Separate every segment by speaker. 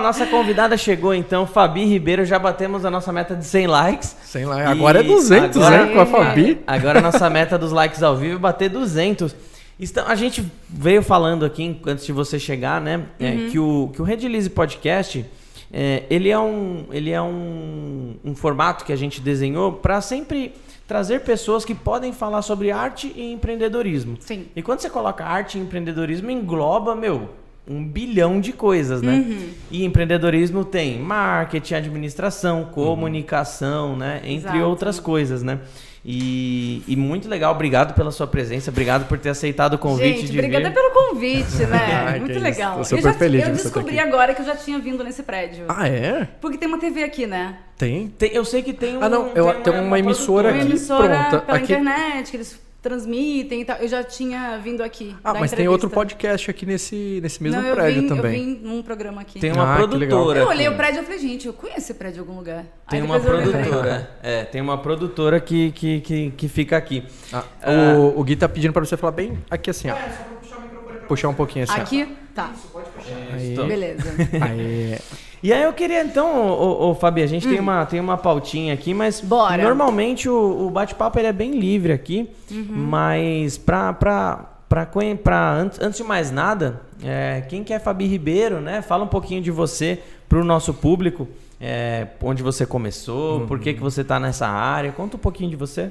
Speaker 1: Nossa convidada chegou então, Fabi Ribeiro. Já batemos a nossa meta de 100 likes.
Speaker 2: 100 likes. Agora é 200, agora, né? Com a Fabi.
Speaker 1: Agora a nossa meta dos likes ao vivo é bater 200. Então, a gente veio falando aqui, antes de você chegar, né? É, uhum. que, o, que o Redilize Podcast. É, ele é, um, ele é um, um formato que a gente desenhou para sempre trazer pessoas que podem falar sobre arte e empreendedorismo.
Speaker 3: Sim.
Speaker 1: E quando você coloca arte e empreendedorismo, engloba, meu, um bilhão de coisas, né? Uhum. E empreendedorismo tem marketing, administração, comunicação, uhum. né? Entre Exato. outras coisas, né? E, e, muito legal, obrigado pela sua presença, obrigado por ter aceitado o convite.
Speaker 3: Gente, obrigada vir. pelo convite, né? Ai, muito legal.
Speaker 2: Tô super eu já, feliz
Speaker 3: eu descobri agora que eu já tinha vindo nesse prédio.
Speaker 2: Ah, é?
Speaker 3: Porque tem uma TV aqui, né?
Speaker 2: Tem?
Speaker 1: tem eu sei que tem um.
Speaker 2: Ah, não, eu, tem, uma, uma emissora aqui. Uma emissora pronta.
Speaker 3: pela
Speaker 2: aqui.
Speaker 3: internet, que eles transmitem e tal. Eu já tinha vindo aqui.
Speaker 2: Ah, mas tem outro podcast aqui nesse, nesse mesmo Não, prédio
Speaker 3: vim,
Speaker 2: também.
Speaker 3: Eu vim num programa aqui.
Speaker 1: Tem uma ah, produtora.
Speaker 3: Eu olhei o prédio e falei, gente, eu conheço esse prédio em algum lugar.
Speaker 1: Tem Aí uma produtora. É, tem uma produtora que, que, que, que fica aqui.
Speaker 2: Ah, ah. O, o Gui tá pedindo pra você falar bem aqui assim, ó. É, só pra puxar o microfone. Puxar um pouquinho assim.
Speaker 3: Aqui? Ó. Tá. Isso, pode puxar. Aí. Beleza.
Speaker 1: Aí. E aí eu queria então, ô, ô, Fabi, a gente hum. tem, uma, tem uma pautinha aqui, mas
Speaker 3: Bora.
Speaker 1: normalmente o, o bate-papo ele é bem livre aqui, uhum. mas pra, pra, pra, pra, antes, antes de mais nada, é, quem que é Fabi Ribeiro, né? Fala um pouquinho de você pro nosso público, é, onde você começou, uhum. por que, que você está nessa área, conta um pouquinho de você.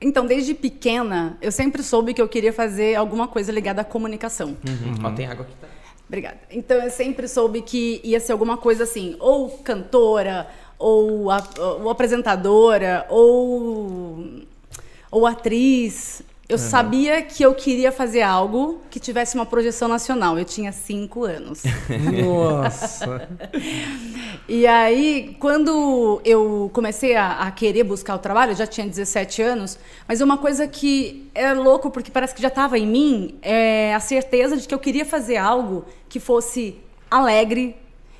Speaker 3: Então, desde pequena, eu sempre soube que eu queria fazer alguma coisa ligada à comunicação.
Speaker 1: Uhum. Ó, tem água aqui, tá?
Speaker 3: Obrigada. Então eu sempre soube que ia ser alguma coisa assim, ou cantora, ou, a, ou apresentadora, ou, ou atriz. Eu uhum. sabia que eu queria fazer algo que tivesse uma projeção nacional. Eu tinha cinco anos.
Speaker 2: Nossa!
Speaker 3: e aí, quando eu comecei a, a, querer buscar o trabalho, eu já tinha 17 anos, mas uma coisa que é louco, porque parece que já estava em mim, é a certeza de que eu queria fazer algo que fosse alegre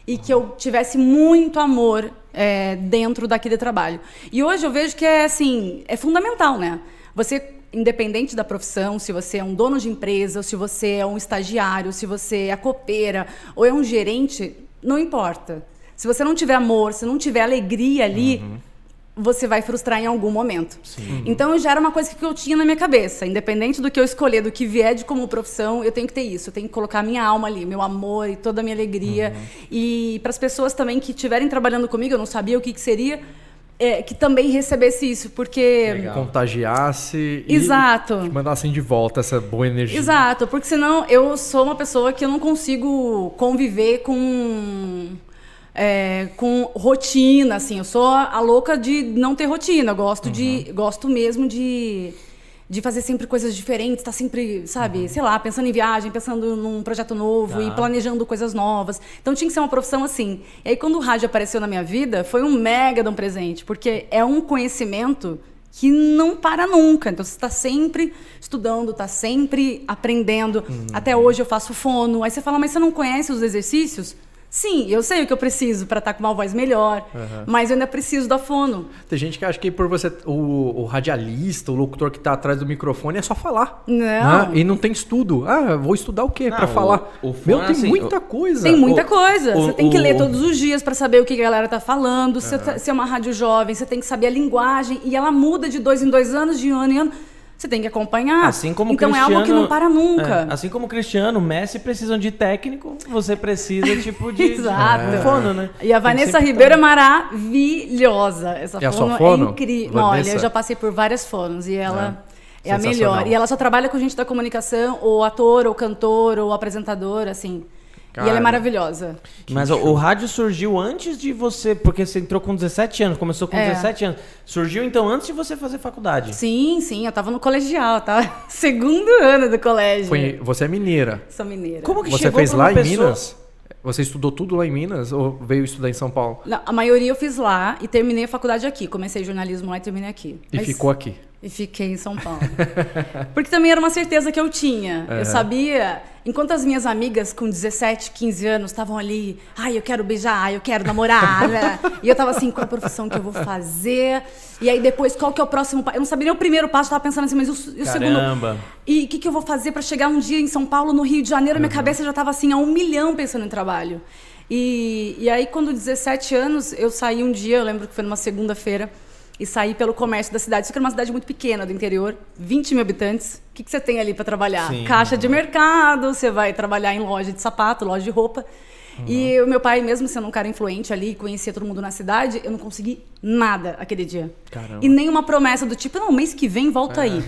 Speaker 3: e que eu tivesse muito amor é, dentro daquele trabalho. E hoje eu vejo que é assim, é fundamental, né? Você independente da profissão, se você é um dono de empresa, se você é um estagiário, se você é copeira ou é um gerente, não importa. Se você não tiver amor, se não tiver alegria ali, uhum. você vai frustrar em algum momento. Sim. Então já era uma coisa que eu tinha na minha cabeça. Independente do que eu escolher, do que vier de como profissão, eu tenho que ter isso. Eu tenho que colocar minha alma ali, meu amor e toda a minha alegria. Uhum. E para as pessoas também que estiverem trabalhando comigo, eu não sabia o que, que seria é, que também recebesse isso, porque.
Speaker 2: Legal. Contagiasse
Speaker 3: Exato.
Speaker 2: e mandassem de volta essa boa energia.
Speaker 3: Exato, porque senão eu sou uma pessoa que eu não consigo conviver com. É, com rotina, assim, eu sou a louca de não ter rotina, eu gosto uhum. de. gosto mesmo de de fazer sempre coisas diferentes, tá sempre, sabe, uhum. sei lá, pensando em viagem, pensando num projeto novo tá. e planejando coisas novas. Então tinha que ser uma profissão assim. E aí quando o rádio apareceu na minha vida, foi um mega de um presente, porque é um conhecimento que não para nunca. Então você está sempre estudando, está sempre aprendendo. Uhum. Até hoje eu faço fono. Aí você fala, mas você não conhece os exercícios? Sim, eu sei o que eu preciso para estar tá com uma voz melhor, uhum. mas eu ainda preciso da fono.
Speaker 2: Tem gente que acha que por você, o, o radialista, o locutor que está atrás do microfone é só falar.
Speaker 3: Não. Né?
Speaker 2: E não tem estudo. Ah, vou estudar o quê para falar? O, o Meu, tem assim, muita coisa.
Speaker 3: Tem muita coisa. você tem que ler todos os dias para saber o que a galera está falando. Uhum. Se, se é uma rádio jovem, você tem que saber a linguagem. E ela muda de dois em dois anos, de ano em ano você tem que acompanhar.
Speaker 1: Assim como
Speaker 3: então
Speaker 1: Cristiano,
Speaker 3: é algo que não para nunca.
Speaker 1: É, assim como o Cristiano, Messi precisam de técnico, você precisa tipo de,
Speaker 3: Exato.
Speaker 1: de fono, né?
Speaker 3: E a Vanessa Ribeiro é maravilhosa. Essa
Speaker 2: e
Speaker 3: fono,
Speaker 2: fono
Speaker 3: é incrível. Olha, eu já passei por várias fonos e ela é, é a melhor. E ela só trabalha com gente da comunicação, ou ator, ou cantor, ou apresentador, assim. Cara, e ela é maravilhosa.
Speaker 1: Mas o, o, rádio surgiu antes de você, porque você entrou com 17 anos, começou com é. 17 anos. Surgiu então antes de você fazer faculdade?
Speaker 3: Sim, sim, eu tava no colegial, tá? Segundo ano do colégio.
Speaker 2: Foi, você é mineira?
Speaker 3: Sou mineira.
Speaker 2: Como que você fez lá pessoa... em Minas? Você estudou tudo lá em Minas ou veio estudar em São Paulo?
Speaker 3: Não, a maioria eu fiz lá e terminei a faculdade aqui. Comecei jornalismo lá e terminei aqui.
Speaker 2: E Mas... ficou aqui?
Speaker 3: E fiquei em São Paulo. Porque também era uma certeza que eu tinha. Uhum. Eu sabia, enquanto as minhas amigas com 17, 15 anos estavam ali, ai, eu quero beijar, eu quero namorar. Né? e eu tava assim, qual a profissão que eu vou fazer? E aí depois, qual que é o próximo passo? Eu não sabia nem o primeiro passo, eu tava pensando assim, mas o, o
Speaker 1: Caramba.
Speaker 3: segundo. E o que, que eu vou fazer para chegar um dia em São Paulo, no Rio de Janeiro? Minha cabeça já tava assim, a um milhão pensando em trabalho. E, e aí, quando 17 anos, eu saí um dia, eu lembro que foi numa segunda-feira, e saí pelo comércio da cidade. Isso que era uma cidade muito pequena do interior, 20 mil habitantes. O que, que você tem ali para trabalhar?
Speaker 1: Sim.
Speaker 3: Caixa de mercado, você vai trabalhar em loja de sapato, loja de roupa. E o meu pai, mesmo sendo um cara influente ali, conhecia todo mundo na cidade, eu não consegui nada aquele dia.
Speaker 2: Caramba.
Speaker 3: E nenhuma promessa do tipo, não, mês que vem volta aí.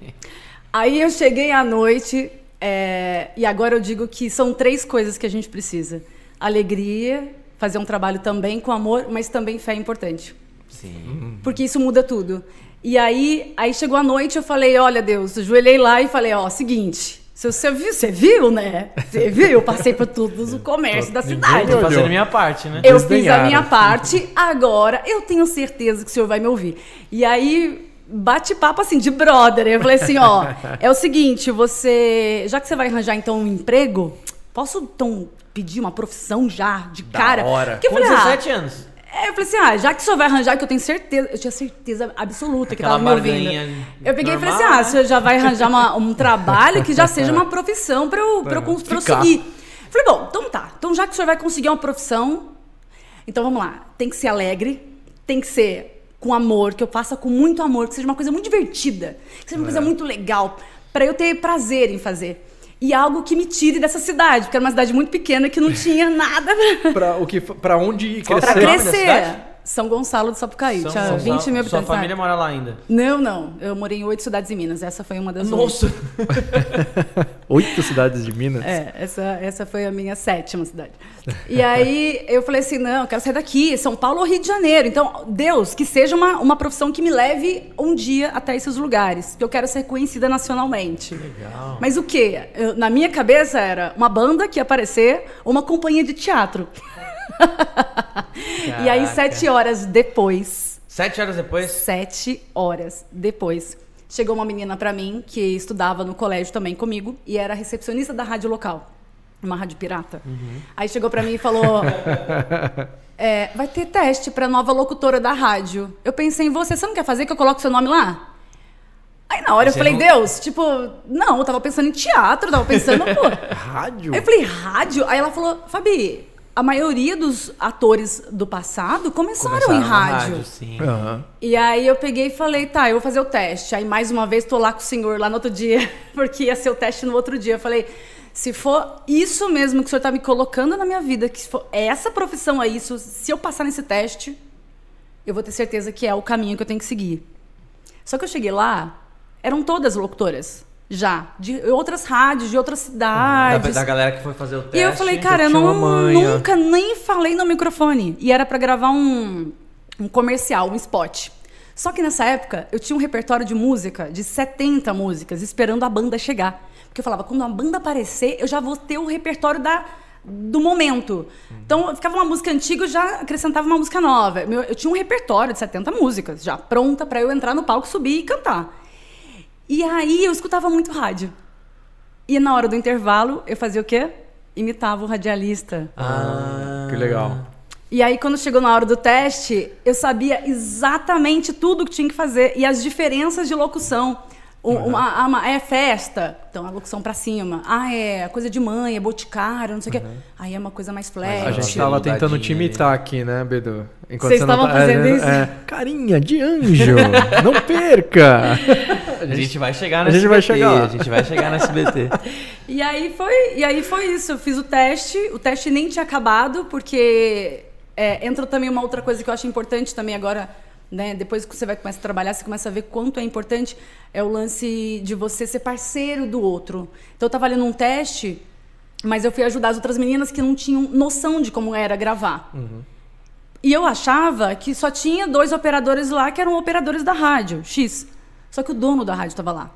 Speaker 3: aí eu cheguei à noite, é, e agora eu digo que são três coisas que a gente precisa: alegria, fazer um trabalho também com amor, mas também fé é importante.
Speaker 1: Sim.
Speaker 3: Porque isso muda tudo. E aí, aí chegou a noite, eu falei, olha Deus, ajoelhei lá e falei, ó, seguinte, se você viu, você viu, né? Você viu? Eu passei por todos o comércio da cidade.
Speaker 1: Tô fazendo minha parte, né?
Speaker 3: Eu fiz a minha parte, agora eu tenho certeza que o senhor vai me ouvir. E aí, bate papo assim, de brother. Eu falei assim, ó, é o seguinte, você. Já que você vai arranjar então um emprego, posso então pedir uma profissão já, de
Speaker 2: Da
Speaker 3: cara?
Speaker 2: hora.
Speaker 3: Porque eu
Speaker 1: Com
Speaker 3: falei, ah,
Speaker 1: 17 anos.
Speaker 3: É, eu falei assim, ah, já que o senhor vai arranjar, que eu tenho certeza, eu tinha certeza absoluta que
Speaker 1: Aquela
Speaker 3: tava me ouvindo. Eu peguei e falei assim,
Speaker 1: normal,
Speaker 3: ah,
Speaker 1: né?
Speaker 3: o senhor já vai arranjar uma- um trabalho que já seja uma profissão pra eu, pra eu, pra eu
Speaker 2: Ficar.
Speaker 3: seguir. Falei, bom, então tá. Então já que o senhor vai conseguir uma profissão, então vamos lá. Tem que ser alegre, tem que ser com amor, que eu faça com muito amor, que seja uma coisa muito divertida, que seja uma coisa muito legal, pra eu ter prazer em fazer. E algo que me tire dessa cidade, porque era uma cidade muito pequena que não tinha nada pra,
Speaker 2: Pra, o que, pra onde
Speaker 1: Crescer. da
Speaker 3: crescer. São Gonçalo do Sapucaí,
Speaker 1: São
Speaker 3: tinha
Speaker 1: Gonçalo-
Speaker 3: 20 mil
Speaker 1: Sua
Speaker 3: habitantes. na
Speaker 1: família mora lá ainda.
Speaker 3: Não, não. Eu morei em oito cidades em Minas. Essa foi uma das
Speaker 1: Nossa!
Speaker 2: Oito cidades de Minas.
Speaker 3: É, essa, essa foi a minha sétima cidade. E aí eu falei assim: não, eu quero sair daqui, São Paulo ou Rio de Janeiro. Então, Deus, que seja uma, uma profissão que me leve um dia até esses lugares, que eu quero ser conhecida nacionalmente.
Speaker 1: Legal.
Speaker 3: Mas o quê? Eu- na minha cabeça era uma banda que ia aparecer ou uma companhia de teatro. e aí, sete horas depois,
Speaker 1: Sete horas depois.
Speaker 3: sete horas depois, chegou uma menina pra mim que estudava no colégio também comigo e era recepcionista da rádio local, uma rádio pirata. Aí chegou pra mim e falou: é, vai ter teste pra nova locutora da rádio. Eu pensei em você, você não quer fazer que eu coloque seu nome lá? Aí na hora eu
Speaker 1: Você
Speaker 3: falei,
Speaker 1: não-
Speaker 3: Deus, tipo, não, eu tava pensando em teatro, eu tava pensando, pô.
Speaker 2: Rádio?
Speaker 3: Aí eu falei, rádio? Aí ela falou, Fabi, a maioria dos atores do passado começaram,
Speaker 1: Começaram
Speaker 3: em
Speaker 1: na
Speaker 3: rádio.
Speaker 1: sim.
Speaker 2: Aham.
Speaker 3: E aí eu peguei e falei, tá, eu vou fazer o teste. Aí mais uma vez tô lá com o senhor lá no outro dia, porque ia ser o teste no outro dia. Eu falei, se for isso mesmo que o senhor tá me colocando na minha vida, que se for essa profissão aí, isso, se eu passar nesse teste, eu vou ter certeza que é o caminho que eu tenho que seguir. Só que eu cheguei lá, eram todas locutoras, já, de outras rádios, de outras
Speaker 1: Da,
Speaker 3: cidades.
Speaker 1: da galera que foi fazer o teste.
Speaker 3: E eu falei, cara, eu não, nunca nem falei no microfone. E era pra gravar um, um comercial, um spot. Só que nessa época, eu tinha um repertório de música, de 70 músicas, esperando a banda chegar. Porque eu falava, quando a banda aparecer, eu já vou ter o repertório da, do momento. Então, ficava uma música antiga, eu já acrescentava uma música nova. Meu- Eu tinha um repertório de 70 músicas, já pronta pra eu entrar no palco, subir e cantar. E aí, eu escutava muito rádio. E na hora do intervalo, eu fazia o quê? Imitava o radialista.
Speaker 1: Ah,
Speaker 2: Que legal.
Speaker 3: E aí, quando chegou na hora do teste, eu sabia exatamente tudo que tinha que fazer e as diferenças de locução. O- uma- uma- é festa, então a locução pra cima. Ah, é coisa de mãe, é boticário, não sei o quê. Aí é uma coisa mais flat.
Speaker 2: A gente tava tentando te imitar aqui, né, Bedu? Enquanto
Speaker 3: Vocês
Speaker 2: você não
Speaker 3: estavam
Speaker 2: tá-
Speaker 3: fazendo
Speaker 2: é,
Speaker 3: isso?
Speaker 2: é, carinha de anjo, não perca!
Speaker 1: A gente vai chegar no
Speaker 2: a gente vai
Speaker 1: SBT,
Speaker 2: chegar.
Speaker 1: A gente vai chegar no SBT.
Speaker 3: E aí foi, e aí foi isso. Eu fiz o teste, o teste nem tinha acabado, porque é, entra também uma outra coisa que eu acho importante também agora, né? Depois que você vai começar a trabalhar, você começa a ver quanto é importante é o lance de você ser parceiro do outro. Então eu tava ali num teste, mas eu fui ajudar as outras meninas que não tinham noção de como era gravar. E eu achava que só tinha dois operadores lá que eram operadores da rádio, X. Só que o dono da rádio estava lá.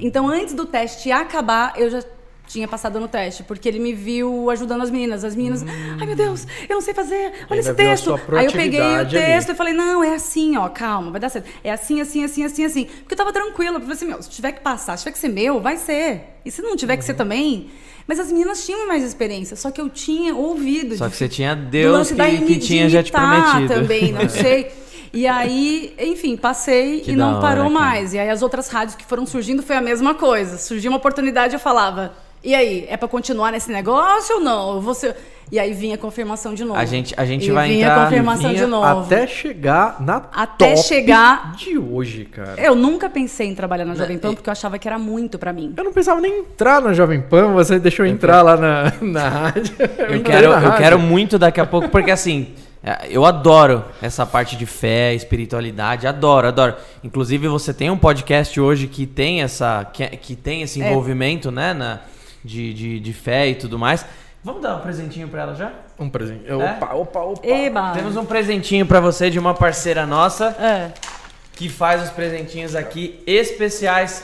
Speaker 3: Então, antes do teste acabar, eu já tinha passado no teste, porque ele me viu ajudando as meninas. As meninas, ai meu Deus, eu não sei fazer, olha esse texto. Aí eu peguei o
Speaker 2: proatividade ali.
Speaker 3: texto e falei, não, é assim, ó, calma, vai dar certo. É assim, assim, assim, assim, assim. Porque eu tava tranquila, eu falei assim, meu, se tiver que passar, se tiver que ser meu, vai ser. E se não tiver que
Speaker 1: Uhum.
Speaker 3: ser também. Mas as meninas tinham mais experiência, só que eu tinha ouvido.
Speaker 1: Só
Speaker 3: de
Speaker 1: que você tinha Deus que, que tinha já te prometido.
Speaker 3: também, não sei. E aí, enfim, passei
Speaker 1: Que
Speaker 3: e não
Speaker 1: hora,
Speaker 3: parou
Speaker 1: cara.
Speaker 3: mais. E aí as outras rádios que foram surgindo foi a mesma coisa. Surgiu uma oportunidade, eu falava: "E aí, é pra continuar nesse negócio ou não? Você E aí vinha a confirmação de novo.
Speaker 1: A gente, a gente
Speaker 3: e
Speaker 1: vai
Speaker 3: vinha
Speaker 1: entrar.
Speaker 3: a confirmação
Speaker 2: Vinha
Speaker 3: de novo.
Speaker 2: Até chegar na
Speaker 3: Até
Speaker 2: top
Speaker 3: chegar-
Speaker 2: de hoje, cara.
Speaker 3: Eu nunca pensei em trabalhar na Jovem
Speaker 1: Né,
Speaker 3: Pan porque eu achava que era muito pra mim.
Speaker 2: Eu não pensava nem entrar na Jovem Pan, você deixou eu entrar lá na, na rádio.
Speaker 1: Eu
Speaker 2: entrei
Speaker 1: quero,
Speaker 2: na
Speaker 1: eu
Speaker 2: rádio.
Speaker 1: quero muito daqui a pouco, porque assim, eu adoro essa parte de fé, espiritualidade, adoro, adoro. Inclusive, você tem um podcast hoje que tem essa. que, que tem esse
Speaker 3: É.
Speaker 1: envolvimento, né? Na, de, de, de fé e tudo mais. Vamos dar um presentinho pra ela já?
Speaker 2: Um presente.
Speaker 1: É?
Speaker 2: Opa, opa, opa.
Speaker 3: Eba!
Speaker 1: Temos um presentinho pra você de uma parceira nossa
Speaker 3: É.
Speaker 1: que faz os presentinhos aqui especiais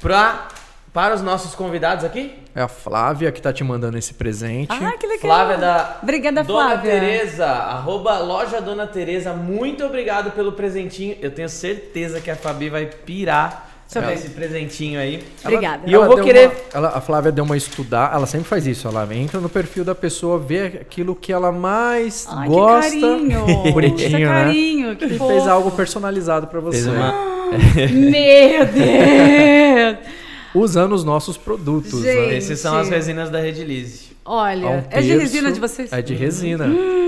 Speaker 1: pra, para os nossos convidados aqui.
Speaker 2: É a Flávia que tá te mandando esse presente.
Speaker 3: Ah, que legal.
Speaker 1: Flávia da
Speaker 3: Obrigada,
Speaker 1: Dona
Speaker 3: Flávia.
Speaker 1: Tereza, arroba loja Dona Tereza, muito obrigado pelo presentinho. Eu tenho certeza que a Fabi vai pirar
Speaker 3: ver.
Speaker 1: esse presentinho aí.
Speaker 3: Obrigada.
Speaker 1: E eu
Speaker 2: Ela
Speaker 1: vou querer-
Speaker 2: uma- ela- a Flávia deu uma estudar, ela sempre faz isso, ela entra no perfil da pessoa, vê aquilo que ela mais
Speaker 3: Ai,
Speaker 2: gosta.
Speaker 3: que carinho.
Speaker 2: Bonitinho,
Speaker 3: que
Speaker 2: né?
Speaker 3: carinho, que
Speaker 2: E
Speaker 3: fofo.
Speaker 2: fez algo personalizado pra você.
Speaker 1: Fez uma...
Speaker 3: Meu Deus!
Speaker 2: Usando os nossos produtos. Né?
Speaker 1: Esses são as resinas da Redilize.
Speaker 3: Olha,
Speaker 2: um
Speaker 3: é de resina de vocês?
Speaker 2: É de resina.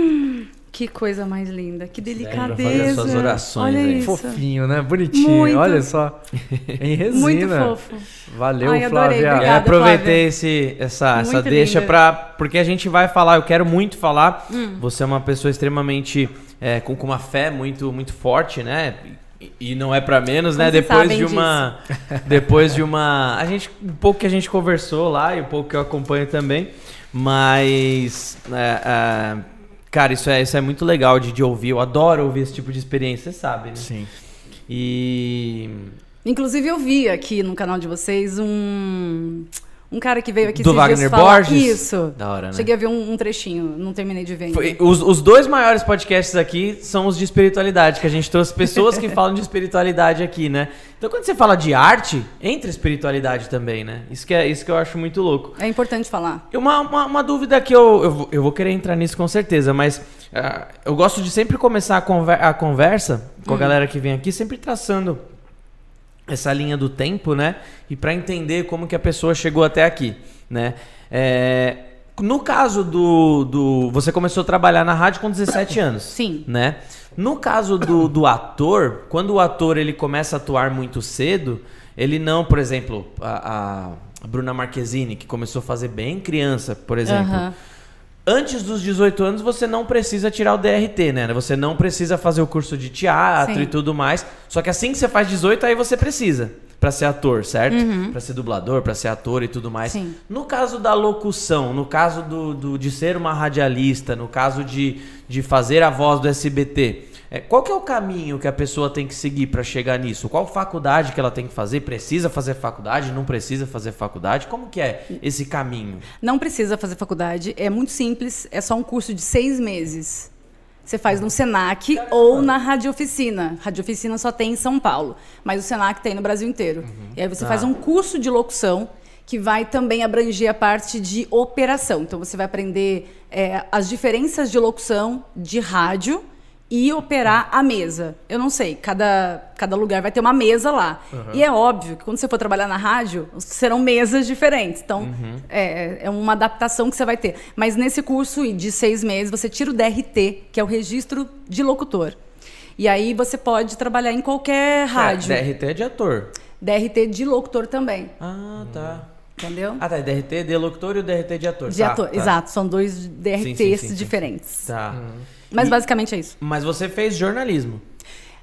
Speaker 3: Que coisa mais linda, que delicadeza.
Speaker 1: fazer as suas orações
Speaker 3: Olha
Speaker 1: aí.
Speaker 3: isso.
Speaker 2: Fofinho, né? Bonitinho.
Speaker 3: Muito.
Speaker 2: Olha só. Em resina.
Speaker 3: Muito fofo.
Speaker 2: Valeu,
Speaker 3: Ai, adorei,
Speaker 2: Flávia.
Speaker 1: É,
Speaker 3: obrigada.
Speaker 1: aproveitei
Speaker 3: Flávia.
Speaker 1: esse, essa, essa deixa pra. Porque a gente vai falar, eu quero muito falar.
Speaker 3: Hum.
Speaker 1: Você é uma pessoa extremamente. é, com, com uma fé muito, muito forte, né? E, não é pra menos, né?
Speaker 3: Como
Speaker 1: Depois de uma. Depois de uma. A gente. Um pouco que a gente conversou lá e um pouco que eu acompanho também. Mas. é, é, cara, isso é, isso é muito legal de, de ouvir. Eu adoro ouvir esse tipo de experiência, você sabe, né?
Speaker 2: Sim.
Speaker 1: E.
Speaker 3: Inclusive, eu vi aqui no canal de vocês um. Um cara que veio aqui
Speaker 1: Do Wagner Borges?
Speaker 3: Isso.
Speaker 1: Da hora, né?
Speaker 3: Cheguei a ver um, um trechinho, não terminei de ver.
Speaker 1: Foi- os, os dois maiores podcasts aqui são os de espiritualidade, que a gente trouxe pessoas que falam de espiritualidade aqui, né? Então quando você fala de arte, entra espiritualidade também, né? Isso que, é, isso que eu acho muito louco.
Speaker 3: É importante falar.
Speaker 1: E Uma, uma, uma dúvida que eu, eu, vou- eu vou querer entrar nisso com certeza, mas ah, eu gosto de sempre começar a, conver- a conversa com a galera que vem aqui, sempre traçando essa linha do tempo, né? E para entender como que a pessoa chegou até aqui, né? É, no caso do, do... Você começou a trabalhar na rádio com 17 anos.
Speaker 3: Sim.
Speaker 1: Né? No caso do, do ator, quando o ator ele começa a atuar muito cedo, ele não, por exemplo, a, a Bruna Marquezine, que começou a fazer bem criança, por exemplo.
Speaker 3: Aham.
Speaker 1: Antes dos 18 anos, você não precisa tirar o DRT, né? Você não precisa fazer o curso de teatro
Speaker 3: Sim.
Speaker 1: e tudo mais. Só que assim que você faz 18, aí você precisa. Pra ser ator, certo? Pra ser dublador, pra ser ator e tudo mais.
Speaker 3: Sim.
Speaker 1: No caso da locução, no caso do, do- de ser uma radialista, no caso de, de fazer a voz do SBT, é, qual que é o caminho que a pessoa tem que seguir pra chegar nisso? Qual faculdade que ela tem que fazer? Precisa fazer faculdade? Não precisa fazer faculdade? Como que é esse caminho?
Speaker 3: Não precisa fazer faculdade, é muito simples, é só um curso de seis meses. Você faz no Senac ou na Rádio Oficina. Rádio Oficina só tem em São Paulo, mas o Senac tem no Brasil inteiro. E aí você
Speaker 1: Tá.
Speaker 3: faz um curso de locução que vai também abranger a parte de operação. Então você vai aprender é, as diferenças de locução de rádio e operar a mesa. Eu não sei, cada, cada lugar vai ter uma mesa lá. E é óbvio que quando você for trabalhar na rádio, serão mesas diferentes. Então, é, é uma adaptação que você vai ter. Mas nesse curso de seis meses, você tira o DRT, que é o registro de locutor. E aí você pode trabalhar em qualquer rádio.
Speaker 1: É, DRT é de ator.
Speaker 3: DRT de locutor também,
Speaker 1: Ah, tá.
Speaker 3: entendeu?
Speaker 1: Ah, tá. DRT de locutor e o DRT de ator.
Speaker 3: de
Speaker 1: Tá,
Speaker 3: ator,
Speaker 1: tá.
Speaker 3: exato. São dois DRTs
Speaker 1: Sim, sim, sim, sim.
Speaker 3: diferentes.
Speaker 1: Tá.
Speaker 3: Mas
Speaker 1: E-
Speaker 3: basicamente é isso.
Speaker 1: Mas você fez jornalismo.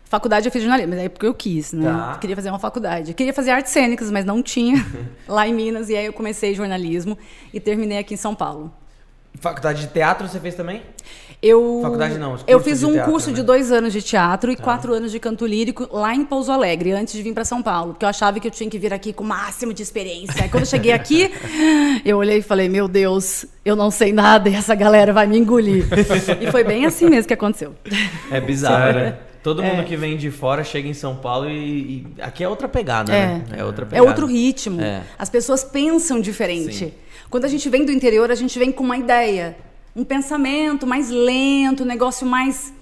Speaker 3: Faculdade eu fiz jornalismo, mas aí porque eu quis, né?
Speaker 1: Tá.
Speaker 3: Queria fazer uma faculdade. Eu queria fazer artes cênicas, mas não tinha lá em Minas. E aí eu comecei jornalismo e terminei aqui em São Paulo.
Speaker 1: Faculdade de teatro você fez também?
Speaker 3: Eu,
Speaker 1: Faculdade não,
Speaker 3: Eu fiz
Speaker 1: de
Speaker 3: um
Speaker 1: teatro,
Speaker 3: curso
Speaker 1: né?
Speaker 3: de dois anos de teatro e quatro anos de canto lírico lá em Pouso Alegre, antes de vir para São Paulo. Porque eu achava que eu tinha que vir aqui com o máximo de experiência. Aí quando eu cheguei aqui, eu olhei e falei, meu Deus, eu não sei nada e essa galera vai me engolir. e foi bem assim mesmo que aconteceu.
Speaker 1: É bizarro, né? Todo
Speaker 3: É.
Speaker 1: mundo que vem de fora chega em São Paulo e, e aqui é outra pegada,
Speaker 3: É.
Speaker 1: né? É outra
Speaker 3: É
Speaker 1: pegada.
Speaker 3: outro ritmo.
Speaker 1: É.
Speaker 3: As pessoas pensam diferente.
Speaker 1: Sim.
Speaker 3: Quando a gente vem do interior, a gente vem com uma ideia, um pensamento mais lento, um negócio mais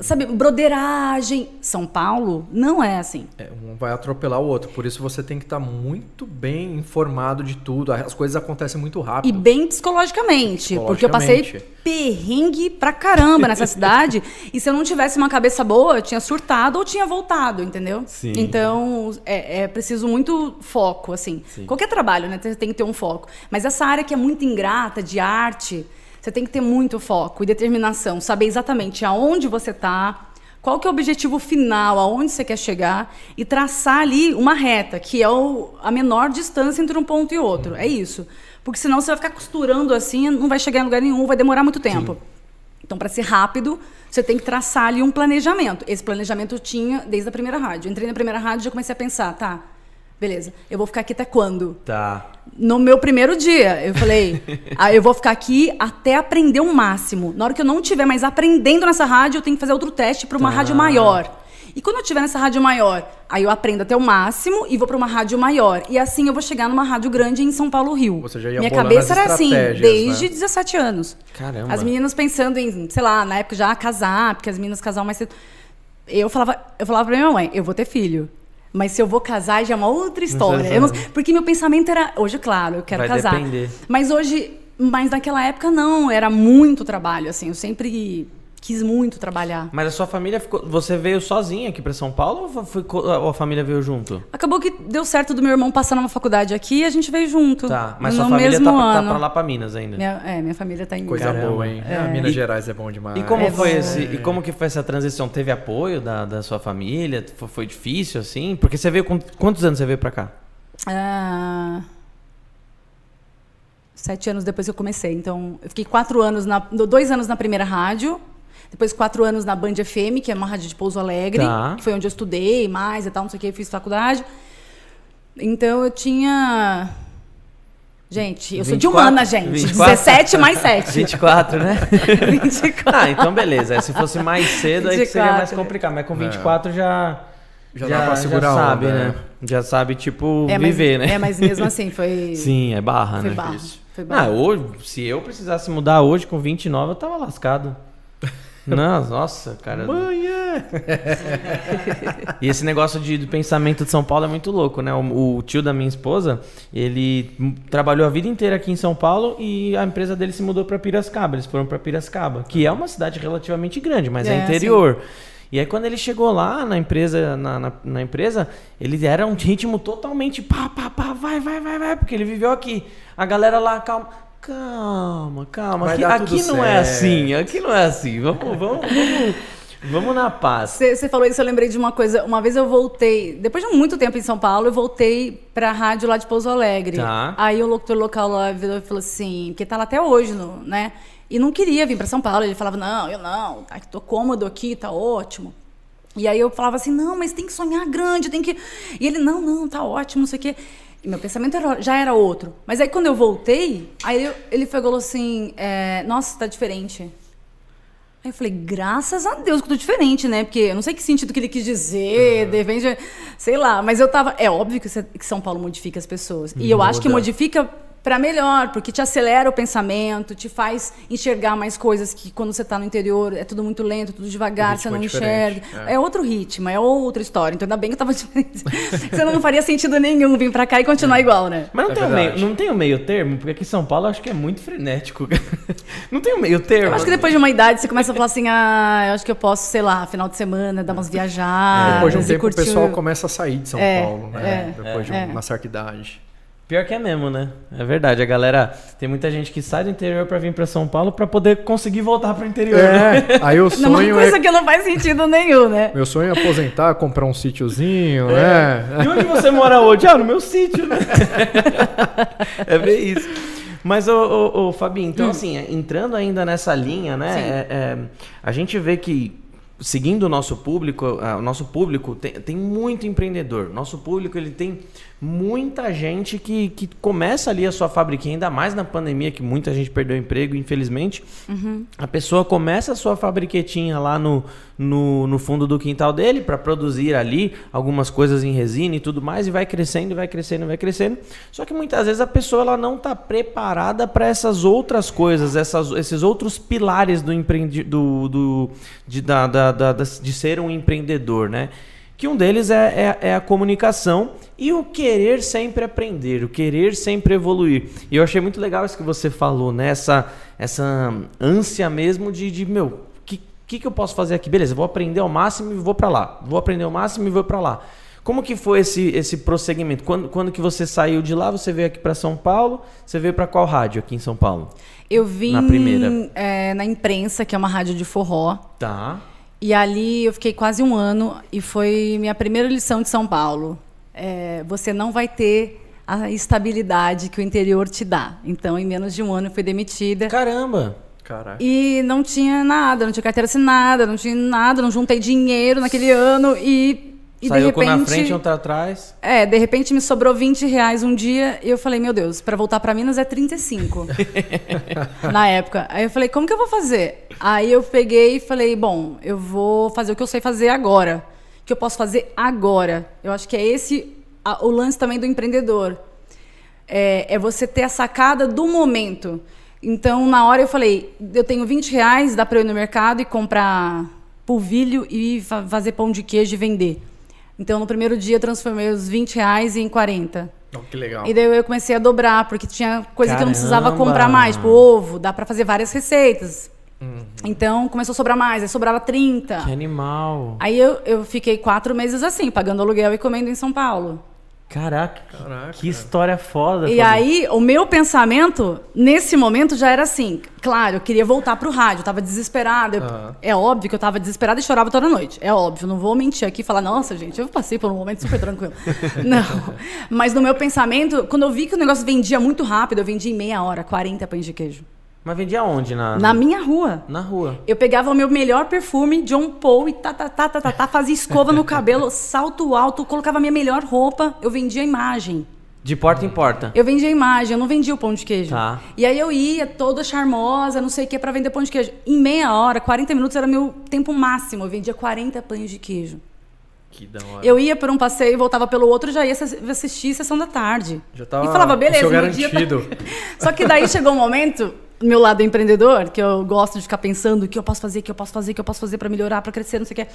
Speaker 3: sabe, broderagem. São Paulo não é assim.
Speaker 2: É, um vai atropelar o outro. Por isso você tem que estar muito bem informado de tudo. As coisas acontecem muito rápido.
Speaker 3: E bem psicologicamente, porque eu passei
Speaker 2: Psicologicamente.
Speaker 3: perrengue pra caramba nessa cidade. e se eu não tivesse uma cabeça boa, eu tinha surtado ou tinha voltado, entendeu?
Speaker 1: Sim.
Speaker 3: Então, é, é preciso muito foco, assim. Qualquer trabalho, né? Tem que ter um foco. Mas essa área que é muito ingrata, de arte, você tem que ter muito foco e determinação. Saber exatamente aonde você tá, qual que é o objetivo final, aonde você quer chegar e traçar ali uma reta, que é o- a menor distância entre um ponto e outro. É isso. Porque senão você vai ficar costurando assim, não vai chegar em lugar nenhum, vai demorar muito tempo. Então, para ser rápido, você tem que traçar ali um planejamento. Esse planejamento eu tinha desde a primeira rádio. Entrei na primeira rádio e já comecei a pensar, tá, beleza, eu vou ficar aqui até quando?
Speaker 1: Tá.
Speaker 3: No meu primeiro dia, eu falei, ah, eu vou ficar aqui até aprender o máximo. Na hora que eu não estiver mais aprendendo nessa rádio, eu tenho que fazer outro teste para uma
Speaker 1: Tá.
Speaker 3: rádio maior. E quando eu estiver nessa rádio maior, aí eu aprendo até o máximo e vou para uma rádio maior. E assim eu vou chegar numa rádio grande em São Paulo, Rio.
Speaker 2: Você já ia
Speaker 3: Minha cabeça era assim,
Speaker 2: estratégias,
Speaker 3: desde
Speaker 2: né?
Speaker 3: 17 anos.
Speaker 1: Caramba.
Speaker 3: As meninas pensando em, sei lá, na época já casar, porque as meninas casavam mais cedo. Eu falava, eu falava pra minha mãe, eu vou ter filho. Mas se eu vou casar, já é uma outra história. Eu não- porque meu pensamento era. Hoje, claro, eu quero
Speaker 1: Vai
Speaker 3: casar.
Speaker 1: depender.
Speaker 3: Mas hoje. Mas naquela época não, era muito trabalho, assim. Eu sempre quis muito trabalhar.
Speaker 1: Mas a sua família ficou. Você veio sozinha aqui pra São Paulo ou, foi, ou a família veio junto?
Speaker 3: Acabou que deu certo do meu irmão passar numa faculdade aqui e a gente veio junto.
Speaker 1: Tá. Mas
Speaker 3: no
Speaker 1: sua família
Speaker 3: mesmo
Speaker 1: tá, tá pra lá pra Minas ainda.
Speaker 3: Minha, é, minha família tá em
Speaker 2: Coisa
Speaker 1: Caramba.
Speaker 2: boa, hein?
Speaker 3: É.
Speaker 2: Minas
Speaker 1: E-
Speaker 2: Gerais é bom demais.
Speaker 1: E como
Speaker 3: É
Speaker 1: foi
Speaker 3: bom.
Speaker 1: esse? E como que foi essa transição? Teve apoio da, da sua família? Foi, foi difícil assim? Porque você veio com quantos anos você veio pra cá?
Speaker 3: Ah, sete anos depois que eu comecei. Então, eu fiquei quatro anos, na, dois anos na primeira rádio, depois quatro anos na Band FM, que é uma rádio de Pouso Alegre,
Speaker 1: Tá.
Speaker 3: que foi onde eu estudei mais e tal, não sei o que, fiz faculdade. Então, eu tinha... Gente, eu sou de
Speaker 1: 24?
Speaker 3: humana, gente.
Speaker 1: 24?
Speaker 3: 17 mais 7.
Speaker 1: 24, né?
Speaker 3: 24.
Speaker 1: ah, então beleza. Se fosse mais cedo, aí que seria mais
Speaker 3: 24.
Speaker 1: complicado. Mas com 24 já.
Speaker 2: Já dá pra segurar
Speaker 1: já sabe,
Speaker 2: onda,
Speaker 1: né?
Speaker 2: né?
Speaker 1: Já sabe, tipo,
Speaker 3: É, mas,
Speaker 1: viver, né?
Speaker 3: É, mas mesmo assim, foi...
Speaker 1: Sim, é barra,
Speaker 3: foi
Speaker 1: né?
Speaker 3: barra.
Speaker 1: Isso.
Speaker 3: Foi barra.
Speaker 1: Ah, hoje, se eu precisasse mudar hoje com 29, eu tava lascado. Não, nossa, cara.
Speaker 2: Manhã!
Speaker 1: E esse negócio de, do pensamento de São Paulo é muito louco, né? O, o tio da minha esposa, ele trabalhou a vida inteira aqui em São Paulo e a empresa dele se mudou para Piracicaba. Eles foram para Piracicaba, que é uma cidade relativamente grande, mas é,
Speaker 3: É,
Speaker 1: interior. E aí quando ele chegou lá na empresa, na, na, na empresa, ele era um ritmo totalmente pá, pá, pá, vai, vai, vai, vai, porque ele viveu aqui. A galera lá, calma, calma, calma.
Speaker 2: Vai
Speaker 1: Aqui, aqui não é assim, aqui não é assim. Vamos, vamos, vamos, vamos na paz.
Speaker 3: Você falou isso, eu lembrei de uma coisa. Uma vez eu voltei, depois de muito tempo em São Paulo, eu voltei pra rádio lá de Pouso Alegre.
Speaker 1: Tá.
Speaker 3: Aí o locutor local lá virou e falou assim, porque tá lá até hoje, no, né? E não queria vir pra São Paulo. Ele falava, não, eu não, tá, tô cômodo aqui, tá ótimo. E aí eu falava assim, não, mas tem que sonhar grande, tem que. E ele, não, não, tá ótimo, não sei o quê. E meu pensamento era- já era outro. Mas aí quando eu voltei, aí eu- ele falou assim, é, nossa, tá diferente. Aí eu falei, graças a Deus que eu tô diferente, né? Porque eu não sei que sentido que ele quis dizer, de repente, sei lá. Mas eu tava. É óbvio que, São Paulo modifica as pessoas. E eu acho que modifica pra melhor, porque te acelera o pensamento, te faz enxergar mais coisas que quando você tá no interior é tudo muito lento, tudo devagar, você não
Speaker 2: é
Speaker 3: enxerga.
Speaker 2: é.
Speaker 3: É. outro ritmo, é outra história. Então ainda bem que eu tava diferente. Senão não faria sentido nenhum vir pra cá e continuar igual, né?
Speaker 1: Mas não,
Speaker 2: É
Speaker 1: tem um meio, não tem um meio termo? Porque aqui em São Paulo eu acho que é muito frenético. não tem um meio termo.
Speaker 3: Eu acho que depois de uma idade você começa a falar assim, ah, eu acho que eu posso, sei lá, final de semana, dar umas viajadas.
Speaker 2: Depois de um tempo
Speaker 3: curtir
Speaker 2: o pessoal começa a sair de São
Speaker 3: É,
Speaker 2: Paulo, né?
Speaker 3: é,
Speaker 2: Depois de
Speaker 3: é.
Speaker 2: uma certa idade.
Speaker 1: Pior que é mesmo, né? É verdade. A galera. Tem muita gente que sai do interior pra vir pra São Paulo pra poder conseguir voltar pro interior. né?
Speaker 2: É, aí o
Speaker 3: Numa
Speaker 2: sonho
Speaker 3: coisa
Speaker 2: é.
Speaker 3: que não faz sentido nenhum, né?
Speaker 2: Meu sonho é aposentar, comprar um sítiozinho, né?
Speaker 1: E onde você mora hoje? Ah, no meu sítio, né? é bem isso. Mas, ô, ô, ô Fabinho, então assim, entrando ainda nessa linha, né?
Speaker 3: Sim.
Speaker 1: é- é, a gente vê que, seguindo o nosso público, ah, o nosso público tem, tem muito empreendedor. Nosso público, ele tem muita gente que, que começa ali a sua fabriquinha, ainda mais na pandemia, que muita gente perdeu o emprego, infelizmente. A pessoa começa a sua fabriquetinha lá no, no, no fundo do quintal dele para produzir ali algumas coisas em resina e tudo mais, e vai crescendo, vai crescendo, vai crescendo. Só que muitas vezes a pessoa ela não está preparada para essas outras coisas, essas, esses outros pilares do empreendi do, do, de, da, da, da, de ser um empreendedor, né? Que um deles é, é, é, a comunicação e o querer sempre aprender, o querer sempre evoluir. E eu achei muito legal isso que você falou, né? Essa, essa ânsia mesmo de, de meu, o que, que, que eu posso fazer aqui? Beleza, vou aprender ao máximo e vou para lá. Vou aprender ao máximo e vou para lá. Como que foi esse, esse prosseguimento? Quando, quando que você saiu de lá, você veio aqui para São Paulo? Você veio para qual rádio aqui em São Paulo?
Speaker 3: Eu vim na, primeira. É, na imprensa, que é uma rádio de forró.
Speaker 1: Tá.
Speaker 3: E ali eu fiquei quase um ano e foi minha primeira lição de São Paulo. É, você não vai ter a estabilidade que o interior te dá. Então, em menos de um ano, eu fui demitida.
Speaker 1: Caramba!
Speaker 2: Caraca.
Speaker 3: E não tinha nada, não tinha carteira assinada, não tinha nada, não juntei dinheiro naquele ano e e
Speaker 1: Saiu
Speaker 3: de repente,
Speaker 1: com na frente, outra atrás.
Speaker 3: É, de repente me sobrou 20 reais um dia e eu falei, meu Deus, para voltar para Minas é 35. na época. Aí eu falei, como que eu vou fazer? Aí eu peguei e falei, bom, eu vou fazer o que eu sei fazer agora. O que eu posso fazer agora. Eu acho que é esse a, o lance também do empreendedor. É, é você ter a sacada do momento. Então, na hora eu falei, eu tenho 20 reais, dá para eu ir no mercado e comprar polvilho e fazer pão de queijo e vender. Então, no primeiro dia, eu transformei os 20 reais em 40.
Speaker 2: Oh, que legal.
Speaker 3: E daí eu comecei a dobrar, porque tinha coisa Caramba. que eu não precisava comprar mais. Tipo, ovo, dá para fazer várias receitas. Uhum. Então, começou a sobrar mais. Aí sobrava 30.
Speaker 1: Que animal.
Speaker 3: Aí eu, eu fiquei quatro meses assim, pagando aluguel e comendo em São Paulo.
Speaker 1: Caraca, Caraca, que história foda.
Speaker 3: E aí, o meu pensamento, nesse momento, já era assim. Claro, eu queria voltar pro rádio, eu tava desesperada. Uhum. É óbvio que eu tava desesperada e chorava toda noite. É óbvio, não vou mentir aqui e falar, nossa, gente, eu passei por um momento super tranquilo. não. Mas no meu pensamento, quando eu vi que o negócio vendia muito rápido, eu vendia em meia hora, 40 pães de queijo.
Speaker 1: Mas vendia onde? Na,
Speaker 3: na minha rua.
Speaker 1: Na rua.
Speaker 3: Eu pegava o meu melhor perfume, John Paul, e tá, tá, tá, tá, tá, tá fazia escova no cabelo, salto alto, colocava a minha melhor roupa, eu vendia a imagem.
Speaker 1: De porta em porta?
Speaker 3: Eu vendia a imagem, eu não vendia o pão de queijo.
Speaker 1: Tá.
Speaker 3: E aí eu ia toda charmosa, não sei o que, para vender pão de queijo. Em meia hora, 40 minutos era meu tempo máximo. Eu vendia 40 pães de queijo.
Speaker 1: Que da hora.
Speaker 3: Eu ia por um passeio, voltava pelo outro, já ia assistir a sessão da tarde.
Speaker 2: Já tava
Speaker 3: e falava, beleza,
Speaker 2: meu
Speaker 3: dia tá... Só que daí chegou um momento meu lado empreendedor, que eu gosto de ficar pensando o que eu posso fazer, o que eu posso fazer, o que eu posso fazer para melhorar, para crescer, não sei o que.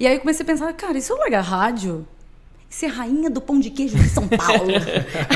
Speaker 3: E aí eu comecei a pensar, cara, e se eu largar rádio? Ser rainha do pão de queijo de São Paulo.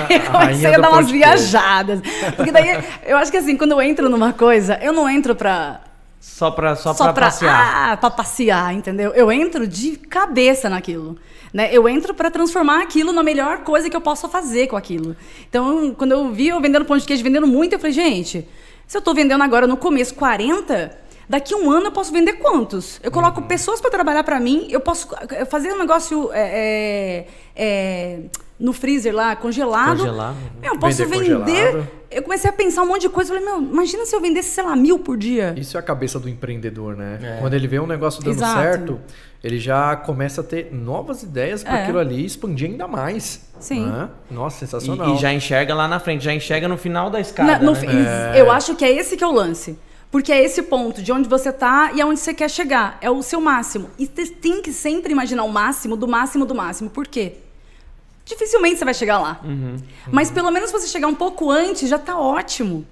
Speaker 3: aí comecei a dar umas viajadas. Porque daí, eu acho que assim, quando eu entro numa coisa, eu não entro pra.
Speaker 1: Só pra, só, só pra, pra passear.
Speaker 3: Ah, pra passear, entendeu? Eu entro de cabeça naquilo. Né? Eu entro para transformar aquilo na melhor coisa que eu possa fazer com aquilo. Então, quando eu vi eu vendendo pão de queijo, vendendo muito, eu falei, gente, se eu estou vendendo agora no começo 40, daqui a um ano eu posso vender quantos? Eu coloco uhum. pessoas para trabalhar para mim, eu posso fazer um negócio é, é, é, no freezer lá, congelado.
Speaker 1: Congelar.
Speaker 3: Eu posso vender. vender eu comecei a pensar um monte de coisa. Falei, meu, imagina se eu vendesse, sei lá, mil por dia.
Speaker 2: Isso é a cabeça do empreendedor, né? É. Quando ele vê um negócio dando Exato. certo, ele já começa a ter novas ideias para é. aquilo ali expandir ainda mais.
Speaker 3: Sim. Né?
Speaker 2: Nossa, sensacional.
Speaker 1: E, e, já enxerga lá na frente, já enxerga no final da escada.
Speaker 3: Na,
Speaker 1: né?
Speaker 3: é... Eu acho que é esse que é o lance. Porque é esse ponto de onde você está e aonde você quer chegar. É o seu máximo. E você tem que sempre imaginar o máximo do máximo do máximo. Por quê? Dificilmente você vai chegar lá. Uhum, uhum. Mas pelo menos você chegar um pouco antes já está ótimo.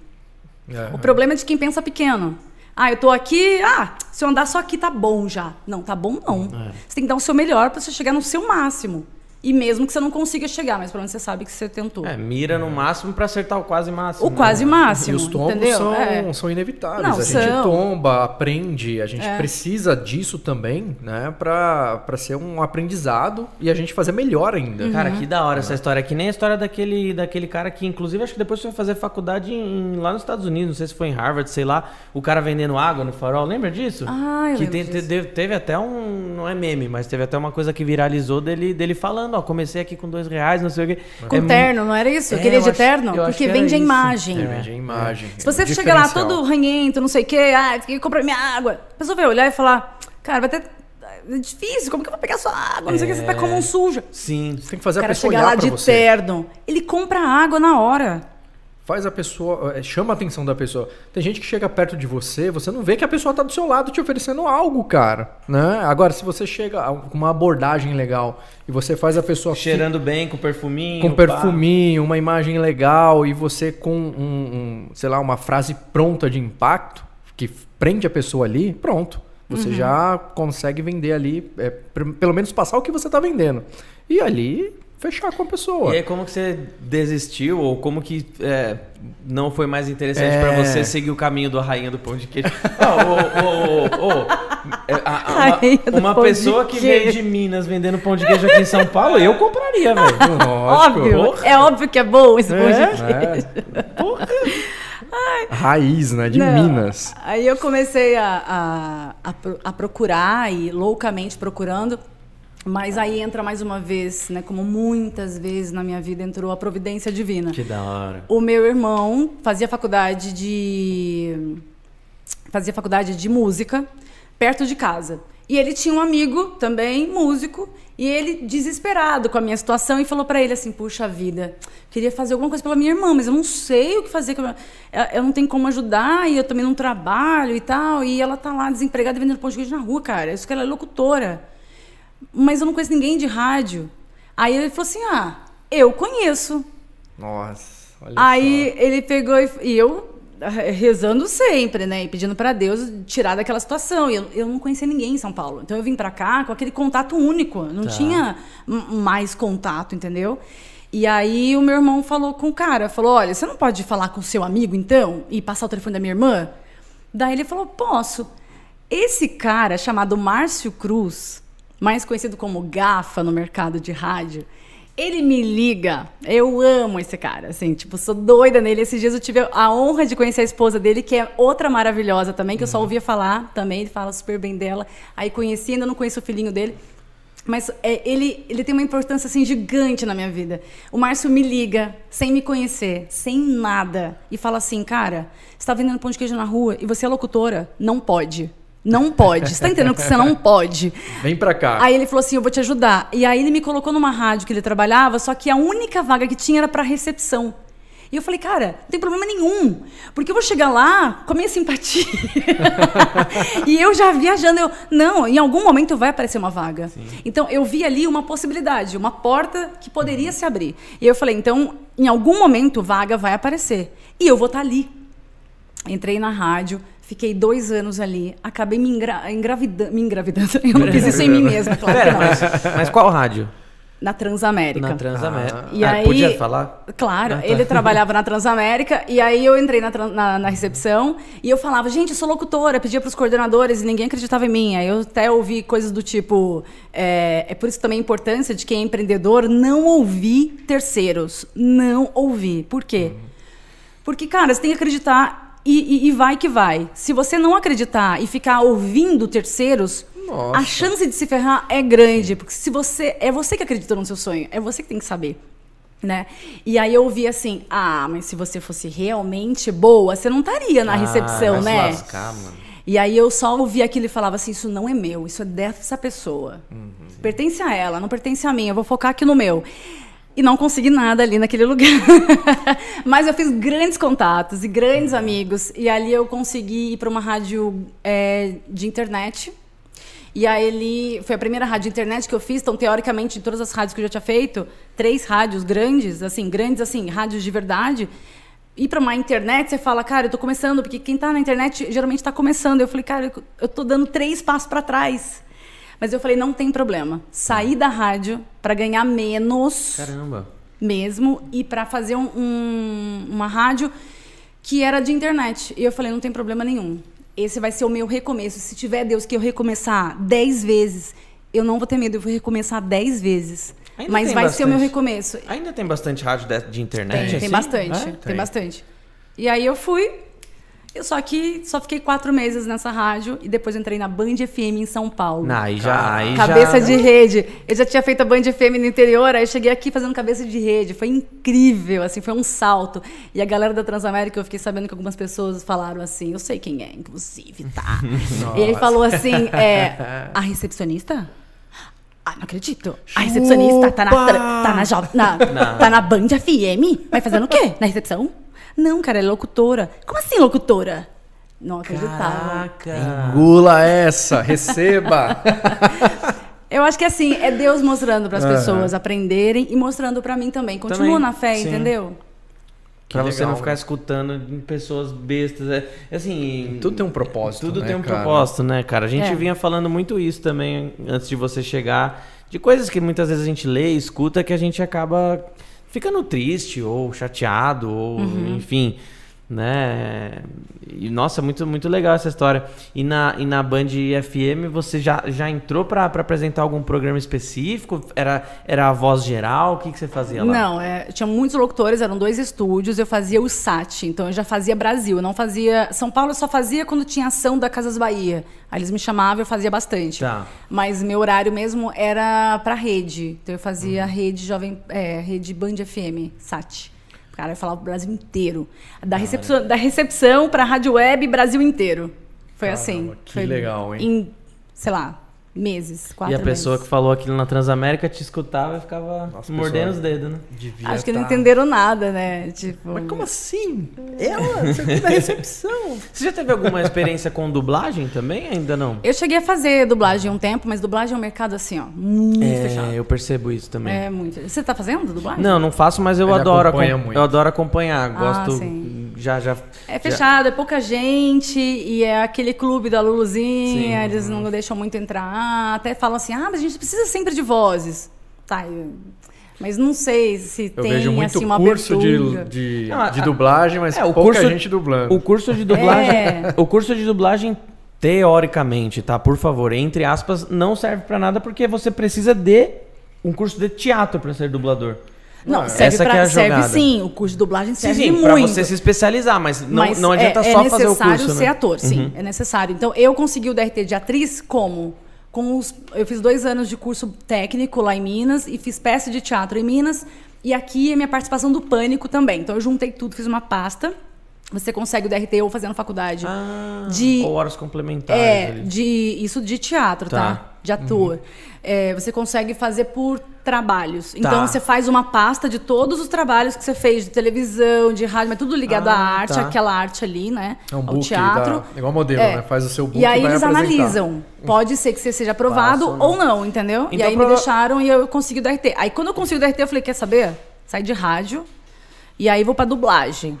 Speaker 3: É. O problema é de quem pensa pequeno. Ah, eu tô aqui, ah, se eu andar só aqui tá bom já. Não, tá bom não. É. Você tem que dar o seu melhor para você chegar no seu máximo. E mesmo que você não consiga chegar, mas pelo menos você sabe que você tentou.
Speaker 1: É, mira no máximo para acertar o quase máximo.
Speaker 3: O quase né? máximo.
Speaker 2: E os tombos são, é. são inevitáveis. Não, a são. gente tomba, aprende, a gente é. precisa disso também, né? Pra, pra ser um aprendizado e a gente fazer melhor ainda.
Speaker 1: Uhum. Cara, que da hora essa história. Que nem a história daquele, daquele cara que, inclusive, acho que depois foi fazer faculdade em, lá nos Estados Unidos, não sei se foi em Harvard, sei lá, o cara vendendo água no farol. Lembra disso?
Speaker 3: Ah, eu
Speaker 1: que tem, teve, teve até um. Não é meme, mas teve até uma coisa que viralizou dele, dele falando, ó, comecei aqui com dois reais, não sei o quê.
Speaker 3: Com é terno, não era isso? Eu é, queria de terno? Porque vende a imagem.
Speaker 2: É, vende a imagem.
Speaker 3: Se você chega lá todo ranhento, não sei o quê, ah, compra minha água. A pessoa vai olhar e falar, cara, vai ter é difícil, como que eu vou pegar sua água? Não sei o que, você tá com a mão suja.
Speaker 1: Sim.
Speaker 2: Você tem que fazer
Speaker 3: o
Speaker 2: cara a
Speaker 3: pessoa chegar lá de
Speaker 2: você.
Speaker 3: terno. Ele compra água na hora
Speaker 2: faz a pessoa, eh, chama a atenção da pessoa. Tem gente que chega perto de você, você não vê que a pessoa está do seu lado te oferecendo algo, cara, né? Agora, se você chega com uma abordagem legal e você faz a pessoa
Speaker 1: cheirando bem com perfuminho,
Speaker 2: com perfuminho, pá. uma imagem legal e você com um, um, sei lá, uma frase pronta de impacto que prende a pessoa ali, pronto. Você já consegue vender ali, é, pelo menos passar o que você tá vendendo. E ali, fechar com a pessoa.
Speaker 1: E aí, como que você desistiu? Ou como que é, não foi mais interessante
Speaker 2: É.
Speaker 1: pra você seguir o caminho do rainha do pão de queijo? Ô, ô, ô, ô, é, a- a- uma uma pessoa que veio de Minas vendendo pão de queijo aqui em São Paulo, eu compraria, velho.
Speaker 2: Lógico.
Speaker 3: Óbvio.
Speaker 1: porra.
Speaker 3: É óbvio que é bom esse pão de
Speaker 1: É?
Speaker 3: queijo.
Speaker 2: Raiz, né? De
Speaker 3: Não.
Speaker 2: Minas.
Speaker 3: Aí eu comecei a, a, a procurar e loucamente procurando. Mas aí entra mais uma vez, né? Como muitas vezes na minha vida entrou a providência divina.
Speaker 1: Que da hora.
Speaker 3: O meu irmão fazia faculdade de fazia faculdade de música perto de casa. E ele tinha um amigo também, músico, e ele desesperado com a minha situação e falou pra ele assim: "Puxa vida, queria fazer alguma coisa pela minha irmã, mas eu não sei o que fazer, eu não tenho como ajudar e eu também não trabalho e tal, e ela tá lá desempregada vendendo pão de queijo na rua, cara. Isso que ela é locutora. Mas eu não conheço ninguém de rádio. Aí ele falou assim: "Ah, eu conheço".
Speaker 2: Nossa, olha
Speaker 3: Aí ele pegou e, e eu eh, rezando sempre, né? E pedindo pra Deus tirar daquela situação. E eu, eu não conhecia ninguém em São Paulo. Então eu vim pra cá com aquele contato único. Não
Speaker 1: Tá.
Speaker 3: tinha mais contato, entendeu? E aí o meu irmão falou com o cara, falou: "Olha, você não pode falar com o seu amigo então e passar o telefone da minha irmã?" Daí ele falou: "Posso". Esse cara chamado Márcio Cruz, mais conhecido como Gafa no mercado de rádio, ele me liga. Eu amo esse cara, assim, tipo, sou doida nele. Esses dias eu tive a honra de conhecer a esposa dele, que é outra maravilhosa também, que eu só ouvia falar também, ele fala super bem dela. Aí conheci, ainda não conheço o filhinho dele. Mas é, ele, ele tem uma importância assim gigante na minha vida. O Márcio me liga, sem me conhecer, sem nada, e fala assim: Cara, você tá vendendo pão de queijo na rua e você é locutora? Não pode. Não pode. Você tá entendendo que você não pode?
Speaker 2: Vem pra cá.
Speaker 3: Aí ele falou assim: Eu vou te ajudar. E aí ele me colocou numa rádio que ele trabalhava, só que a única vaga que tinha era para recepção. E eu falei, cara, não tem problema nenhum. Porque eu vou chegar lá com a minha simpatia. e eu já viajando, eu. Não, em algum momento vai aparecer uma vaga. Então eu vi ali uma possibilidade, uma porta que poderia se abrir. E eu falei, então, em algum momento, vaga vai aparecer. E eu vou estar ali. Entrei na rádio, fiquei dois anos ali, acabei me, engra engravida- me engravidando. Eu não fiz isso em mim mesma, claro que
Speaker 1: Pera,
Speaker 3: não.
Speaker 1: mas, mas qual rádio?
Speaker 3: Na Transamérica.
Speaker 1: Na Transamérica.
Speaker 3: E
Speaker 1: Ah,
Speaker 3: aí-
Speaker 1: Podia falar?
Speaker 3: Claro,
Speaker 1: Ah, tá.
Speaker 3: ele trabalhava na Transamérica e aí eu entrei na, na- na recepção e eu falava, gente, eu sou locutora, pedia para os coordenadores e ninguém acreditava em mim. Aí eu até ouvi coisas do tipo, é, é por isso também a importância de quem é empreendedor não ouvir terceiros, não ouvir. Por quê? Porque, cara, você tem que acreditar e, e- e vai que vai. Se você não acreditar e ficar ouvindo terceiros,
Speaker 2: Nossa.
Speaker 3: a chance de se ferrar é grande. Porque se você. É você que acredita no seu sonho, é você que tem que saber. Né? E aí eu ouvi assim: ah, mas se você fosse realmente boa, você não estaria na
Speaker 1: Ah,
Speaker 3: recepção, né?
Speaker 1: lascar, mano.
Speaker 3: E aí eu só ouvia aquilo e falava assim: isso não é meu, isso é dessa pessoa.
Speaker 1: Uhum.
Speaker 3: Pertence a ela, não pertence a mim, eu vou focar aqui no meu. E não consegui nada ali naquele lugar. Mas eu fiz grandes contatos e grandes
Speaker 1: Uhum.
Speaker 3: amigos. E ali eu consegui ir para uma rádio é, de internet. E aí ele foi a primeira rádio de internet que eu fiz, então teoricamente de todas as rádios que eu já tinha feito, três rádios grandes, assim, grandes assim, rádios de verdade. Ir para uma internet, você fala, cara, eu tô começando, porque quem tá na internet geralmente tá começando. Eu falei, cara, eu- eu tô dando três passos para trás. Mas eu falei, não tem problema. Sair da rádio para ganhar menos
Speaker 1: Caramba.
Speaker 3: mesmo e para fazer um- um- uma rádio que era de internet. E eu falei, não tem problema nenhum. Esse vai ser o meu recomeço. Se tiver Deus que eu recomeçar dez vezes, eu não vou ter medo, eu vou recomeçar dez vezes.
Speaker 1: Ainda
Speaker 3: Mas
Speaker 1: tem
Speaker 3: vai ser o meu
Speaker 1: bastante.
Speaker 3: recomeço.
Speaker 1: Ainda tem bastante rádio de, de internet?
Speaker 3: Tem, tem
Speaker 1: assim?
Speaker 3: bastante,
Speaker 1: É?
Speaker 3: tem bastante. E aí eu fui, eu só que só fiquei quatro meses nessa rádio e depois entrei na Band FM em São Paulo.
Speaker 1: Não, aí já. Aí
Speaker 3: Cabeça
Speaker 1: já...
Speaker 3: de rede. Eu já tinha feito a Band FM no interior, aí eu cheguei aqui fazendo cabeça de rede. Foi incrível, assim, foi um salto. E a galera da Transamérica, eu fiquei sabendo que algumas pessoas falaram assim, eu sei quem é, inclusive, tá? e ele falou assim, é, a recepcionista? Ah, não acredito. A recepcionista tá na, tá na, jo- na-
Speaker 1: Não.
Speaker 3: tá na Band FM? Vai fazendo o quê? Na recepção? Não, cara, ela é locutora. Como assim locutora? Não acreditava.
Speaker 1: Caraca.
Speaker 2: Engula essa, receba.
Speaker 3: Eu acho que assim, é Deus mostrando para as
Speaker 2: Aham.
Speaker 3: pessoas aprenderem e mostrando para mim também. Continua
Speaker 1: Também,
Speaker 3: na fé,
Speaker 1: sim.
Speaker 3: entendeu?
Speaker 1: Pra você
Speaker 2: legal,
Speaker 1: não ficar
Speaker 2: né?
Speaker 1: escutando pessoas bestas. É, assim.
Speaker 2: Tudo tem um propósito,
Speaker 1: Tudo
Speaker 2: né,
Speaker 1: tem um
Speaker 2: cara?
Speaker 1: propósito, né, cara? A gente
Speaker 3: É.
Speaker 1: vinha falando muito isso também antes de você chegar. De coisas que muitas vezes a gente lê e escuta que a gente acaba ficando triste ou chateado, ou
Speaker 3: Uhum.
Speaker 1: enfim. Né? E, nossa, muito, muito legal essa história. E na, e na Band FM você já, já entrou pra pra apresentar algum programa específico? Era, era a voz geral? O que, que você fazia lá?
Speaker 3: Não, é, tinha muitos locutores, eram dois estúdios, eu fazia o SAT, então eu já fazia Brasil, eu não fazia. São Paulo eu só fazia quando tinha ação da Casas Bahia. Aí eles me chamavam, eu fazia bastante.
Speaker 1: Tá.
Speaker 3: Mas meu horário mesmo era pra rede. Então eu fazia
Speaker 1: Uhum.
Speaker 3: rede jovem, é, rede Band FM, SAT. Cara, eu falava o Brasil inteiro. Da recepção, da recepção pra rádio web, Brasil inteiro. Foi
Speaker 2: Caramba,
Speaker 3: assim.
Speaker 2: que
Speaker 3: Foi
Speaker 2: legal, hein?
Speaker 3: Em, sei lá, meses, quatro
Speaker 1: E a pessoa
Speaker 3: meses.
Speaker 1: que falou aquilo na Transamérica te escutava e ficava
Speaker 2: Nossa,
Speaker 1: mordendo
Speaker 2: pessoal.
Speaker 1: os dedos, né?
Speaker 2: Devia
Speaker 3: Acho que não
Speaker 2: tá-
Speaker 3: entenderam nada, né? Tipo,
Speaker 2: Mas como assim? Ela? Você aqui da recepção?
Speaker 1: Você já teve alguma experiência com dublagem também? Ainda não?
Speaker 3: Eu cheguei a fazer dublagem um tempo, mas dublagem é um mercado assim, ó, muito fechado.
Speaker 1: É, eu percebo isso também.
Speaker 3: É muito. Você tá fazendo dublagem?
Speaker 1: Não, não faço, mas eu
Speaker 2: Ele
Speaker 1: adoro
Speaker 2: acompanha
Speaker 1: acom-
Speaker 2: muito.
Speaker 1: Eu adoro acompanhar. Gosto.
Speaker 3: sim.
Speaker 1: Já, já.
Speaker 3: É fechado, é pouca gente e é aquele clube da Luluzinha,
Speaker 1: Sim.
Speaker 3: eles não deixam muito entrar. Até falam assim, ah, mas a gente precisa sempre de vozes. Tá, eu- mas não sei se
Speaker 2: Eu
Speaker 3: tem
Speaker 2: vejo muito
Speaker 3: assim uma
Speaker 2: curso de,
Speaker 3: abertura.
Speaker 2: de,
Speaker 1: Não,
Speaker 2: de
Speaker 1: a-
Speaker 2: dublagem, mas
Speaker 1: é, o
Speaker 2: pouca
Speaker 1: curso-
Speaker 2: gente dublando.
Speaker 1: O curso de dublagem.
Speaker 3: É.
Speaker 1: O curso de dublagem, teoricamente, tá? Por favor, entre aspas, não serve pra nada porque você precisa de um curso de teatro pra ser dublador.
Speaker 3: Não, serve,
Speaker 1: essa que
Speaker 3: pra,
Speaker 1: é a
Speaker 3: serve sim, o curso de dublagem
Speaker 1: Sim,
Speaker 3: serve
Speaker 1: sim,
Speaker 3: muito.
Speaker 1: pra você se especializar, mas não,
Speaker 3: Mas
Speaker 1: não adianta
Speaker 3: é,
Speaker 1: só
Speaker 3: é
Speaker 1: fazer o
Speaker 3: necessário
Speaker 1: curso.
Speaker 3: ser
Speaker 1: né?
Speaker 3: ator, sim,
Speaker 1: Uhum.
Speaker 3: é necessário. Então, eu consegui o DRT de atriz como? Com os, eu fiz dois anos de curso técnico lá em Minas e fiz peça de teatro em Minas. E aqui é minha participação do Pânico também. Então, eu juntei tudo, fiz uma pasta. Você consegue o DRT ou fazendo faculdade.
Speaker 1: Ah,
Speaker 3: De-
Speaker 1: ou horas complementares.
Speaker 3: É,
Speaker 1: ali.
Speaker 3: de, isso de teatro, tá?
Speaker 1: Tá. Uhum.
Speaker 3: De ator. É, você consegue fazer por trabalhos. Então
Speaker 1: Tá.
Speaker 3: você faz uma pasta de todos os trabalhos que você fez, de televisão, de rádio, mas tudo ligado
Speaker 1: Ah,
Speaker 3: à arte,
Speaker 1: tá.
Speaker 3: aquela arte ali, né?
Speaker 2: É um
Speaker 3: Ao
Speaker 2: book,
Speaker 3: teatro.
Speaker 2: da- igual modelo,
Speaker 3: É.
Speaker 2: né? Faz o seu book
Speaker 3: E aí eles
Speaker 2: apresentar.
Speaker 3: analisam. Pode ser que você seja aprovado
Speaker 2: Passa ou
Speaker 3: ou não, entendeu? e
Speaker 1: Então,
Speaker 3: aí me
Speaker 1: prova-
Speaker 3: deixaram e eu consegui o DRT. Aí quando eu consegui o DRT, eu falei, quer saber? Sai de rádio e aí vou pra dublagem.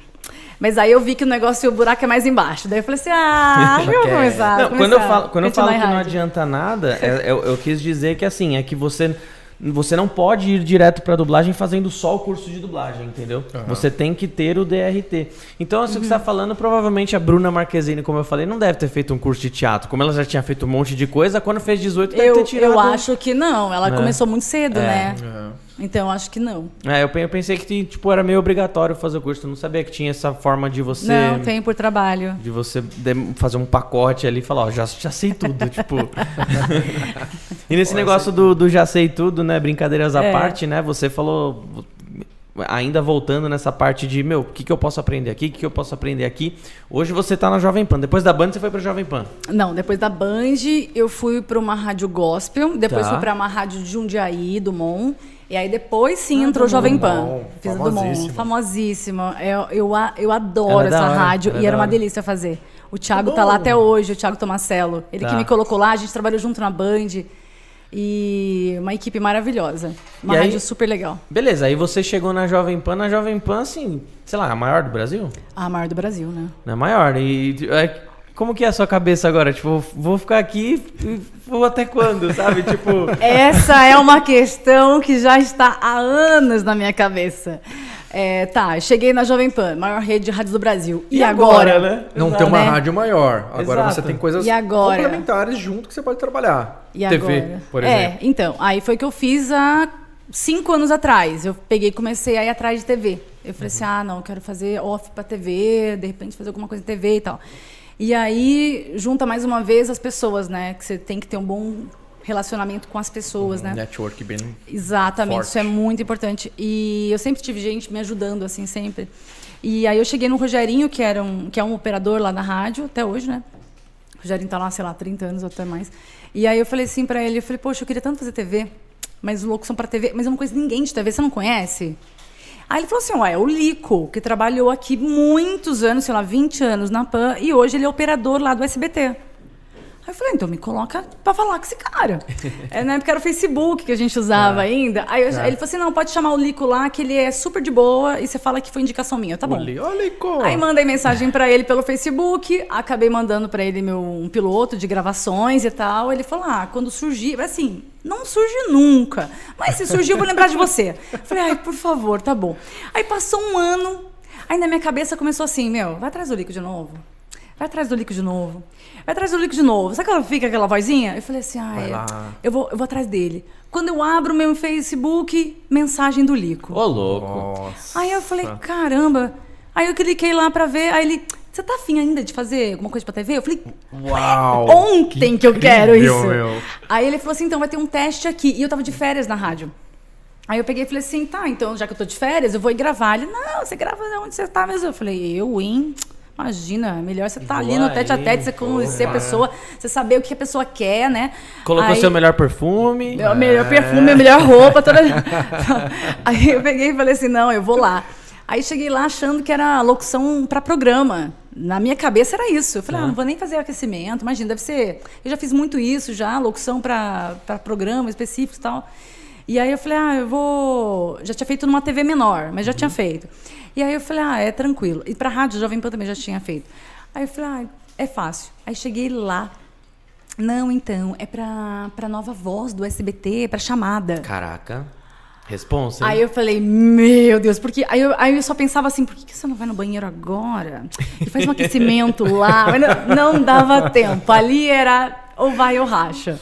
Speaker 3: Mas aí eu vi que o negócio, o buraco é mais embaixo. Daí eu falei assim, ah, eu vou começar.
Speaker 1: Não,
Speaker 3: vou
Speaker 1: quando eu
Speaker 3: começar
Speaker 1: falo, quando eu falo que não adianta nada, é- eu, eu quis dizer que assim, é que você você não pode ir direto pra dublagem fazendo só o curso de dublagem, entendeu? Você tem que ter o DRT. Então, isso que você tá falando, provavelmente a Bruna Marquezine, como eu falei, não deve ter feito um curso de teatro. Como ela já tinha feito um monte de coisa, quando fez 18 deve
Speaker 3: Eu,
Speaker 1: ter tirado.
Speaker 3: eu acho que não. Ela
Speaker 1: Né?
Speaker 3: começou muito cedo,
Speaker 1: É.
Speaker 3: né?
Speaker 2: É.
Speaker 3: Então acho que não.
Speaker 1: É, eu pe- eu pensei que tipo era meio obrigatório fazer o curso, eu não sabia que tinha essa forma de você
Speaker 3: Não, tem por trabalho.
Speaker 1: de você fazer um pacote ali e falar, ó, já, já sei tudo, tipo. e nesse negócio do, do já sei tudo, né? Brincadeiras à
Speaker 3: É.
Speaker 1: parte, né? Você falou. Ainda voltando nessa parte de, meu, o que, que eu posso aprender aqui? O que, que eu posso aprender aqui? Hoje você tá na Jovem Pan. Depois da banda, você foi pra Jovem Pan.
Speaker 3: Não, depois da Band, eu fui para uma rádio gospel, depois
Speaker 1: Tá.
Speaker 3: fui para uma rádio de Jundiaí, Dumont. E aí depois sim
Speaker 2: Ah,
Speaker 3: entrou
Speaker 2: Dumont,
Speaker 3: Jovem Pan.
Speaker 2: Dumont,
Speaker 3: Fiz
Speaker 2: famosíssima.
Speaker 3: Dumont, famosíssima. Eu, eu, eu adoro
Speaker 1: é
Speaker 3: essa
Speaker 1: hora,
Speaker 3: rádio
Speaker 1: é
Speaker 3: e era uma delícia fazer. O Thiago
Speaker 2: Tá
Speaker 3: lá
Speaker 2: bom.
Speaker 3: até hoje, o Thiago Tomacello. Ele
Speaker 1: Tá.
Speaker 3: que me colocou lá, a gente trabalhou junto na Band. E uma equipe maravilhosa. Uma
Speaker 1: E aí-
Speaker 3: rádio super legal.
Speaker 1: Beleza, aí você chegou na Jovem Pan. Na Jovem Pan, assim, sei lá, a maior do Brasil?
Speaker 3: A maior do Brasil, né?
Speaker 1: É maior. E é, como que é a sua cabeça agora? Tipo, vou ficar aqui e vou até quando, sabe? Tipo.
Speaker 3: Essa é uma questão que já está há anos na minha cabeça. É, tá, cheguei na Jovem Pan, maior rede de rádios do Brasil. E, agora?
Speaker 1: né?
Speaker 2: Não
Speaker 1: Exato.
Speaker 2: tem uma
Speaker 3: Né?
Speaker 2: rádio maior. Agora
Speaker 1: Exato.
Speaker 2: você tem coisas
Speaker 3: E agora?
Speaker 2: complementares junto que você pode trabalhar.
Speaker 3: E
Speaker 2: TV,
Speaker 3: agora?
Speaker 2: por
Speaker 3: é,
Speaker 2: exemplo.
Speaker 3: então, aí foi que eu fiz há cinco anos atrás. Eu peguei e comecei a ir atrás de TV. Eu falei assim, ah, não, eu quero fazer off pra TV, de repente fazer alguma coisa em TV e tal. E aí, junta mais uma vez as pessoas, né? Que você tem que ter um bom relacionamento com as pessoas, né?
Speaker 2: Network bem.
Speaker 3: Exatamente,
Speaker 2: Forte.
Speaker 3: isso é muito importante. E eu sempre tive gente me ajudando, assim, sempre. E aí eu cheguei no Rogerinho, que, era um, que é um operador lá na rádio, até hoje, né? O Rogerinho tá lá, sei lá, 30 anos ou até mais. E aí eu falei assim pra ele, eu falei, poxa, eu queria tanto fazer TV, mas loucos são pra TV, mas eu não conheço ninguém de TV, você não conhece? Aí ele falou assim, ué, é o Lico, que trabalhou aqui muitos anos, sei lá, 20 anos na PAN, e hoje ele é operador lá do SBT. Aí eu falei, então me coloca pra falar com esse cara. é, na época era o Facebook que a gente usava
Speaker 2: É.
Speaker 3: ainda. Aí eu- ele falou assim: não, pode chamar o Lico lá, que ele é super de boa, e você fala que foi indicação minha. Tá bom.
Speaker 2: Olha como.
Speaker 3: Aí mandei mensagem pra ele pelo Facebook, acabei mandando pra ele meu um piloto de gravações e tal. Ele falou: "Ah, quando surgir, assim, não surge nunca, mas se surgir eu vou lembrar de você". Eu Falei: "Ai, por favor, tá bom". Aí passou um ano, aí na minha cabeça começou assim: "Meu, vai atrás do Lico de novo". Vai atrás do Lico de novo. Vai atrás do Lico de novo. Sabe quando fica aquela vozinha? Eu falei assim, ah, é, eu, vou, eu vou atrás dele. Quando eu abro meu Facebook, mensagem do Lico.
Speaker 1: Ô, louco.
Speaker 2: Nossa.
Speaker 3: Aí eu falei, caramba. Aí eu cliquei lá pra ver, aí ele, você tá afim ainda de fazer alguma coisa pra TV? Eu falei,
Speaker 2: Uau.
Speaker 3: ontem que, eu quero
Speaker 2: incrível,
Speaker 3: isso.
Speaker 2: meu.
Speaker 3: Aí ele falou assim, então vai ter um teste aqui. E eu tava de férias na rádio. Aí eu peguei e falei assim, tá, então já que eu tô de férias, eu vou ir gravar. Ele, não, você grava onde você tá mesmo. Eu falei, eu, hein? Imagina, melhor você tá ali no tete a tete, você conhecer a pessoa, você saber o que a pessoa quer, né?
Speaker 1: Colocou
Speaker 3: Aí-
Speaker 1: seu melhor perfume.
Speaker 3: meu melhor perfume, minha melhor roupa, toda. Aí eu peguei e falei assim: não, eu vou lá. Aí cheguei lá achando que era locução para programa. Na minha cabeça era isso. Eu falei, ah, não vou nem fazer aquecimento. Imagina, deve ser. Eu já fiz muito isso já, locução para programa específico e tal. E aí eu falei, ah, eu vou. Já tinha feito numa TV menor, mas já tinha feito. E aí eu falei, ah, é tranquilo. E para rádio Jovem Pan também já tinha feito. Aí eu falei, ah, é fácil. Aí cheguei lá. Não, então, é pra, pra nova voz do SBT, pra chamada.
Speaker 1: Caraca. Responsa. hein?
Speaker 3: Aí eu falei, meu Deus, porque aí eu, aí eu só pensava assim, por que, que você não vai no banheiro agora? E faz um aquecimento lá. Não, não dava tempo. Ali era ou vai ou racha.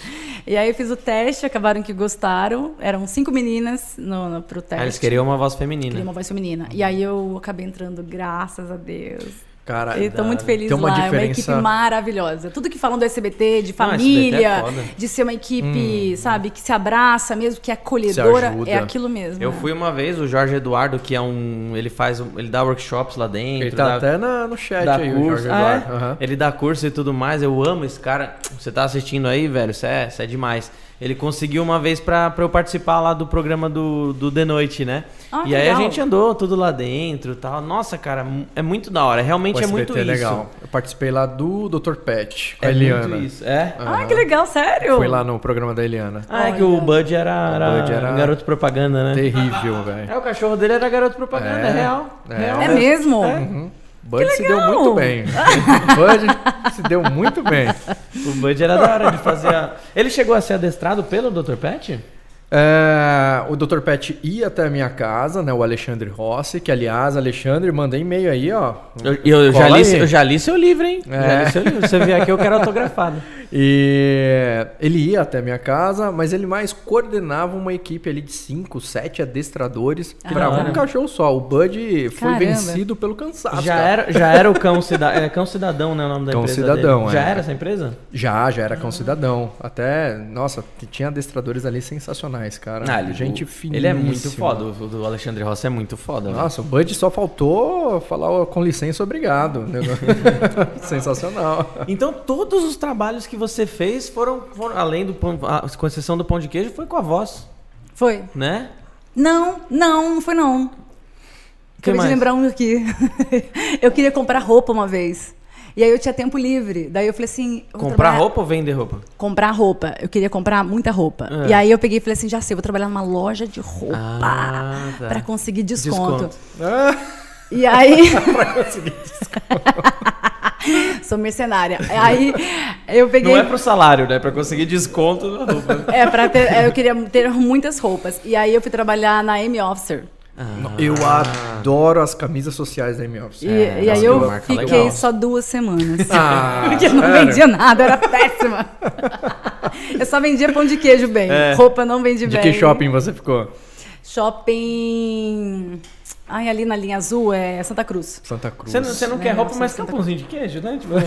Speaker 3: E aí eu fiz o teste, acabaram que gostaram. Eram cinco meninas no, no, pro teste.
Speaker 1: Ah, eles queriam uma voz feminina.
Speaker 3: Queria uma voz feminina. E aí eu acabei entrando, graças a Deus.
Speaker 2: Cara,
Speaker 3: Eu tô muito feliz
Speaker 2: tem uma
Speaker 3: lá, é uma
Speaker 2: diferença-
Speaker 3: equipe maravilhosa. Tudo que falam do SBT, de
Speaker 1: Não,
Speaker 3: família,
Speaker 1: SBT é
Speaker 3: de ser uma equipe, sabe, que se abraça mesmo, que é acolhedora, é aquilo mesmo.
Speaker 1: Eu
Speaker 3: né?
Speaker 1: fui uma vez, o Jorge Eduardo, que é um. Ele faz. um- Ele dá workshops lá dentro.
Speaker 2: Ele tá
Speaker 1: dá-
Speaker 2: até na- no chat aí, o
Speaker 1: curso.
Speaker 2: Jorge
Speaker 1: Ah, é?
Speaker 2: Eduardo. Aham.
Speaker 1: Ele dá curso e tudo mais. Eu amo esse cara. Você tá assistindo aí, velho? Isso é, isso é demais. Ele conseguiu uma vez pra, pra eu participar lá do programa do, do The Noite, né?
Speaker 3: Ah,
Speaker 1: e aí a gente andou tudo lá dentro e tal. Nossa, cara, é muito da hora. Realmente
Speaker 2: O
Speaker 1: é muito
Speaker 2: é
Speaker 1: isso.
Speaker 2: legal. Eu participei lá do Dr. Pet, com
Speaker 1: É
Speaker 2: a Eliana.
Speaker 1: muito isso. É?
Speaker 3: Ah, que legal, sério?
Speaker 2: Fui lá no programa da Eliana.
Speaker 1: Ah, é que o Bud era, era,
Speaker 2: Bud era-
Speaker 1: garoto propaganda, né?
Speaker 2: Terrível, velho.
Speaker 1: É, o cachorro dele era garoto propaganda, é,
Speaker 2: É.
Speaker 1: real.
Speaker 2: É.
Speaker 1: real
Speaker 3: É mesmo?
Speaker 2: Bud se deu muito bem. Bud se deu muito bem.
Speaker 1: O Bud era da hora de fazer a... Ele chegou a ser adestrado pelo Dr. Pet?
Speaker 2: É, o Dr. Pet ia até a minha casa, né? O Alexandre Rossi, que aliás, Alexandre, mandei e-mail aí, ó.
Speaker 1: Eu, eu já li,
Speaker 2: aí.
Speaker 1: eu já li seu livro, hein? Já
Speaker 2: É.
Speaker 1: li seu livro. Você vier aqui, eu quero autografado.
Speaker 2: E ele ia até a minha casa, mas ele mais coordenava uma equipe ali de 5, 7 adestradores
Speaker 3: Ah.
Speaker 2: para um cachorro só. O Bud foi
Speaker 3: Caramba.
Speaker 2: vencido pelo cansaço.
Speaker 1: Já
Speaker 2: cara.
Speaker 1: era, já era o Cão, Cida... é, Cão Cidadão, né? O nome da
Speaker 2: Cão
Speaker 1: empresa
Speaker 2: Cidadão,
Speaker 1: dele. Já
Speaker 2: é.
Speaker 1: era essa empresa?
Speaker 2: Já, já era cão cidadão. Até, nossa, tinha adestradores ali sensacionais, cara.
Speaker 1: Ah, ele-
Speaker 2: Gente
Speaker 1: o-
Speaker 2: finíssima.
Speaker 1: Ele é muito foda. O do Alexandre Rossi é muito foda. velho.
Speaker 2: Nossa, o Bud só faltou falar com licença, obrigado. Sensacional.
Speaker 1: Então, todos os trabalhos que você fez foram, foram além do pão, a- com exceção do pão de queijo, foi com a voz,
Speaker 3: Foi.
Speaker 1: né?
Speaker 3: Não, não, não foi não. Acabei de lembrar um aqui. eu queria comprar roupa uma vez. E aí eu tinha tempo livre. Daí eu falei assim. eu
Speaker 1: Comprar
Speaker 3: trabalhar-
Speaker 1: roupa ou vender roupa?
Speaker 3: Comprar roupa. Eu queria comprar muita roupa.
Speaker 1: É.
Speaker 3: E aí eu peguei e falei assim: já sei, vou trabalhar numa loja de roupa.
Speaker 1: Ah, tá.
Speaker 3: Pra conseguir desconto.
Speaker 1: Desconto.
Speaker 2: Ah,
Speaker 3: E aí. Sou mercenária. Aí eu peguei.
Speaker 1: Não é pro salário, né? Pra conseguir desconto na roupa.
Speaker 3: É, pra ter, é, eu queria ter muitas roupas. E aí eu fui trabalhar na M Officer.
Speaker 2: Eu adoro as camisas sociais da M-Office.
Speaker 3: E,
Speaker 1: É,
Speaker 3: e aí eu fiquei
Speaker 1: legal.
Speaker 3: só duas semanas.
Speaker 2: Ah,
Speaker 3: Porque eu não
Speaker 2: sério?
Speaker 3: vendia nada, era péssima. eu só vendia pão de queijo bem.
Speaker 1: É.
Speaker 3: Roupa não vendi
Speaker 2: De
Speaker 3: bem.
Speaker 2: que shopping você ficou?
Speaker 3: Shopping. Ai, ali na linha azul é Santa Cruz.
Speaker 2: Santa Cruz.
Speaker 1: Você não, você não
Speaker 3: É,
Speaker 1: quer roupa, mas quer um pãozinho de queijo, né? Tipo...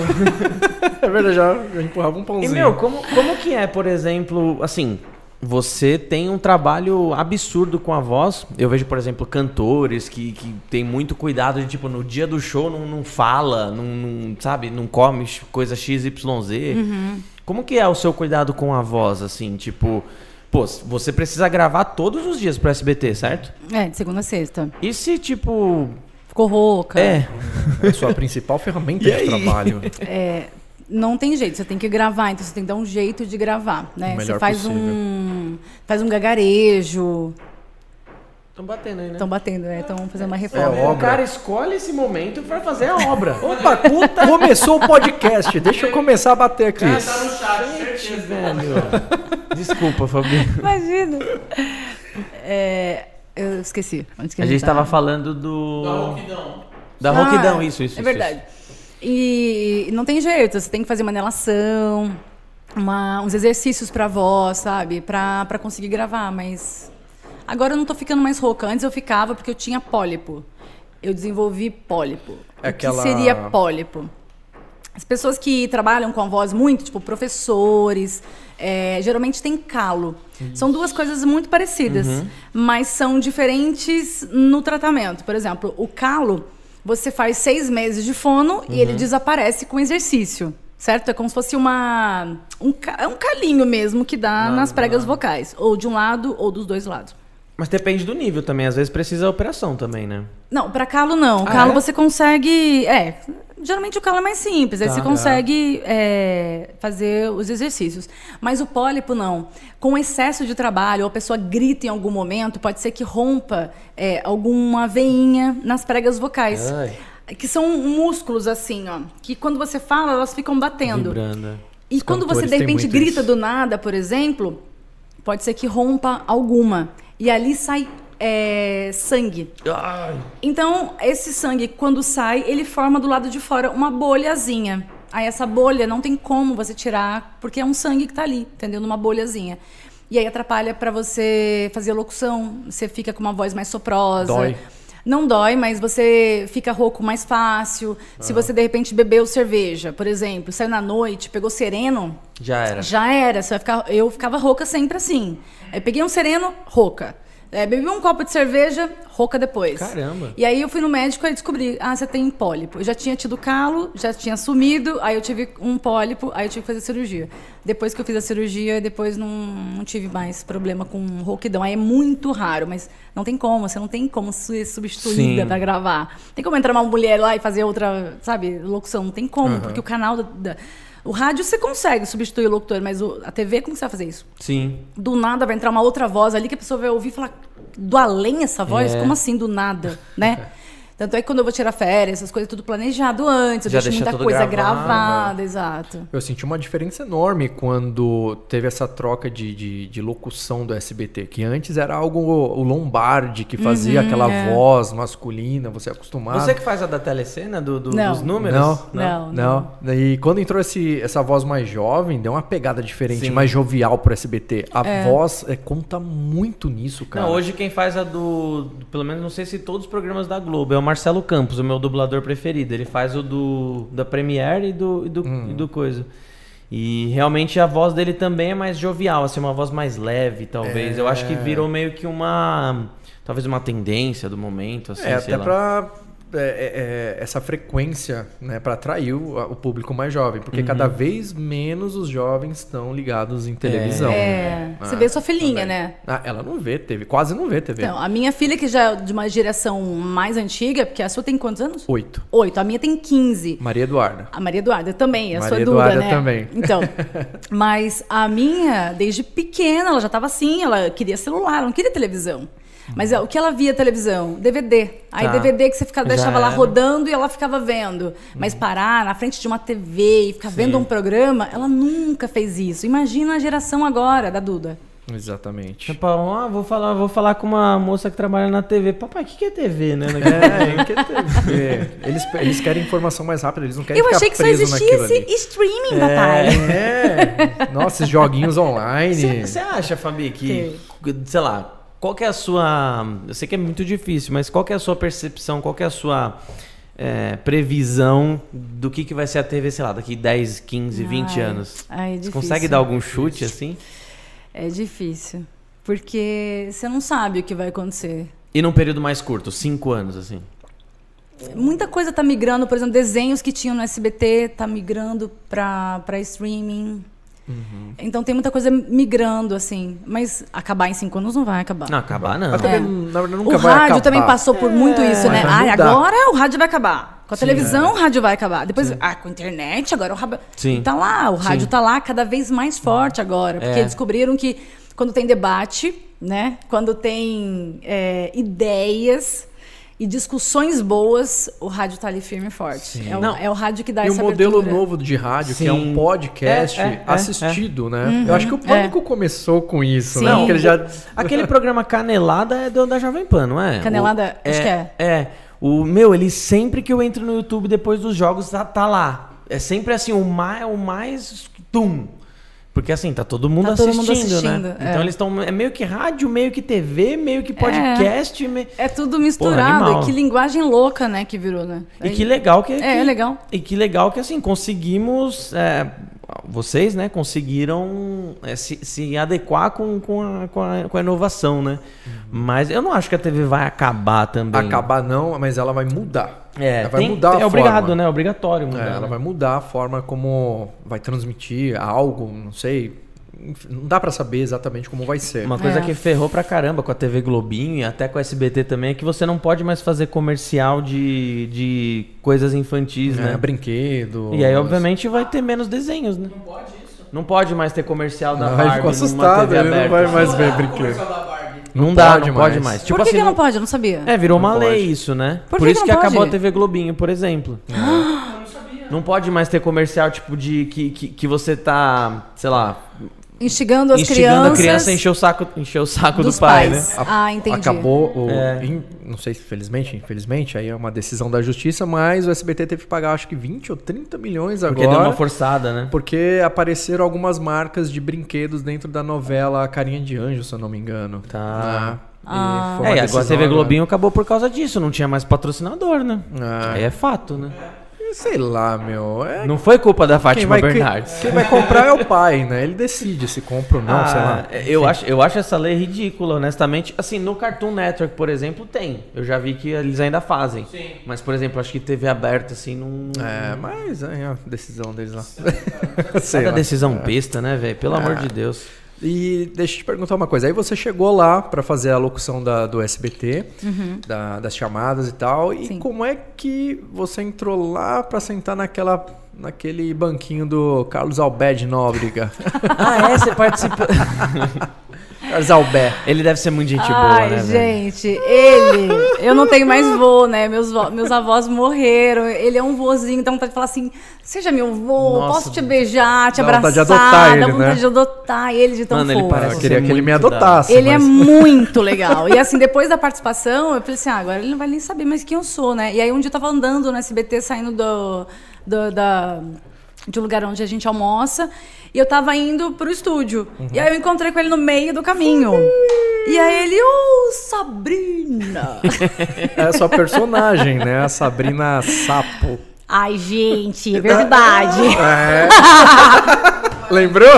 Speaker 2: É verdade, já, já empurrava um
Speaker 1: E,
Speaker 2: pãozinho.
Speaker 1: meu, como, como que é, por exemplo, assim, você tem um trabalho absurdo com a voz. Eu vejo, por exemplo, cantores que, que tem muito cuidado de, tipo, no dia do show não, não fala, não, não, sabe, não come x- coisa XYZ. Como que é o seu cuidado com a voz, assim, tipo... Pô, você precisa gravar todos os dias pro SBT, certo?
Speaker 3: É, de segunda a sexta.
Speaker 1: E se, tipo...
Speaker 3: Ficou rouca.
Speaker 1: É,
Speaker 2: É a sua principal ferramenta de trabalho.
Speaker 3: É, não tem jeito, você tem que gravar, então você tem que dar um jeito de gravar, né? Você faz
Speaker 2: possível.
Speaker 3: um faz um gagarejo,
Speaker 1: Estão batendo aí, né?
Speaker 3: estão batendo, né? Estão fazendo uma
Speaker 2: É,
Speaker 3: reforma.
Speaker 2: ó.
Speaker 1: o
Speaker 2: obra.
Speaker 1: cara escolhe esse momento pra fazer a obra.
Speaker 2: Opa, puta, começou o podcast. Deixa eu começar a bater aqui.
Speaker 1: no chat, Gente, velho. Desculpa, Fabi.
Speaker 3: Imagina. É, eu esqueci. Onde que
Speaker 1: A gente
Speaker 3: tava
Speaker 1: tava falando do. Da rouquidão. Da
Speaker 3: Ah,
Speaker 1: rouquidão, isso, isso.
Speaker 3: É
Speaker 1: isso,
Speaker 3: verdade. E não tem jeito, você tem que fazer uma inalação, uma- uns exercícios pra voz, sabe? Pra, pra conseguir gravar, mas. Agora eu não tô ficando mais rouca. Antes eu ficava porque eu tinha pólipo. Eu desenvolvi pólipo.
Speaker 2: É
Speaker 3: O que
Speaker 2: aquela-
Speaker 3: seria pólipo? As pessoas que trabalham com a voz muito, tipo professores, é, geralmente tem calo. São duas coisas muito parecidas, mas são diferentes no tratamento. Por exemplo, o calo, você faz seis meses de fono e ele desaparece com exercício. Certo? É como se fosse uma. Um, é um calinho mesmo que dá nas pregas vocais. Ou de um lado ou dos dois lados.
Speaker 1: Mas depende do nível também. Às vezes precisa operação também, né?
Speaker 3: Não, para calo não.
Speaker 1: Ah,
Speaker 3: calo
Speaker 1: é?
Speaker 3: você consegue. É, geralmente o calo é mais simples. Aí
Speaker 1: Tá.
Speaker 3: você consegue é, fazer os exercícios. Mas o pólipo não. Com excesso de trabalho, ou a pessoa grita em algum momento, pode ser que rompa é, alguma veinha nas pregas vocais.
Speaker 1: Ai.
Speaker 3: Que são músculos assim, ó. Que quando você fala, elas ficam batendo.
Speaker 1: Vibrando.
Speaker 3: E
Speaker 2: Os
Speaker 3: quando você de repente grita
Speaker 2: isso.
Speaker 3: do nada, por exemplo, pode ser que rompa alguma. E ali sai é, sangue.
Speaker 1: Ai.
Speaker 3: Então, esse sangue, quando sai, ele forma do lado de fora uma bolhazinha. Aí essa bolha não tem como você tirar, porque é um sangue que tá ali, entendeu? Numa bolhazinha. E aí atrapalha pra você fazer locução, você fica com uma voz mais soprosa.
Speaker 2: Dói.
Speaker 3: Não dói, mas você fica rouco mais fácil. Se você de repente bebeu cerveja, por exemplo, saiu na noite, pegou sereno,
Speaker 1: Já era.
Speaker 3: já era, você vai ficar. Eu ficava rouca sempre assim. Aí peguei um sereno, rouca. É, bebi um copo de cerveja, rouca depois.
Speaker 1: Caramba.
Speaker 3: E aí eu fui no médico e descobri, ah, você tem pólipo. Eu já tinha tido calo, já tinha sumido, aí eu tive um pólipo, aí eu tive que fazer cirurgia. Depois que eu fiz a cirurgia, depois não, não tive mais problema com rouquidão. Aí é muito raro, mas não tem como, você não tem como ser substituída pra gravar. Tem como entrar uma mulher lá e fazer outra, sabe, locução, não tem como, porque o canal da, da- o rádio você consegue substituir o locutor, mas o- a TV, como você vai fazer isso?
Speaker 1: Sim.
Speaker 3: Do nada vai entrar uma outra voz ali que a pessoa vai ouvir e falar, do além essa voz?
Speaker 1: É.
Speaker 3: Como assim, do nada? né? Tanto é que quando eu vou tirar férias, essas coisas tudo planejado antes, eu
Speaker 1: Já
Speaker 3: deixo
Speaker 1: deixa
Speaker 3: muita
Speaker 1: tudo
Speaker 3: coisa gravada, exato.
Speaker 2: Eu senti uma diferença enorme quando teve essa troca de, de, de locução do SBT, que antes era algo o Lombardi que fazia aquela
Speaker 3: é.
Speaker 2: voz masculina, você é acostumado.
Speaker 1: Você que faz a da telecena, do, do-
Speaker 3: Não.
Speaker 1: dos números?
Speaker 2: Não.
Speaker 3: Não,
Speaker 2: Não. E quando entrou esse, essa voz mais jovem, deu uma pegada diferente,
Speaker 1: Sim.
Speaker 2: mais jovial pro SBT. A voz é, conta muito nisso, cara.
Speaker 1: Não, hoje quem faz a do. Pelo menos não sei se todos os programas da Globo. É o Marcelo Campos, o meu dublador preferido. Ele faz o do da Premiere e do, e do,
Speaker 2: Hum.
Speaker 1: e do coisa. E realmente a voz dele também é mais jovial, assim, uma voz mais leve, talvez. Eu acho que
Speaker 2: É.
Speaker 1: virou meio que uma. Talvez uma tendência do momento, assim,
Speaker 2: É, até
Speaker 1: lá.
Speaker 2: pra é, é, é, essa frequência, né, para atrair o, o público mais jovem,
Speaker 1: Uhum.
Speaker 2: porque cada vez menos os jovens estão ligados em televisão.
Speaker 3: É, você
Speaker 2: Ah,
Speaker 3: vê sua filhinha,
Speaker 2: também.
Speaker 3: né?
Speaker 2: Ah, ela não vê TV, quase não vê TV.
Speaker 3: Então, a minha filha, que já é de uma geração mais antiga, porque a sua tem quantos anos?
Speaker 2: Oito.
Speaker 3: Oito. A minha tem 15.
Speaker 2: Maria Eduarda.
Speaker 3: A Maria Eduarda também, a
Speaker 2: Maria
Speaker 3: sua Duda,
Speaker 2: Eduarda
Speaker 3: né?
Speaker 2: também.
Speaker 3: Então, mas a minha, desde pequena, ela já estava assim, ela queria celular, ela não queria televisão. Mas é, o que ela via televisão? DVD. Aí
Speaker 1: Tá.
Speaker 3: DVD que você ficava, deixava lá rodando e ela ficava vendo. Mas parar na frente de uma TV e ficar vendo um programa, ela nunca fez isso. Imagina a geração agora da Duda.
Speaker 2: Exatamente.
Speaker 1: Tipo, ah, vou falar, vou falar com uma moça que trabalha na TV. Papai, o que, que é TV, né?
Speaker 2: É, que TV. Eles, eles querem informação mais rápida, eles não querem
Speaker 3: Eu
Speaker 2: ficar
Speaker 3: achei que só existia esse
Speaker 2: ali.
Speaker 3: streaming, papai.
Speaker 2: É. Nossa, esses joguinhos online.
Speaker 1: Você acha, Fabi, que, sei lá, qual que é a sua. Eu sei que é muito difícil, mas qual que é a sua percepção, qual que é a sua é, previsão do que, que vai ser a TV, sei lá, daqui 10, 15, 20
Speaker 3: Ai,
Speaker 1: anos?
Speaker 3: ai, é
Speaker 1: Você
Speaker 3: difícil.
Speaker 1: consegue dar algum chute assim?
Speaker 3: É difícil. Porque você não sabe o que vai acontecer.
Speaker 1: E num período mais curto, 5 anos, assim.
Speaker 3: Muita coisa tá migrando, por exemplo, desenhos que tinham no SBT tá migrando pra streaming.
Speaker 1: Uhum.
Speaker 3: Então tem muita coisa migrando, assim. Mas acabar em cinco anos não vai acabar.
Speaker 1: Não, acabar não.
Speaker 2: Mas também,
Speaker 3: É.
Speaker 2: na verdade,
Speaker 3: o
Speaker 2: nunca vai
Speaker 3: rádio
Speaker 2: acabar.
Speaker 3: também passou por muito isso,
Speaker 2: mas
Speaker 3: né? Ai, agora o rádio vai acabar. Com a televisão, o rádio vai acabar. Depois, ah, com a internet, agora o rádio.
Speaker 1: Sim.
Speaker 3: Tá lá, o rádio
Speaker 1: Sim.
Speaker 3: tá lá cada vez mais forte agora. Porque
Speaker 1: É.
Speaker 3: descobriram que quando tem debate, né? Quando tem é, ideias e discussões boas, o rádio tá ali firme e forte. É o,
Speaker 1: Não.
Speaker 3: é o rádio que dá
Speaker 2: E o
Speaker 3: essa
Speaker 2: modelo
Speaker 3: abertura.
Speaker 2: novo de rádio, que é um
Speaker 1: Sim.
Speaker 2: podcast
Speaker 1: É, é, é,
Speaker 2: assistido, né? Eu acho que o Pânico começou com isso, né?
Speaker 3: Sim.
Speaker 2: Porque ele já...
Speaker 1: Aquele programa Canelada é do, da Jovem Pan, não é?
Speaker 3: Canelada,
Speaker 1: O-
Speaker 3: acho que é.
Speaker 1: É. O meu, ele sempre que eu entro no YouTube depois dos jogos, tá, tá lá. É sempre assim, o mais, o mais tum. Porque assim, tá todo mundo
Speaker 3: Tá todo
Speaker 1: assistindo,
Speaker 3: mundo assistindo,
Speaker 1: né?
Speaker 3: é.
Speaker 1: Então eles estão. É meio que rádio, meio que TV, meio que podcast. me-
Speaker 3: É tudo misturado. e que linguagem louca, né, que virou, né?
Speaker 1: E que legal que.
Speaker 3: É,
Speaker 1: que-
Speaker 3: é legal.
Speaker 1: E que legal que assim, conseguimos. É, vocês, né, conseguiram é, se, se adequar com, com, a, com, a, com a inovação, né? Mas eu não acho que a TV vai acabar também.
Speaker 2: Acabar não, mas ela vai mudar.
Speaker 1: É,
Speaker 2: ela vai
Speaker 1: tem-
Speaker 2: mudar
Speaker 1: é
Speaker 2: a
Speaker 1: obrigado,
Speaker 2: forma.
Speaker 1: né? É obrigatório mudar.
Speaker 2: É, ela
Speaker 1: né?
Speaker 2: vai mudar a forma como vai transmitir algo, não sei. Não dá pra saber exatamente como vai ser.
Speaker 1: Uma coisa
Speaker 3: É.
Speaker 1: que ferrou pra caramba com a TV Globinho e até com a SBT também é que você não pode mais fazer comercial de, de coisas infantis,
Speaker 2: É,
Speaker 1: né?
Speaker 2: brinquedo.
Speaker 1: E aí, obviamente, vai ter menos desenhos, né? Não pode isso. Não pode mais ter comercial da
Speaker 2: Aí
Speaker 1: Barbie
Speaker 2: ficou
Speaker 1: numa
Speaker 2: assustado, ele não vai mais ver brinquedo.
Speaker 1: Não,
Speaker 2: Não
Speaker 1: dá,
Speaker 2: pode
Speaker 1: não pode
Speaker 2: mais.
Speaker 1: mais.
Speaker 3: Por
Speaker 1: Tipo
Speaker 3: que,
Speaker 1: assim,
Speaker 3: que não pode? Eu não sabia.
Speaker 1: É, virou
Speaker 2: Não
Speaker 1: uma lei
Speaker 2: pode.
Speaker 1: isso, né?
Speaker 3: Por
Speaker 1: Por,
Speaker 3: que
Speaker 1: isso
Speaker 3: que
Speaker 1: que
Speaker 3: não
Speaker 1: acabou a? TV Globinho, por exemplo. Não pode mais ter comercial, tipo, de que, que, que você tá, sei lá,
Speaker 3: Instigando as
Speaker 1: instigando
Speaker 3: crianças.
Speaker 1: a criança a encher o saco, encher o saco do pai,
Speaker 3: pais.
Speaker 1: né?
Speaker 3: Ah, entendi.
Speaker 2: Acabou o.
Speaker 1: É.
Speaker 2: in- não sei se felizmente, infelizmente, aí é uma decisão da justiça, mas o SBT teve que pagar acho que 20 ou 30 milhões
Speaker 1: Porque
Speaker 2: agora.
Speaker 1: deu uma forçada, né?
Speaker 2: Porque apareceram algumas marcas de brinquedos dentro da novela Carinha de Anjo, se eu não me engano.
Speaker 1: Tá.
Speaker 2: Né? E
Speaker 3: Ah.
Speaker 2: uma
Speaker 1: É, e agora a TV
Speaker 2: agora.
Speaker 1: Globinho acabou por causa disso, não tinha mais patrocinador, né?
Speaker 2: Ah.
Speaker 1: Aí é fato, né?
Speaker 2: Sei lá, meu. É...
Speaker 1: Não foi culpa da
Speaker 2: Quem
Speaker 1: Fátima
Speaker 2: vai,
Speaker 1: Bernardes.
Speaker 2: quem, quem vai comprar é o pai, né? Ele decide se compra ou não,
Speaker 1: Ah,
Speaker 2: sei lá.
Speaker 1: Eu acho, eu acho essa lei ridícula, honestamente. Assim, no Cartoon Network, por exemplo, tem. Eu já vi que eles ainda fazem. Mas, por exemplo, acho que TV aberta, assim, não.
Speaker 2: É, mas é a decisão deles lá.
Speaker 1: Sei Cada
Speaker 2: lá.
Speaker 1: decisão besta, né, velho? Pelo amor
Speaker 2: Ah.
Speaker 1: de Deus.
Speaker 2: E deixa eu te perguntar uma coisa. Aí você chegou lá pra fazer a locução da, do SBT, da- das chamadas e tal. E
Speaker 3: Sim.
Speaker 2: como é que você entrou lá pra sentar naquela, naquele banquinho do Carlos Albé de Nóbrega?
Speaker 1: Ah, é? Você participa.
Speaker 2: Carlos Albé.
Speaker 1: Ele deve ser muito gente boa,
Speaker 3: Ai,
Speaker 1: né? velho?
Speaker 3: gente, ele. Eu não tenho mais vô, né? Meus, vo- meus avós morreram. Ele é um vozinho, então vontade de falar assim: seja meu vô,
Speaker 1: Nossa.
Speaker 3: posso te beijar, te
Speaker 2: Dá
Speaker 3: abraçar.
Speaker 2: vontade de adotar ele,
Speaker 3: dá vontade
Speaker 2: né?
Speaker 3: de adotar ele de tão
Speaker 1: Mano, ele
Speaker 3: fofo.
Speaker 1: parece
Speaker 2: Eu queria que ele me adotasse.
Speaker 3: Ele é
Speaker 2: mas-
Speaker 3: muito legal. E assim, depois da participação, eu falei assim: ah, agora ele não vai nem saber mais quem eu sou, né? E aí um dia eu tava andando no SBT, saindo do, do- da, de um lugar onde a gente almoça, e eu tava indo pro estúdio. E aí eu encontrei com ele no meio do caminho. E aí ele, ô, Sabrina!
Speaker 2: É a sua personagem, né? A Sabrina Sapo.
Speaker 3: Ai, gente, é verdade.
Speaker 2: É. Lembrou?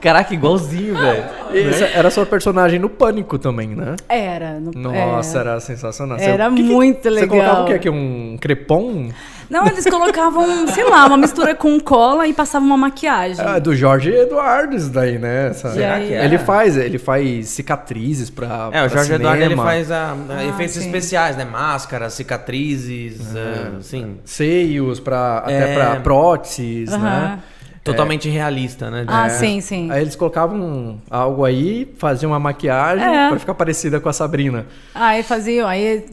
Speaker 1: Caraca, igualzinho, velho.
Speaker 2: Essa era a sua personagem no Pânico também, né?
Speaker 3: Era. No,
Speaker 2: Nossa,
Speaker 3: é.
Speaker 2: era sensacional.
Speaker 3: Era
Speaker 2: o que que-
Speaker 3: muito
Speaker 2: Você
Speaker 3: legal.
Speaker 2: colocava o quê? aqui? Um crepom?
Speaker 3: Não, eles colocavam, sei lá, uma mistura com cola e passavam uma maquiagem.
Speaker 2: Ah, do Jorge Eduardo isso daí, né? Essa-
Speaker 3: Será que
Speaker 2: Ele
Speaker 1: era?
Speaker 2: faz, ele faz cicatrizes pra
Speaker 1: É, o
Speaker 2: pra
Speaker 1: Jorge Eduardo ele faz a, a efeitos
Speaker 3: Ah, sim.
Speaker 1: especiais, né? Máscaras, cicatrizes, é, assim,
Speaker 2: seios para até
Speaker 1: É.
Speaker 2: pra próteses,
Speaker 3: Aham.
Speaker 2: né?
Speaker 1: totalmente realista, né?
Speaker 3: Ah,
Speaker 2: É.
Speaker 3: sim, sim.
Speaker 2: Aí eles colocavam algo aí, faziam uma maquiagem
Speaker 3: É.
Speaker 2: pra ficar parecida com a Sabrina.
Speaker 3: Aí faziam, aí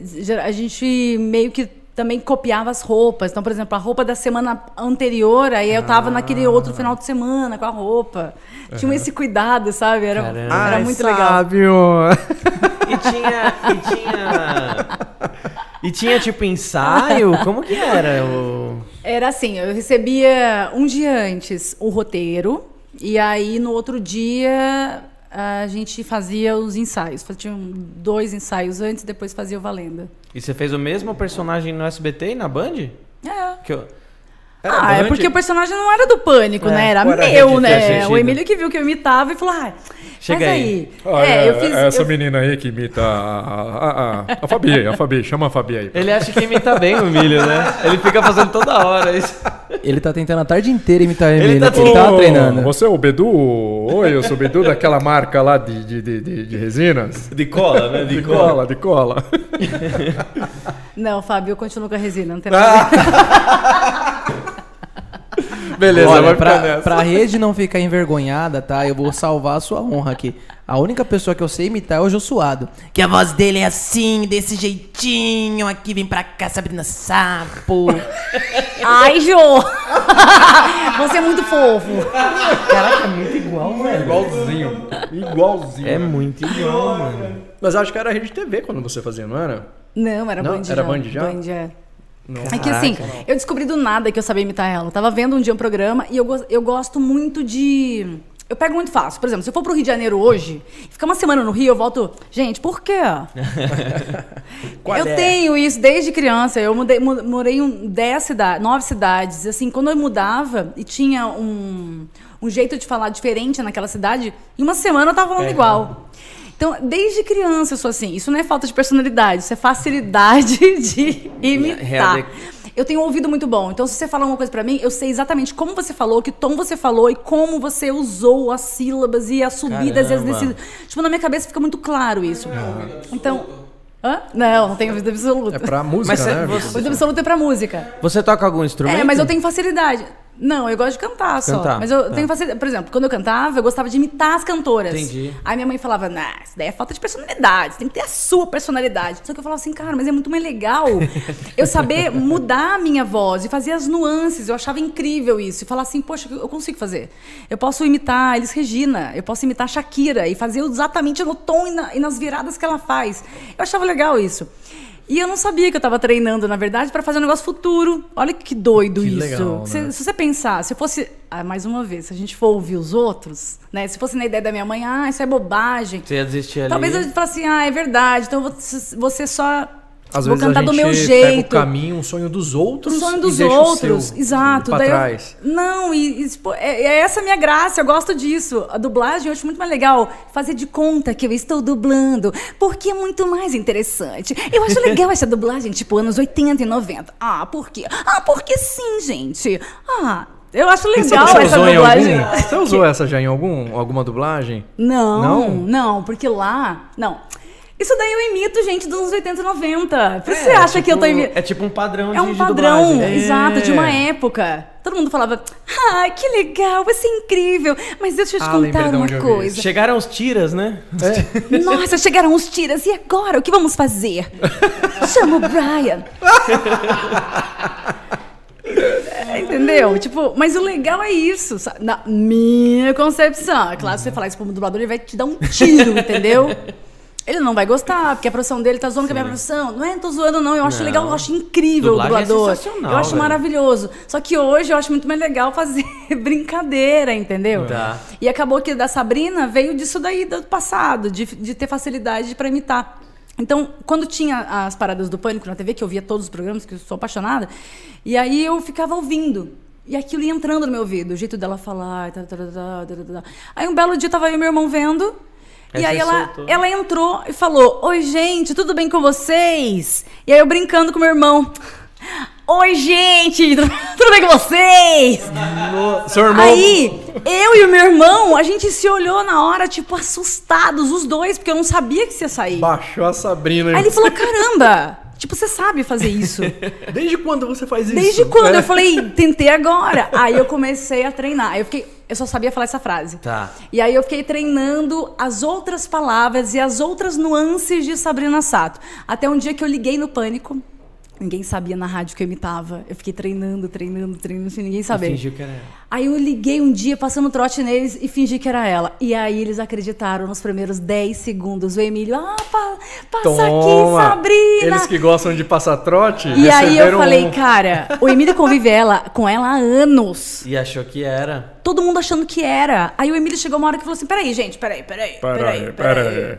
Speaker 3: a gente meio que também copiava as roupas. Então, por exemplo, a roupa da semana anterior, aí eu tava naquele outro final de semana com a roupa. Tinha esse cuidado, sabe? Era,
Speaker 1: Caramba.
Speaker 3: era
Speaker 2: Ai,
Speaker 3: muito legal.
Speaker 2: sábio.
Speaker 1: E tinha. E tinha. E tinha tipo ensaio? Como que era? O...
Speaker 3: Era assim, eu recebia um dia antes o roteiro, e aí no outro dia a gente fazia os ensaios. Tinha dois ensaios antes, depois fazia o Valenda.
Speaker 1: E você fez o mesmo personagem no SBT e na Band?
Speaker 3: É.
Speaker 1: Que eu...
Speaker 2: Era
Speaker 3: ah, é
Speaker 2: Band?
Speaker 3: porque o personagem não era do pânico,
Speaker 1: É,
Speaker 3: né? Era
Speaker 2: era
Speaker 3: meu, né? O Emílio que viu que eu imitava e falou: ah,
Speaker 1: Chega aí.
Speaker 3: aí. é, eu fiz.
Speaker 2: essa
Speaker 3: eu-
Speaker 2: menina aí que imita a, a, a, a Fabi, a Fabi, chama a Fabi aí.
Speaker 1: Ele acha que imita bem o Milho, né? Ele fica fazendo toda hora isso.
Speaker 4: Ele tá tentando a tarde inteira imitar o
Speaker 1: Ele
Speaker 4: Emílio.
Speaker 1: tá
Speaker 4: Ele tá,
Speaker 2: Ô,
Speaker 4: treinando.
Speaker 2: Você é o Bedu? Oi, eu sou o Bedu daquela marca lá de, de, de, de, de resinas.
Speaker 1: De cola, né?
Speaker 2: De cola, de cola.
Speaker 3: Não, Fábio, eu continuo com a resina, não tem nada a ver.
Speaker 2: Beleza,
Speaker 4: Olha,
Speaker 2: vai ficar
Speaker 4: pra,
Speaker 2: nessa.
Speaker 4: pra rede não ficar envergonhada, tá? Eu vou salvar a sua honra aqui. A única pessoa que eu sei imitar é o Jô Suado. Que a voz dele é assim, desse jeitinho. Aqui vem pra cá, Sabrina Sapo.
Speaker 3: Ai, Jô! Você é muito fofo.
Speaker 1: Caraca, é muito igual, velho.
Speaker 2: Igualzinho. Igualzinho.
Speaker 1: É muito igual, mano.
Speaker 2: Mas acho que era Rede TV quando você fazia, não era?
Speaker 3: Não, era
Speaker 2: Não?
Speaker 3: Band
Speaker 2: Era
Speaker 3: já.
Speaker 2: Band já?
Speaker 3: Band, é. É que assim, eu descobri do nada que eu sabia imitar ela. Eu tava vendo um dia um programa e eu, go- eu gosto muito de. Eu pego muito fácil. Por exemplo, se eu for pro Rio de Janeiro hoje, ficar uma semana no Rio, eu volto. Gente, por quê? Eu
Speaker 2: é?
Speaker 3: tenho isso desde criança. Eu mudei, mu- morei em 10 cidades, 9 cidades. Assim, quando eu mudava e tinha um, um jeito de falar diferente naquela cidade, em uma semana eu tava falando igual. Então, desde criança eu sou assim. Isso não é falta de personalidade, isso é facilidade de imitar. Eu tenho um ouvido muito bom. Então, se você falar uma coisa pra mim, eu sei exatamente como você falou, que tom você falou e como você usou as sílabas e as subidas e as
Speaker 1: Caramba.
Speaker 3: descidas. Tipo, na minha cabeça fica muito claro isso. Então. Hã? Não, não tenho ouvido absoluto.
Speaker 2: É pra música,
Speaker 1: Mas cê-
Speaker 2: né?
Speaker 1: você-
Speaker 3: Ouvido absoluto é pra música.
Speaker 1: Você toca algum instrumento?
Speaker 3: É, mas eu tenho facilidade. Não, eu gosto de cantar só.
Speaker 1: Cantar,
Speaker 3: Mas eu
Speaker 1: tá.
Speaker 3: tenho facilidade. Por exemplo, quando eu cantava, eu gostava de imitar as cantoras.
Speaker 1: Entendi.
Speaker 3: Aí minha mãe falava, nah, isso daí é falta de personalidade, tem que ter a sua personalidade. Só que eu falava assim, cara, mas é muito mais legal eu saber mudar a minha voz e fazer as nuances. Eu achava incrível isso. E falar assim, poxa, eu consigo fazer. Eu posso imitar Elis Regina, eu posso imitar Shakira e fazer exatamente no tom e, na- e nas viradas que ela faz. Eu achava legal isso. E eu não sabia que eu estava treinando, na verdade, para fazer um negócio futuro. Olha que doido
Speaker 2: Que
Speaker 3: isso.
Speaker 2: legal,
Speaker 3: Se-
Speaker 2: né?
Speaker 3: se você pensar, se fosse. Ah, mais uma vez, se a gente for ouvir os outros, né? Se fosse na ideia da minha mãe, ah, isso é bobagem.
Speaker 1: Você ia desistir ali.
Speaker 3: Talvez eu falasse assim, ah, é verdade, então você só.
Speaker 2: Às
Speaker 3: vou
Speaker 2: vezes
Speaker 3: cantar
Speaker 2: a gente
Speaker 3: do meu
Speaker 2: pega o
Speaker 3: jeito.
Speaker 2: caminho, um sonho dos outros
Speaker 3: O sonho
Speaker 2: e
Speaker 3: dos
Speaker 2: deixa
Speaker 3: outros,
Speaker 2: seu
Speaker 3: exato.
Speaker 2: pra
Speaker 3: daí eu-
Speaker 2: trás.
Speaker 3: não, e, e, pô, é, é essa a minha graça, eu gosto disso. A dublagem eu acho muito mais legal fazer de conta que eu estou dublando, porque é muito mais interessante. Eu acho legal essa dublagem, tipo anos 80 e 90. Ah, por quê? Ah, porque sim, gente. Ah, eu acho legal
Speaker 2: você
Speaker 3: essa dublagem.
Speaker 2: Você usou essa já em algum, alguma dublagem?
Speaker 3: Não,
Speaker 2: Não?
Speaker 3: não, porque lá. Não. Isso daí eu imito gente dos anos 80 e 90. Por que você acha que eu tô imitando?
Speaker 1: É tipo um padrão
Speaker 3: É
Speaker 1: de
Speaker 3: um
Speaker 1: de
Speaker 3: padrão,
Speaker 1: dublagem.
Speaker 3: exato, de uma
Speaker 2: É.
Speaker 3: época. Todo mundo falava, ah, que legal, vai ser incrível. Mas deixa eu te
Speaker 2: Ah,
Speaker 3: contar uma coisa.
Speaker 1: Chegaram os tiras, né?
Speaker 3: Nossa, chegaram os tiras, e agora? O que vamos fazer? Chama o Brian. É, Entendeu? Tipo, mas o legal é isso, sabe? Na minha concepção. É claro, se você falar isso pro dublador, ele vai te dar um tiro, entendeu? Ele não vai gostar, porque a profissão dele tá zoando com a minha profissão. Não é, não tô zoando, não. Eu acho
Speaker 1: Não.
Speaker 3: legal, eu acho incrível
Speaker 1: Dublagem
Speaker 3: o
Speaker 1: é
Speaker 3: dublador.
Speaker 1: sensacional,
Speaker 3: eu acho
Speaker 1: velho.
Speaker 3: maravilhoso. Só que hoje eu acho muito mais legal fazer brincadeira, entendeu?
Speaker 1: Tá.
Speaker 3: E acabou que da Sabrina veio disso daí do passado, de, de ter facilidade para imitar. Então, quando tinha as paradas do pânico na TV, que eu via todos os programas, que eu sou apaixonada, e aí eu ficava ouvindo. E aquilo ia entrando no meu ouvido, o jeito dela falar. Tá, tá, tá, tá, tá, tá, tá. Aí um belo dia tava eu e meu irmão vendo.
Speaker 1: Aí
Speaker 3: e aí
Speaker 1: você
Speaker 3: ela,
Speaker 1: soltou.
Speaker 3: ela entrou e falou: Oi, gente, tudo bem com vocês? E aí eu brincando com meu irmão. Oi, gente, tudo bem com vocês?
Speaker 2: Seu irmão.
Speaker 3: Aí, eu e o meu irmão, a gente se olhou na hora, tipo, assustados, os dois, porque eu não sabia que isso ia sair.
Speaker 2: Baixou a Sabrina.
Speaker 3: Aí ele falou: caramba, tipo, você sabe fazer isso.
Speaker 2: Desde quando você faz isso?
Speaker 3: Desde quando?
Speaker 2: É.
Speaker 3: Eu falei, tentei agora. Aí eu comecei a treinar. Aí eu fiquei, eu só sabia falar essa frase.
Speaker 1: Tá.
Speaker 3: E aí eu fiquei treinando as outras palavras e as outras nuances de Sabrina Sato. Até um dia que eu liguei no pânico. Ninguém sabia na rádio que eu imitava. Eu fiquei treinando, treinando, treinando, sem ninguém saber.
Speaker 1: Fingiu que era ela.
Speaker 3: Aí eu liguei um dia, passando trote neles e fingi que era ela. E aí eles acreditaram nos primeiros 10 segundos. O Emílio, ah, pa, passa aqui, Sabrina.
Speaker 2: Eles que gostam de passar trote.
Speaker 3: E aí eu falei,
Speaker 2: um-
Speaker 3: cara, o Emílio convive ela, com ela há anos.
Speaker 1: E achou que era.
Speaker 3: Todo mundo achando que era. Aí o Emílio chegou uma hora que falou assim: peraí, gente, peraí, peraí.
Speaker 2: Peraí, peraí.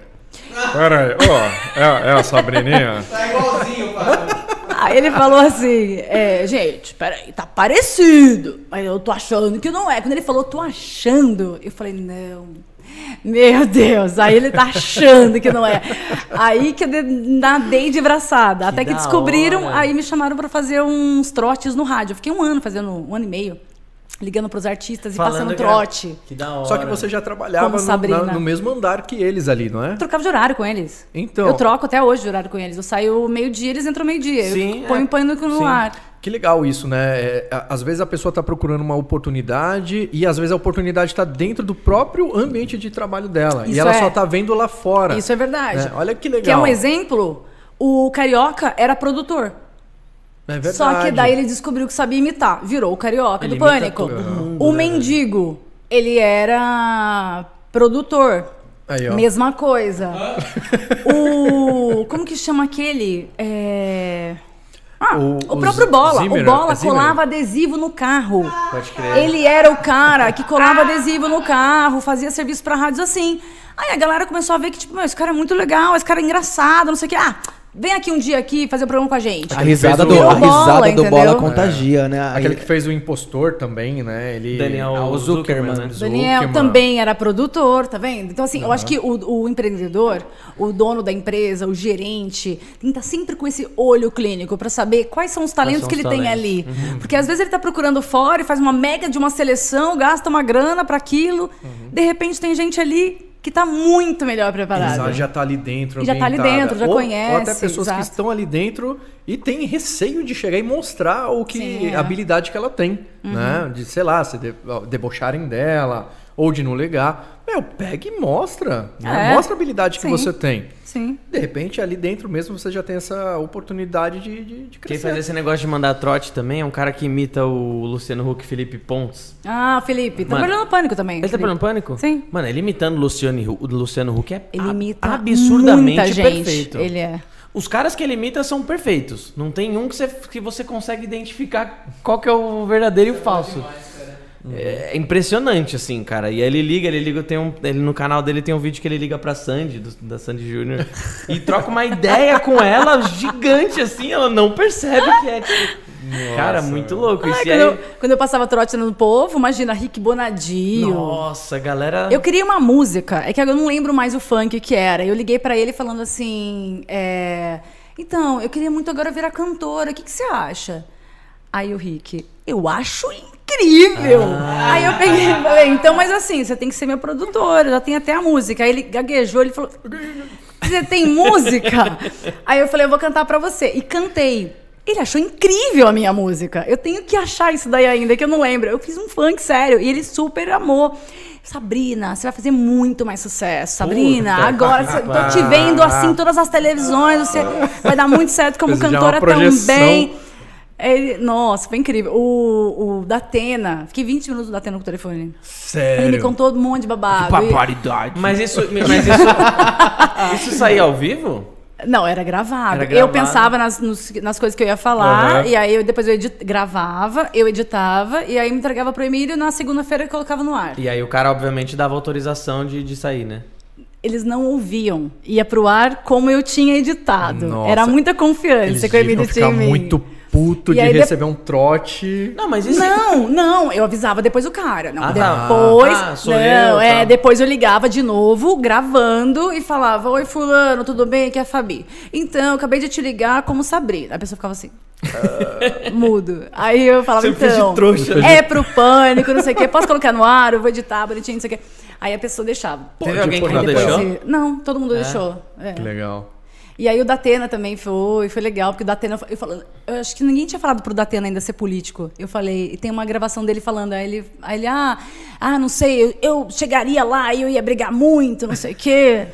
Speaker 2: Peraí, ó, é, é a Sabrininha?
Speaker 3: Aí ele falou assim: é, gente, peraí, tá parecido. Mas eu tô achando que não é. Quando ele falou, tô achando, eu falei, não. Meu Deus, aí ele tá achando que não é. Aí que eu de- nadei de braçada. Até que descobriram,
Speaker 1: hora.
Speaker 3: aí me chamaram pra fazer uns trotes no rádio. Eu fiquei um ano fazendo, um ano e meio. Ligando pros artistas e
Speaker 1: Falando
Speaker 3: passando
Speaker 1: que é-
Speaker 3: trote.
Speaker 1: Que da hora.
Speaker 2: Só que você já trabalhava
Speaker 3: Como
Speaker 2: no,
Speaker 3: Sabrina.
Speaker 2: na- no mesmo andar que eles ali, não é?
Speaker 3: Eu trocava de horário com eles.
Speaker 2: Então.
Speaker 3: Eu troco até hoje de horário com eles. Eu saio meio-dia, eles entram meio-dia.
Speaker 1: Sim,
Speaker 3: Eu ponho
Speaker 1: é.
Speaker 3: um pânico no
Speaker 1: Sim.
Speaker 3: ar.
Speaker 2: Que legal isso, né? É, às vezes a pessoa está procurando uma oportunidade e às vezes a oportunidade está dentro do próprio ambiente de trabalho dela. e
Speaker 3: Isso
Speaker 2: ela
Speaker 3: é.
Speaker 2: só tá vendo lá fora.
Speaker 3: Isso é verdade.
Speaker 2: É, olha que legal.
Speaker 3: Que é um exemplo. O Carioca era produtor.
Speaker 2: É verdade.
Speaker 3: Só que daí ele descobriu que sabia imitar. Virou o Carioca
Speaker 1: Ele
Speaker 3: do Pânico.
Speaker 1: mundo,
Speaker 3: o
Speaker 1: né,
Speaker 3: Mendigo, ele era produtor.
Speaker 2: Aí, ó.
Speaker 3: Mesma coisa. o. Como que chama aquele? É. Ah,
Speaker 2: O-
Speaker 3: o, próprio Bola.
Speaker 2: Zimmer,
Speaker 3: o Bola
Speaker 2: é
Speaker 3: colava adesivo no carro.
Speaker 1: Pode crer.
Speaker 3: Ele era o cara que colava adesivo no carro, fazia serviço pra rádios assim. Aí a galera começou a ver que, tipo, meu, esse cara é muito legal, esse cara é engraçado, não sei o que. Ah, vem aqui um dia aqui fazer um programa com a gente.
Speaker 4: A risada, do,
Speaker 2: o-
Speaker 4: a
Speaker 3: Virou bola,
Speaker 4: risada do bola contagia, né? Aí-
Speaker 2: Aquele que fez o impostor também, né? Ele...
Speaker 1: Daniel
Speaker 4: Ah, o Zuckerman,
Speaker 1: né?
Speaker 3: Daniel
Speaker 2: Zuckerman.
Speaker 3: também era produtor, tá vendo? Então, assim, eu acho que o, o empreendedor, o dono da empresa, o gerente, tem que estar sempre com esse olho clínico pra saber quais são os talentos
Speaker 1: são
Speaker 3: que
Speaker 1: os
Speaker 3: ele tem
Speaker 1: talentos.
Speaker 3: ali. Porque às vezes ele tá procurando fora e faz uma mega de uma seleção, gasta uma grana pra aquilo. De repente tem gente ali que tá muito melhor preparada.
Speaker 2: Exato, já tá ali dentro,
Speaker 3: já tá ali dentro, já
Speaker 2: ou,
Speaker 3: conhece,
Speaker 2: Ou até pessoas
Speaker 3: exato.
Speaker 2: que estão ali dentro e têm receio de chegar e mostrar o que
Speaker 3: Sim, é. Uhum.
Speaker 2: a habilidade que ela tem, né? De, sei lá, se de- debocharem dela ou de não legar. Meu, pega e mostra. né?
Speaker 3: É.
Speaker 2: Mostra a habilidade que
Speaker 3: Sim.
Speaker 2: você tem.
Speaker 3: Sim.
Speaker 2: De repente, ali dentro mesmo, você já tem essa oportunidade de, de, de
Speaker 1: Quem
Speaker 2: crescer.
Speaker 1: faz esse negócio de mandar trote também é um cara que imita o Luciano Huck Felipe Pontes.
Speaker 3: Ah, Felipe, tá
Speaker 1: Mano,
Speaker 3: trabalhando no pânico também.
Speaker 1: Ele tá
Speaker 3: Felipe.
Speaker 1: pelo Pânico?
Speaker 3: Sim.
Speaker 1: Mano, ele imitando o Luciano, o Luciano Huck é
Speaker 3: Ele imita
Speaker 1: absurdamente
Speaker 3: muita gente.
Speaker 1: perfeito.
Speaker 3: Ele é.
Speaker 1: Os caras que ele imita são perfeitos. Não tem um que você, que você consegue identificar qual que é o verdadeiro e o falso. É impressionante, assim, cara. E aí ele liga, ele liga, tem um. Ele, no canal dele tem um vídeo que ele liga pra Sandy, do- da Sandy Júnior, e troca uma ideia com ela gigante, assim, ela não percebe que é. Tipo, cara, muito louco.
Speaker 3: Ai,
Speaker 1: Isso
Speaker 3: quando,
Speaker 1: aí.
Speaker 3: eu, quando eu passava trote no povo, imagina, Rick Bonadio.
Speaker 1: Nossa, galera.
Speaker 3: Eu queria uma música, é que eu não lembro mais o funk que era. Eu liguei pra ele falando assim: é, Então, eu queria muito agora virar cantora, o que, que você acha? Aí o Rick, eu acho incrível! Aí eu peguei e falei: Então, mas assim, você tem que ser meu produtor, já tem até a música. Aí ele gaguejou, ele falou: Você tem música? Aí eu falei: Eu vou cantar pra você. E cantei. Ele achou incrível a minha música. Eu tenho que achar isso daí ainda, que eu não lembro. Eu fiz um funk sério e ele super amou. Sabrina, você vai fazer muito mais sucesso. Sabrina,
Speaker 1: Puta
Speaker 3: agora
Speaker 1: que
Speaker 3: cê- tô te vendo assim em todas as televisões. Você vai dar muito certo como
Speaker 2: uma
Speaker 3: cantora também. Ele- nossa, foi incrível. O, o Datena, fiquei 20 minutos do Datena com o telefone. Ele me
Speaker 2: Sério.
Speaker 3: contou um monte de babado. E-
Speaker 4: Barbaridade.
Speaker 1: Mas isso. Mas isso. isso saía ao vivo?
Speaker 3: Não, era gravado.
Speaker 1: Era
Speaker 3: Eu pensava nas, nos- nas coisas que eu ia falar,
Speaker 2: Aham.
Speaker 3: e aí eu, depois eu edit- gravava, eu editava, e aí me entregava pro Emílio e na segunda-feira eu colocava no ar.
Speaker 1: E aí o cara, obviamente, dava autorização de, de sair, né?
Speaker 3: Eles não ouviam. Ia pro ar como eu tinha editado.
Speaker 2: Nossa.
Speaker 3: Era muita confiança
Speaker 2: Eles
Speaker 3: que o Emílio tinha em mim.
Speaker 2: muito puto
Speaker 3: E
Speaker 2: de
Speaker 3: aí de-
Speaker 2: receber um trote.
Speaker 1: Não, mas isso.
Speaker 3: Não, não, eu avisava depois o cara. Não,
Speaker 1: Ah, tá.
Speaker 3: depois.
Speaker 1: Ah, sou
Speaker 3: não,
Speaker 1: eu,
Speaker 3: é,
Speaker 1: tá.
Speaker 3: depois eu ligava de novo, gravando, e falava: Oi, Fulano, tudo bem? Aqui é a Fabi. Então, eu acabei de te ligar como Sabrina. A pessoa ficava assim. Mudo. Aí eu falava,
Speaker 1: Você fez de
Speaker 3: então.
Speaker 1: trouxa.
Speaker 3: É pro pânico, não sei o quê. Posso colocar no ar? Eu vou editar bonitinho, não sei o quê. Aí a pessoa deixava.
Speaker 1: Teve alguém que não deixou?
Speaker 3: não, todo mundo deixou. É.
Speaker 2: Que legal.
Speaker 3: E aí o Datena também foi, foi legal, porque o Datena, eu, falo, eu acho que ninguém tinha falado pro Datena ainda ser político. Eu falei, e tem uma gravação dele falando, aí ele, aí ele ah, ah, não sei, eu, eu chegaria lá e eu ia brigar muito, não sei o quê.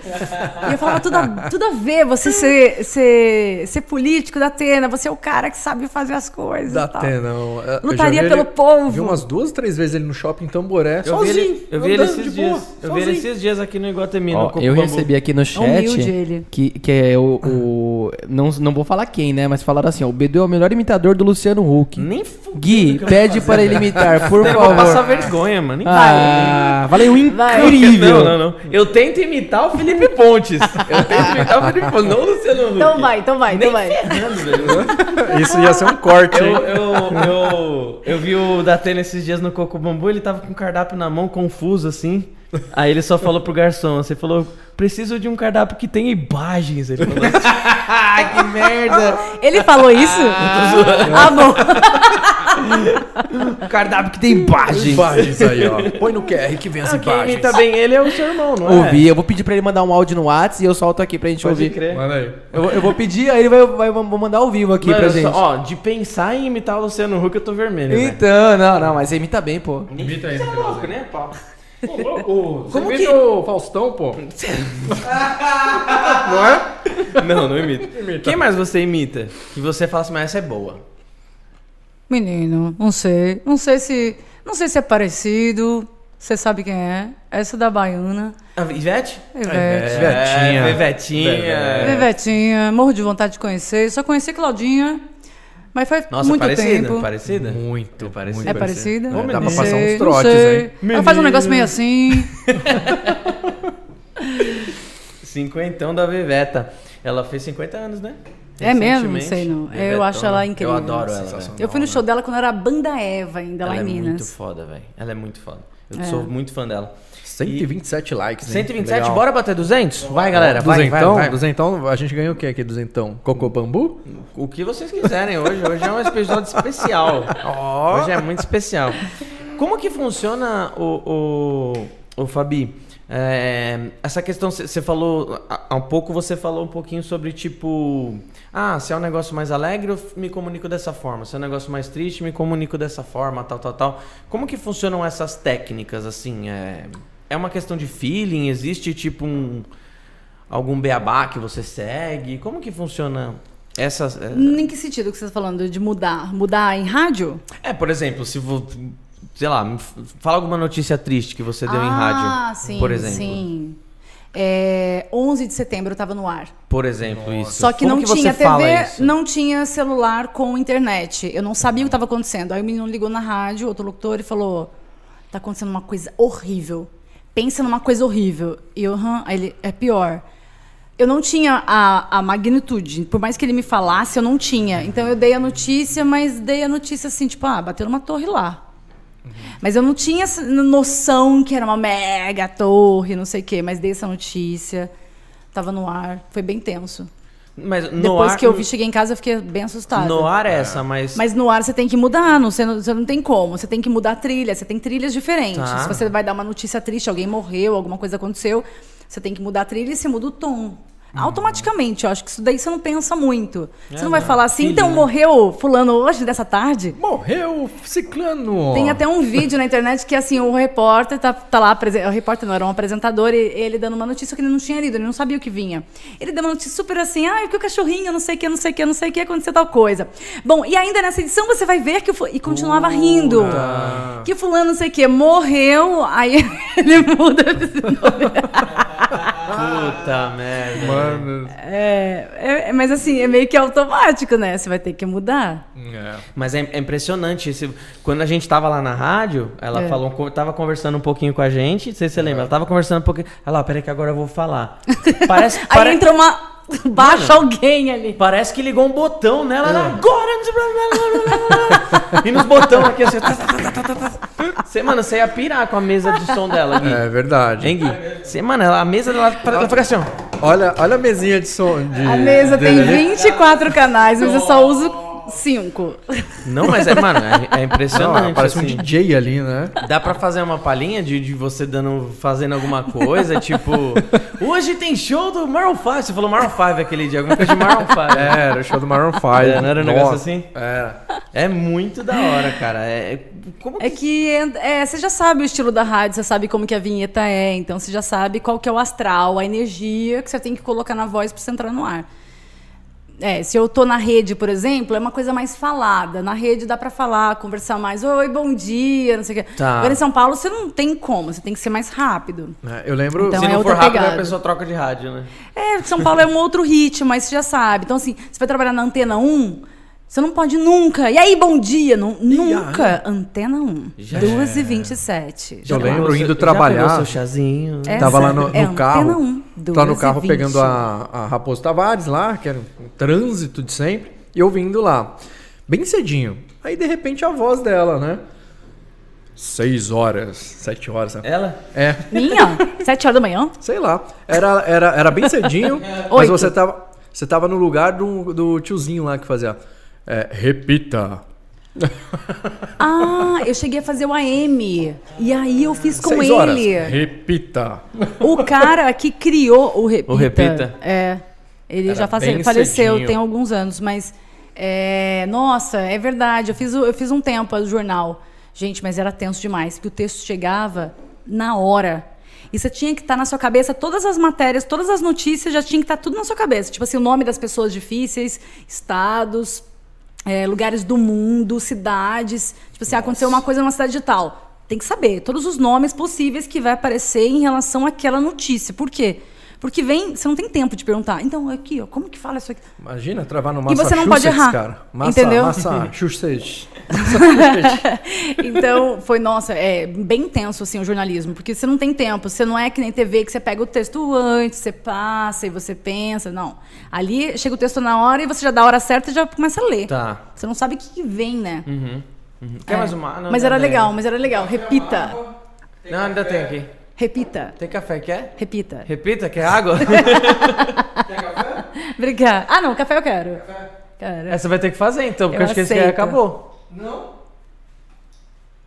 Speaker 3: e eu falava, tudo a, tudo a ver você ser, ser, ser político, Datena, você é o cara que sabe fazer as coisas.
Speaker 2: Da
Speaker 3: tal.
Speaker 2: Atena. eu- eu já
Speaker 3: Lutaria
Speaker 2: vi
Speaker 3: pelo
Speaker 2: ele-
Speaker 3: povo.
Speaker 2: Vi umas duas, três vezes ele no shopping Tamboré.
Speaker 1: Eu vi
Speaker 2: sozinho.
Speaker 1: ele, eu vi ele esses
Speaker 2: boa,
Speaker 1: dias. Eu vi ele
Speaker 2: sozinho.
Speaker 1: esses dias aqui no Iguatemi, no
Speaker 4: Ó,
Speaker 1: Coco
Speaker 4: eu recebi aqui no chat
Speaker 3: Humilde ele.
Speaker 4: que, que é o, o- não, não vou falar quem, né? Mas falaram assim: ó, o Bedu é o melhor imitador do Luciano Huck.
Speaker 1: Nem
Speaker 4: Gui,
Speaker 1: eu vou
Speaker 4: pede
Speaker 1: fazer.
Speaker 4: para ele imitar, por
Speaker 1: Eu vou passar
Speaker 4: favor.
Speaker 1: vergonha, mano. Nem
Speaker 4: Ah, valeu incrível.
Speaker 1: Não, não, não. Eu tento imitar o Felipe Pontes. Eu tento imitar o Felipe Pontes, não o Luciano Huck.
Speaker 3: Então vai, então vai, então vai.
Speaker 1: Ferrando.
Speaker 2: Isso ia ser um corte,
Speaker 1: Eu,
Speaker 2: hein?
Speaker 1: eu, eu, eu vi o Datena esses dias no Coco Bambu, ele tava com o cardápio na mão, confuso assim. Aí ele só falou pro garçom, você falou, preciso de um cardápio que tenha imagens. Ele falou assim.
Speaker 4: Que merda.
Speaker 3: Ele falou isso? ah, bom.
Speaker 1: O cardápio que tem imagens.
Speaker 2: Imagens aí, ó. Põe no QR que vem as
Speaker 1: Ah, quem
Speaker 2: imagens.
Speaker 1: imita bem ele é o seu irmão, não é?
Speaker 4: Ouvi, eu vou pedir pra ele mandar um áudio no WhatsApp e eu solto aqui pra gente
Speaker 1: Pode
Speaker 4: ouvir.
Speaker 1: crer.
Speaker 2: Manda aí.
Speaker 4: Eu, vou- eu vou pedir, aí ele vai, vai vou mandar ao vivo aqui
Speaker 1: Mano,
Speaker 4: pra gente.
Speaker 1: só- ó, de pensar em imitar o Luciano Huck, eu tô vermelho, velho.
Speaker 4: Então, não, não, mas você imita bem, pô.
Speaker 2: Imita aí.
Speaker 1: Você é louco, né, pau?
Speaker 2: Ô, louco. Você
Speaker 4: Como
Speaker 2: imita
Speaker 4: que-
Speaker 2: o Faustão, pô? Não é?
Speaker 1: Não, não imita.
Speaker 2: Imita.
Speaker 1: Quem mais você imita? Que você fala assim, mas essa é boa.
Speaker 3: Menino, não sei. Não sei se. Não sei se é parecido. Você sabe quem é? Essa da Baiana.
Speaker 1: A Ivete?
Speaker 3: Ivete.
Speaker 2: Vetinha.
Speaker 1: É, Vetinha.
Speaker 3: Vevetinha, morro de vontade de conhecer. Só conheci Claudinha, mas faz
Speaker 1: Nossa,
Speaker 3: muito
Speaker 1: parecida,
Speaker 3: tempo.
Speaker 1: parecida?
Speaker 2: Muito,
Speaker 1: É parecida.
Speaker 3: É
Speaker 2: muito
Speaker 3: parecida?
Speaker 2: É, dá pra passar uns trotes, hein?
Speaker 3: Ela faz um negócio meio assim.
Speaker 1: Cinquentão da Viveta. Ela fez 50 anos, né?
Speaker 3: É mesmo? Não sei não. Eu acho ela incrível.
Speaker 1: Eu adoro ela.
Speaker 3: Eu fui no show dela quando era a Banda Eva, ainda
Speaker 1: Ela
Speaker 3: lá
Speaker 1: é
Speaker 3: em
Speaker 1: muito
Speaker 3: Minas.
Speaker 1: foda, velho. Ela é muito foda. Eu
Speaker 3: É.
Speaker 1: sou muito fã dela.
Speaker 2: 127 likes, hein?
Speaker 1: 127,
Speaker 2: Legal.
Speaker 1: bora bater 200? Vai, galera, vai, vai,
Speaker 2: Duzentão,
Speaker 1: vai.
Speaker 2: duzentão, a gente ganhou o que aqui, duzentão? Cocô bambu?
Speaker 1: O que vocês quiserem hoje. Hoje é um episódio especial. Hoje é muito especial. Como que funciona o, o, o Fabi? É, essa questão, você falou, há um pouco você falou um pouquinho sobre tipo, ah, se é um negócio mais alegre, eu me comunico dessa forma. Se é um negócio mais triste, me comunico dessa forma, tal, tal, tal. Como que funcionam essas técnicas, assim? É, é uma questão de feeling? Existe tipo um algum beabá que você segue? Como que funciona essas? é-
Speaker 3: Em que sentido que você está falando? De mudar? Mudar em rádio?
Speaker 1: É, por exemplo, se vou, sei lá, fala alguma notícia triste que você deu em
Speaker 3: ah,
Speaker 1: rádio,
Speaker 3: sim,
Speaker 1: por exemplo.
Speaker 3: sim. É, 11 de setembro eu estava no ar.
Speaker 1: Por exemplo, isso.
Speaker 3: Só que
Speaker 1: Como
Speaker 3: não
Speaker 1: que
Speaker 3: tinha TV, não tinha celular com internet. Eu não sabia o que estava acontecendo. Aí o menino ligou na rádio, outro locutor, e falou: tá acontecendo uma coisa horrível. Pensa numa coisa horrível. E eu? Aí ele, é pior. Eu não tinha a, a magnitude. Por mais que ele me falasse, eu não tinha. Então eu dei a notícia, mas dei a notícia assim, tipo, ah, bateu numa torre lá. Mas eu não tinha essa noção que era uma mega torre, não sei o quê. Mas dei essa notícia. Tava no ar. Foi bem tenso.
Speaker 1: Mas no
Speaker 3: Depois
Speaker 1: ar,
Speaker 3: que eu vi, cheguei em casa, eu fiquei bem assustada.
Speaker 1: No ar é essa, mas...
Speaker 3: Mas no ar você tem que mudar, não, você, não, você não tem como. Você tem que mudar a trilha, você tem trilhas diferentes.
Speaker 1: Tá.
Speaker 3: Se você vai dar uma notícia triste, alguém morreu, alguma coisa aconteceu, você tem que mudar a trilha e você muda o tom. Automaticamente, eu acho que isso daí você não pensa muito. Você
Speaker 1: É,
Speaker 3: não vai
Speaker 1: não.
Speaker 3: falar assim, então
Speaker 1: né?
Speaker 3: morreu fulano hoje, dessa tarde?
Speaker 2: Morreu ciclano.
Speaker 3: Tem até um vídeo na internet que assim, o repórter tá, tá lá, o repórter não era um apresentador, e ele dando uma notícia que ele não tinha lido, ele não sabia o que vinha. Ele deu uma notícia super assim, ah, que o cachorrinho, não sei o que, não sei o que, não sei o que, aconteceu tal coisa. Bom, e ainda nessa edição você vai ver que e continuava rindo. Que fulano, não sei o que, morreu, aí ele muda.
Speaker 1: Puta merda.
Speaker 2: Mano.
Speaker 3: É, é, mas assim, é meio que automático, né? Você vai ter que mudar.
Speaker 2: É.
Speaker 1: Mas é, é impressionante. esse- quando a gente tava lá na rádio, ela
Speaker 3: É.
Speaker 1: falou, tava conversando um pouquinho com a gente. Não sei se você lembra. Ela tava conversando um pouquinho. Olha lá, peraí que agora eu vou falar. Parece,
Speaker 3: Aí
Speaker 1: pare-
Speaker 3: entra uma. Baixa alguém ali.
Speaker 1: parece que ligou um botão nela.
Speaker 3: É.
Speaker 1: Ela, agora! não sei blá, blá, blá, blá." e nos botões aqui assim. tá, tá, tá, tá. Você, mano, você ia pirar com a mesa de som dela, Gui.
Speaker 2: É verdade.
Speaker 1: Hein, Gui? Você, mano, a mesa dela ela fica assim, ó.
Speaker 2: Olha, olha a mesinha de som. De,
Speaker 3: A mesa tem
Speaker 2: dele ali.
Speaker 3: 24 canais, mas eu só uso 5.
Speaker 1: Não, mas é, mano, é, é
Speaker 2: Não,
Speaker 1: impressionante.
Speaker 2: parece um
Speaker 1: assim.
Speaker 2: DJ ali, né?
Speaker 1: Dá pra fazer uma palhinha de, de você dando, fazendo alguma coisa, tipo, hoje tem show do Maroon 5. Você falou Maroon 5 aquele dia, alguma coisa de Maroon 5.
Speaker 2: É, era o show do Maroon 5.
Speaker 1: É, não era um negócio assim?
Speaker 2: Era.
Speaker 1: É muito da hora, cara. É, é- como
Speaker 3: É que é, você já sabe o estilo da rádio, você sabe como que a vinheta é, então você já sabe qual que é o astral, a energia que você tem que colocar na voz pra você entrar no ar. É, se eu tô na rede, por exemplo, é uma coisa mais falada. Na rede dá pra falar, conversar mais. Oi, bom dia, não sei o quê.
Speaker 1: Tá.
Speaker 3: Agora em São Paulo você não tem como, você tem que ser mais rápido.
Speaker 2: É, Eu lembro.
Speaker 3: Então,
Speaker 1: Se
Speaker 3: é
Speaker 1: não
Speaker 3: outra
Speaker 1: for rápido,
Speaker 3: pegada.
Speaker 1: a pessoa troca de rádio, né?
Speaker 3: É, São Paulo é um outro ritmo, mas você já sabe. Então, assim, você vai trabalhar na Antena 1, você não pode nunca. E aí, bom dia? Não, nunca. Antena 1,
Speaker 1: Já-
Speaker 3: 2 e 27
Speaker 2: Eu lembro indo trabalhar.
Speaker 1: Já seu chazinho.
Speaker 3: É.
Speaker 2: Tava lá
Speaker 3: Essa
Speaker 2: no,
Speaker 3: é
Speaker 2: no
Speaker 3: Antena
Speaker 2: carro.
Speaker 3: 1,
Speaker 2: Tava no
Speaker 3: 2
Speaker 2: carro
Speaker 3: 20.
Speaker 2: pegando a, a Raposo Tavares lá, que era um trânsito de sempre, e eu vindo lá. Bem cedinho. Aí de repente a voz dela, né? Seis horas, sete horas. né?
Speaker 1: Ela?
Speaker 2: É,
Speaker 3: Minha? 7 horas da manhã?
Speaker 2: sei lá. Era, era, era bem cedinho, mas
Speaker 3: Oito.
Speaker 2: você tava, você tava no lugar do, do tiozinho lá que fazia. É, repita.
Speaker 3: Ah, eu cheguei a fazer o AM. E aí eu fiz com
Speaker 2: Seis
Speaker 3: ele.
Speaker 2: horas. Repita.
Speaker 3: O cara que criou o Repita.
Speaker 1: O Repita.
Speaker 3: É. Ele
Speaker 2: Era
Speaker 3: já face-
Speaker 2: bem
Speaker 3: faleceu,
Speaker 2: cedinho.
Speaker 3: tem alguns anos, mas. é, nossa, é verdade. Eu fiz, o- eu fiz um tempo o jornal. Gente, mas era tenso demais, porque o texto chegava na hora. E você tinha que estar na sua cabeça, todas as matérias, todas as notícias já tinha que estar tudo na sua cabeça. Tipo assim, o nome das pessoas difíceis, estados, é, lugares do mundo, cidades. Tipo assim, aconteceu uma coisa numa cidade de tal. Tem que saber todos os nomes possíveis que vai aparecer em relação àquela notícia. Por quê? Porque vem, você não tem tempo de perguntar. Então, aqui, ó, como que fala isso aqui?
Speaker 2: Imagina travar no
Speaker 3: E
Speaker 2: Massachusetts,
Speaker 3: você não pode errar,
Speaker 2: cara. Massa,
Speaker 3: entendeu?
Speaker 2: Massachusetts.
Speaker 3: Então, foi, nossa, é bem intenso, assim, o jornalismo. Porque você não tem tempo. Você não é que nem TV, que você pega o texto antes, você passa e você pensa. Não. Ali, chega o texto na hora e você já dá a hora certa e já começa a ler.
Speaker 1: Tá.
Speaker 3: Você não sabe o que vem, né?
Speaker 1: Uhum. uhum. Quer mais uma? Não,
Speaker 3: mas
Speaker 1: não,
Speaker 3: era
Speaker 1: não.
Speaker 3: legal, mas era legal. Repita.
Speaker 1: Não, ainda tem aqui.
Speaker 3: Repita.
Speaker 1: Tem café, quer?
Speaker 3: Repita.
Speaker 1: Repita, quer água?
Speaker 3: Obrigada. Ah, não, café eu quero. Quero.
Speaker 1: Essa vai ter que fazer então, porque
Speaker 3: Eu
Speaker 1: acho que esse aí
Speaker 3: aceito.
Speaker 1: acabou.
Speaker 2: Não?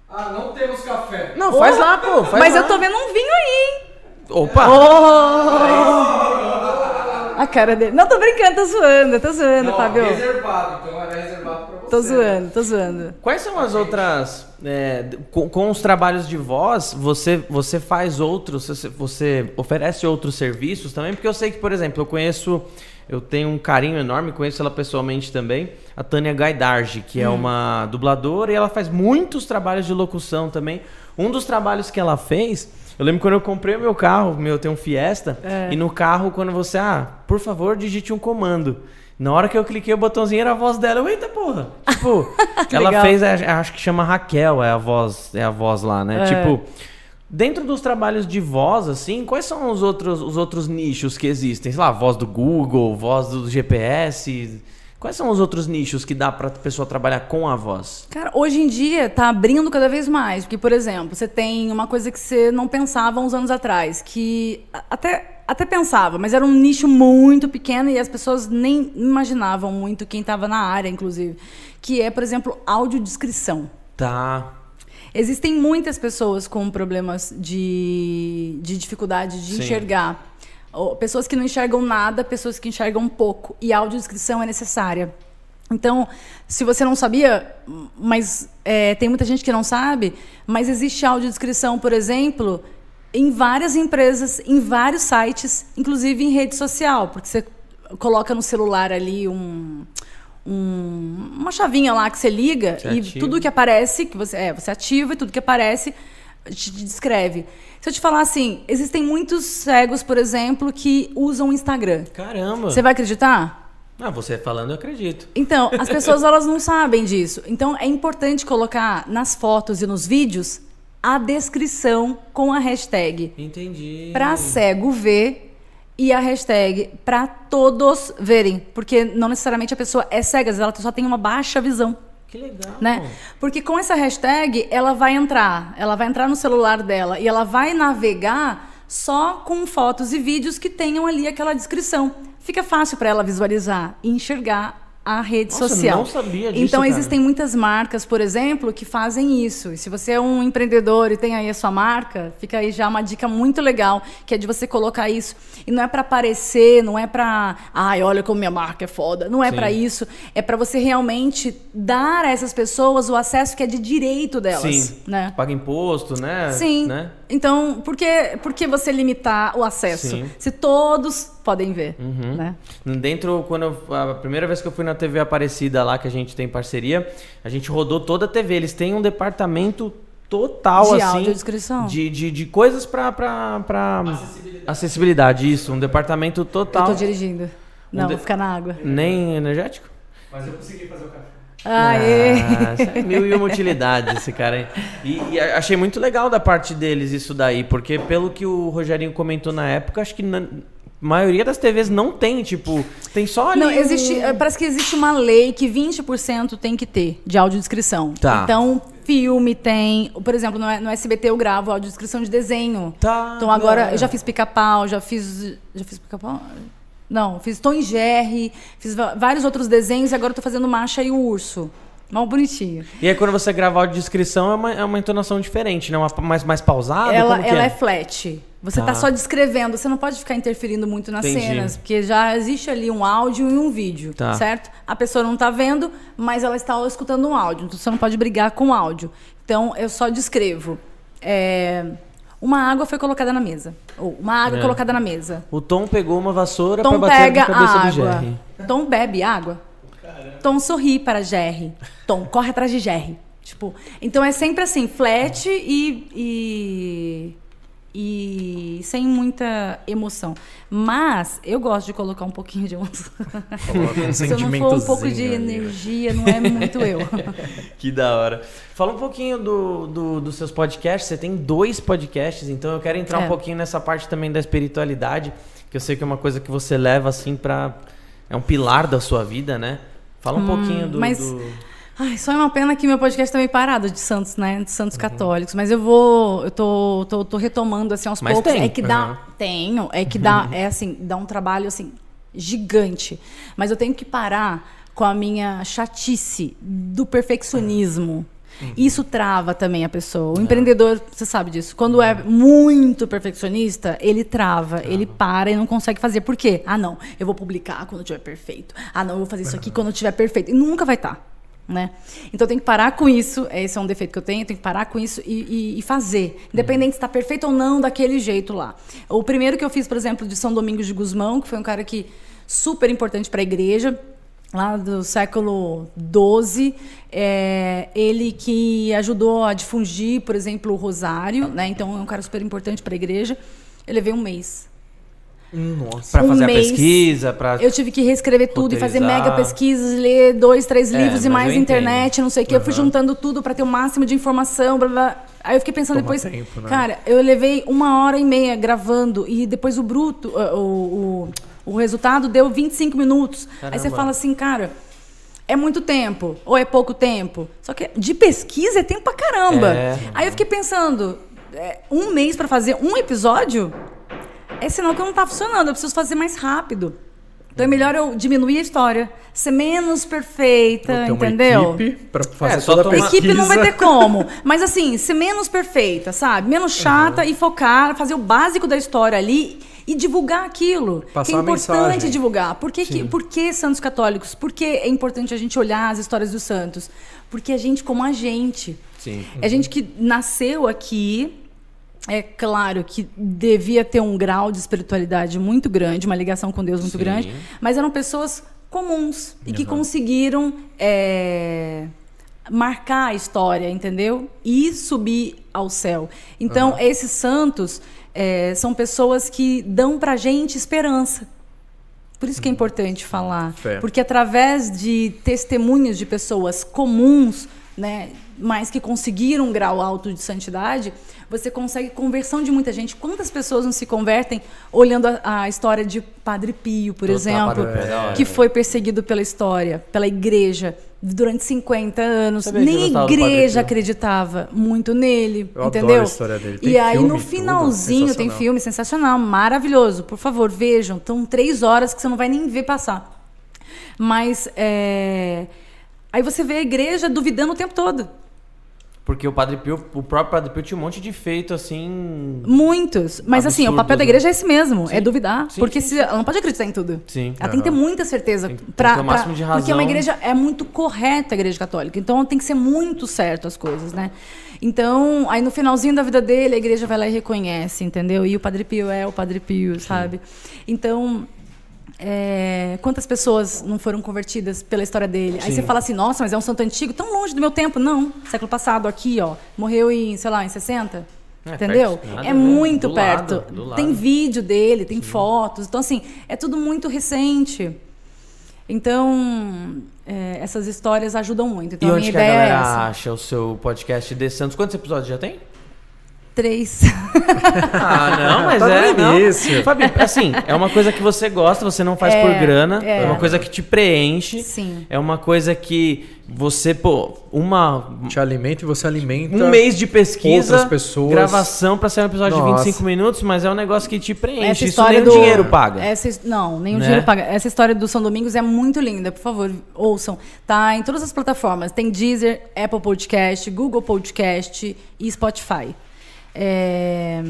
Speaker 2: Ah, não temos café.
Speaker 1: Não, faz lá, pô. Faz
Speaker 3: Mas
Speaker 1: lá.
Speaker 3: eu tô vendo um vinho aí, hein?
Speaker 1: Opa!
Speaker 3: Oh! A cara dele. Não, tô brincando, tô zoando, tô zoando, Fábio.
Speaker 2: reservado, então era reservado pra você.
Speaker 3: Tô zoando, tô zoando.
Speaker 1: Quais são as outras. é, com, com os trabalhos de voz, você, você faz outros, você, você oferece outros serviços também? Porque eu sei que, por exemplo, eu conheço, eu tenho um carinho enorme, conheço ela pessoalmente também, a Tânia Gaidarge, que é uma dubladora e ela faz muitos trabalhos de locução também. Um dos trabalhos que ela fez, eu lembro quando eu comprei o meu carro, meu tem um Fiesta, e no carro, quando você, ah, por favor, digite um comando. Na hora que eu cliquei o botãozinho, era a voz dela. Eu, eita porra! Tipo, ela
Speaker 3: legal.
Speaker 1: fez, a- acho que chama Raquel, é a voz, é a voz lá, né?
Speaker 3: É.
Speaker 1: Tipo, dentro dos trabalhos de voz, assim, quais são os outros, os outros nichos que existem? Sei lá, voz do Google, voz do GPS. Quais são os outros nichos que dá pra pessoa trabalhar com a voz?
Speaker 3: Cara, hoje em dia tá abrindo cada vez mais. Porque, por exemplo, você tem uma coisa que você não pensava uns anos atrás, que até, até pensava, mas era um nicho muito pequeno e as pessoas nem imaginavam muito quem estava na área, inclusive. Que é, por exemplo, audiodescrição.
Speaker 1: Tá.
Speaker 3: Existem muitas pessoas com problemas de, de dificuldade de
Speaker 1: Sim.
Speaker 3: enxergar. Pessoas que não enxergam nada, pessoas que enxergam pouco. E a audiodescrição é necessária. Então, se você não sabia, mas é, tem muita gente que não sabe, mas existe audiodescrição, por exemplo, em várias empresas, em vários sites, inclusive em rede social, porque você coloca no celular ali um, um- uma chavinha lá que você liga
Speaker 1: Você
Speaker 3: e
Speaker 1: ativa.
Speaker 3: tudo que aparece, que você, é, você ativa e tudo que aparece te te descreve. Se eu te falar assim, existem muitos cegos, por exemplo, que usam o Instagram.
Speaker 1: Caramba!
Speaker 3: Você vai acreditar?
Speaker 1: Ah, você falando, eu acredito.
Speaker 3: Então, as pessoas elas não sabem disso. Então, é importante colocar nas fotos e nos vídeos a descrição com a hashtag
Speaker 1: Entendi.
Speaker 3: para cego ver e a hashtag para todos verem, porque não necessariamente a pessoa é cega, às vezes ela só tem uma baixa visão,
Speaker 1: Que legal.
Speaker 3: né? Porque com essa hashtag ela vai entrar, ela vai entrar no celular dela e ela vai navegar só com fotos e vídeos que tenham ali aquela descrição. Fica fácil para ela visualizar e enxergar a rede
Speaker 1: Nossa,
Speaker 3: social.
Speaker 1: não sabia disso,
Speaker 3: Então
Speaker 1: cara.
Speaker 3: existem muitas marcas, por exemplo, que fazem isso. E se você é um empreendedor e tem aí a sua marca, fica aí já uma dica muito legal, que é de você colocar isso. E não é para aparecer, não é para, ai, olha como minha marca é foda. Não é para isso. É para você realmente dar a essas pessoas o acesso que é de direito delas,
Speaker 1: Sim.
Speaker 3: né?
Speaker 1: Paga imposto, né?
Speaker 3: Sim.
Speaker 1: Né?
Speaker 3: Então, por que, por que você limitar o acesso?
Speaker 1: Sim. Uhum.
Speaker 3: Se todos podem ver, né?
Speaker 1: Dentro, quando eu- a primeira vez que eu fui na TV Aparecida lá, que a gente tem parceria, a gente rodou toda a TV. Eles têm um departamento total,
Speaker 3: De
Speaker 1: assim.
Speaker 3: audiodescrição.
Speaker 1: De, de, de coisas pra, pra, pra acessibilidade. isso. Um departamento
Speaker 3: Eu
Speaker 1: total.
Speaker 3: tô dirigindo. Não,
Speaker 1: Um de-
Speaker 3: vou ficar na água.
Speaker 1: Nem energético?
Speaker 2: Mas eu consegui fazer o café.
Speaker 3: Aê!
Speaker 1: Ah, isso é mil e uma utilidades, esse cara aí. E, e achei muito legal da parte deles isso daí, porque pelo que o Rogerinho comentou na época, acho que na maioria das TVs não tem, tipo, tem só ali.
Speaker 3: Não, existe, eh, parece que existe uma lei que 20% tem que ter de audiodescrição.
Speaker 1: Tá.
Speaker 3: Então, filme tem. Por exemplo, no, no SBT eu gravo audiodescrição de desenho.
Speaker 1: Tá,
Speaker 3: Então agora
Speaker 1: legal.
Speaker 3: eu já fiz pica-pau, já fiz. Já fiz pica-pau? Não, fiz Tom e Jerry, fiz vários outros desenhos e agora eu tô fazendo Macha e o Urso. Mal bonitinho.
Speaker 1: E aí quando você grava audiodescrição é uma, é uma entonação diferente, né? Uma mais, mais pausada?
Speaker 3: ela ela é?
Speaker 1: é?
Speaker 3: flat. Você
Speaker 1: Tá.
Speaker 3: tá. só descrevendo, você não pode ficar interferindo muito nas
Speaker 1: Entendi.
Speaker 3: cenas, porque já existe ali um áudio e um vídeo,
Speaker 1: Tá.
Speaker 3: certo? A pessoa não tá vendo, mas ela está escutando um áudio, então você não pode brigar com o áudio. Então eu só descrevo. É, uma água foi colocada na mesa. Ou uma água
Speaker 1: É.
Speaker 3: colocada na mesa.
Speaker 1: O Tom pegou uma vassoura pra
Speaker 3: Tom
Speaker 1: bater
Speaker 3: pega
Speaker 1: na cabeça do. Jerry.
Speaker 3: Tom bebe água. Tom sorri para Jerry. Tom corre atrás de Jerry. Tipo, então é sempre assim, flat e, e e sem muita emoção. Mas eu gosto de colocar um pouquinho de emoção.
Speaker 2: Coloca um
Speaker 3: Se eu não for um pouco de
Speaker 2: ali.
Speaker 3: energia, não é muito eu.
Speaker 1: Que da hora. Fala um pouquinho do, do- dos seus podcasts. Você tem dois podcasts, então eu quero entrar um
Speaker 3: É.
Speaker 1: pouquinho nessa parte também da espiritualidade, que eu sei que é uma coisa que você leva assim pra. É um pilar da sua vida, né? Fala um pouquinho do.
Speaker 3: Hum, mas-
Speaker 1: do-
Speaker 3: Ai, só é uma pena que meu podcast tá meio parado de santos, né? De
Speaker 1: Uhum.
Speaker 3: santos católicos. Mas eu vou. Eu tô, tô, tô retomando assim aos
Speaker 1: Mas
Speaker 3: poucos.
Speaker 1: tem.
Speaker 3: É que dá.
Speaker 2: Uhum.
Speaker 3: Tenho. É que dá. É assim, dá um trabalho assim, gigante. Mas eu tenho que parar com a minha chatice do perfeccionismo.
Speaker 1: Uhum.
Speaker 3: Isso trava também a pessoa. O
Speaker 1: É.
Speaker 3: empreendedor, você sabe disso. Quando é muito perfeccionista, ele trava, ele para e não consegue fazer. Por quê? Ah, não, eu vou publicar quando tiver perfeito. Ah, não, eu vou fazer isso aqui quando tiver perfeito. E nunca vai estar. Né? Então eu tenho que parar com isso. Esse é um defeito que eu tenho. Eu tenho que parar com isso e, e- e fazer. Independente se está perfeito ou não daquele jeito lá. O primeiro que eu fiz, por exemplo, de São Domingos de Gusmão, que foi um cara que super importante para a igreja, lá do século XII, é, ele que ajudou a difundir, por exemplo, o rosário, né? Então é um cara super importante para a igreja. Eu levei um mês.
Speaker 2: Nossa.
Speaker 1: Pra
Speaker 3: um
Speaker 1: fazer a
Speaker 3: mês.
Speaker 1: pesquisa, pra.
Speaker 3: Eu tive que reescrever tudo e fazer mega pesquisas, ler dois, três
Speaker 1: É,
Speaker 3: livros e
Speaker 1: mas
Speaker 3: mais internet, não sei o que. Eu fui juntando tudo para ter o máximo de informação, blá, blá. Aí eu fiquei pensando
Speaker 2: Toma
Speaker 3: depois,
Speaker 2: tempo, né?
Speaker 3: cara, eu levei uma hora e meia gravando e depois o bruto, uh, o, o, o resultado deu 25 minutos. Aí você
Speaker 1: Caramba.
Speaker 3: fala assim, cara, é muito tempo ou é pouco tempo? Só que de pesquisa é tempo pra caramba.
Speaker 1: É.
Speaker 3: Aí eu fiquei pensando, é, um mês para fazer um episódio é sinal que não tá funcionando, eu preciso fazer mais rápido. Então é melhor eu diminuir a história, ser menos perfeita,
Speaker 2: Vou ter uma
Speaker 3: entendeu?
Speaker 2: equipe pra fazer
Speaker 1: É, só
Speaker 2: toda a pesquisa.
Speaker 3: Equipe não vai ter como. Mas assim, ser menos perfeita, sabe? Menos chata e focar, fazer o básico da história ali e divulgar aquilo.
Speaker 2: Passar
Speaker 3: que é importante
Speaker 2: mensagem.
Speaker 3: divulgar. Por que, que, por que santos católicos? Por que é importante a gente olhar as histórias dos santos? Porque a gente, como a gente,
Speaker 1: Sim.
Speaker 3: é gente que nasceu aqui. É claro que devia ter um grau de espiritualidade muito grande, uma ligação com Deus muito
Speaker 1: Sim.
Speaker 3: grande, mas eram pessoas comuns e que conseguiram é, marcar a história, entendeu? E subir ao céu. Então, esses santos é, são pessoas que dão pra gente esperança. Por isso que é importante falar.
Speaker 2: Fé.
Speaker 3: Porque através de testemunhos de pessoas comuns, né, mas que conseguiram um grau alto de santidade, você consegue conversão de muita gente. Quantas pessoas não se convertem olhando a, a história de Padre Pio, por
Speaker 1: Total,
Speaker 3: exemplo,
Speaker 1: hora.
Speaker 3: que foi perseguido pela história, pela igreja durante 50 anos. Nem a igreja acreditava muito nele,
Speaker 2: Eu adoro
Speaker 3: entendeu?
Speaker 2: a história dele.
Speaker 3: E
Speaker 2: Tem
Speaker 3: aí
Speaker 2: filme,
Speaker 3: no
Speaker 2: tudo,
Speaker 3: finalzinho tem filme sensacional, maravilhoso. Por favor, vejam. Estão três horas que você não vai nem ver passar. Mas é, aí você vê a igreja duvidando o tempo todo.
Speaker 1: Porque o Padre Pio, o próprio Padre Pio tinha um monte de feito assim.
Speaker 3: Muitos. Mas assim, o papel da
Speaker 1: né?
Speaker 3: igreja é esse mesmo,
Speaker 1: Sim.
Speaker 3: é duvidar.
Speaker 1: Sim,
Speaker 3: porque
Speaker 1: sim,
Speaker 3: se, ela não pode acreditar em tudo.
Speaker 1: Sim.
Speaker 3: Ela tem que ter muita certeza
Speaker 1: Tem tem
Speaker 3: pra,
Speaker 1: ter o máximo de
Speaker 3: pra- Porque é uma
Speaker 1: razão.
Speaker 3: igreja é muito correta, a igreja católica. Então tem que ser muito certo as coisas, né? Então, aí no finalzinho da vida dele, a igreja vai lá e reconhece, entendeu? E o Padre Pio é o Padre Pio, sabe? Então, é, quantas pessoas não foram convertidas pela história dele? Aí
Speaker 1: Sim.
Speaker 3: você fala assim, nossa, mas é um santo antigo, tão longe do meu tempo. Não, século passado, aqui, ó. Morreu em, sei lá, em 60.
Speaker 1: É,
Speaker 3: entendeu?
Speaker 1: perto, nada
Speaker 3: É
Speaker 1: a ver,
Speaker 3: muito
Speaker 1: do
Speaker 3: perto.
Speaker 1: lado, do lado.
Speaker 3: Tem vídeo dele, tem fotos. Então, assim, é tudo muito recente. Então, é, essas histórias ajudam muito. Então,
Speaker 1: e
Speaker 3: a
Speaker 1: onde
Speaker 3: minha
Speaker 1: que a
Speaker 3: ideia é
Speaker 1: galera
Speaker 3: essa.
Speaker 1: acha o seu podcast de Santos? Quantos episódios já tem?
Speaker 3: Três.
Speaker 1: Ah, não, mas
Speaker 2: Tá no
Speaker 1: é. Não.
Speaker 2: início.
Speaker 1: Fabi, assim, é uma coisa que você gosta, você não faz
Speaker 3: É,
Speaker 1: por grana. É.
Speaker 3: é.
Speaker 1: uma coisa que te preenche.
Speaker 3: Sim.
Speaker 1: É uma coisa que você, pô, uma.
Speaker 2: Te alimenta e você alimenta.
Speaker 1: Um mês de pesquisa,
Speaker 2: outras pessoas.
Speaker 1: gravação pra ser um episódio
Speaker 2: Nossa.
Speaker 1: de 25 minutos, mas é um negócio que te preenche.
Speaker 3: Essa
Speaker 1: Isso
Speaker 3: história
Speaker 1: nem
Speaker 3: do
Speaker 1: o dinheiro paga.
Speaker 3: Essa, não, nem o
Speaker 1: Né?
Speaker 3: dinheiro paga. Essa história do São Domingos é muito linda, por favor, ouçam. Tá em todas as plataformas. Tem Deezer, Apple Podcast, Google Podcast e Spotify. É,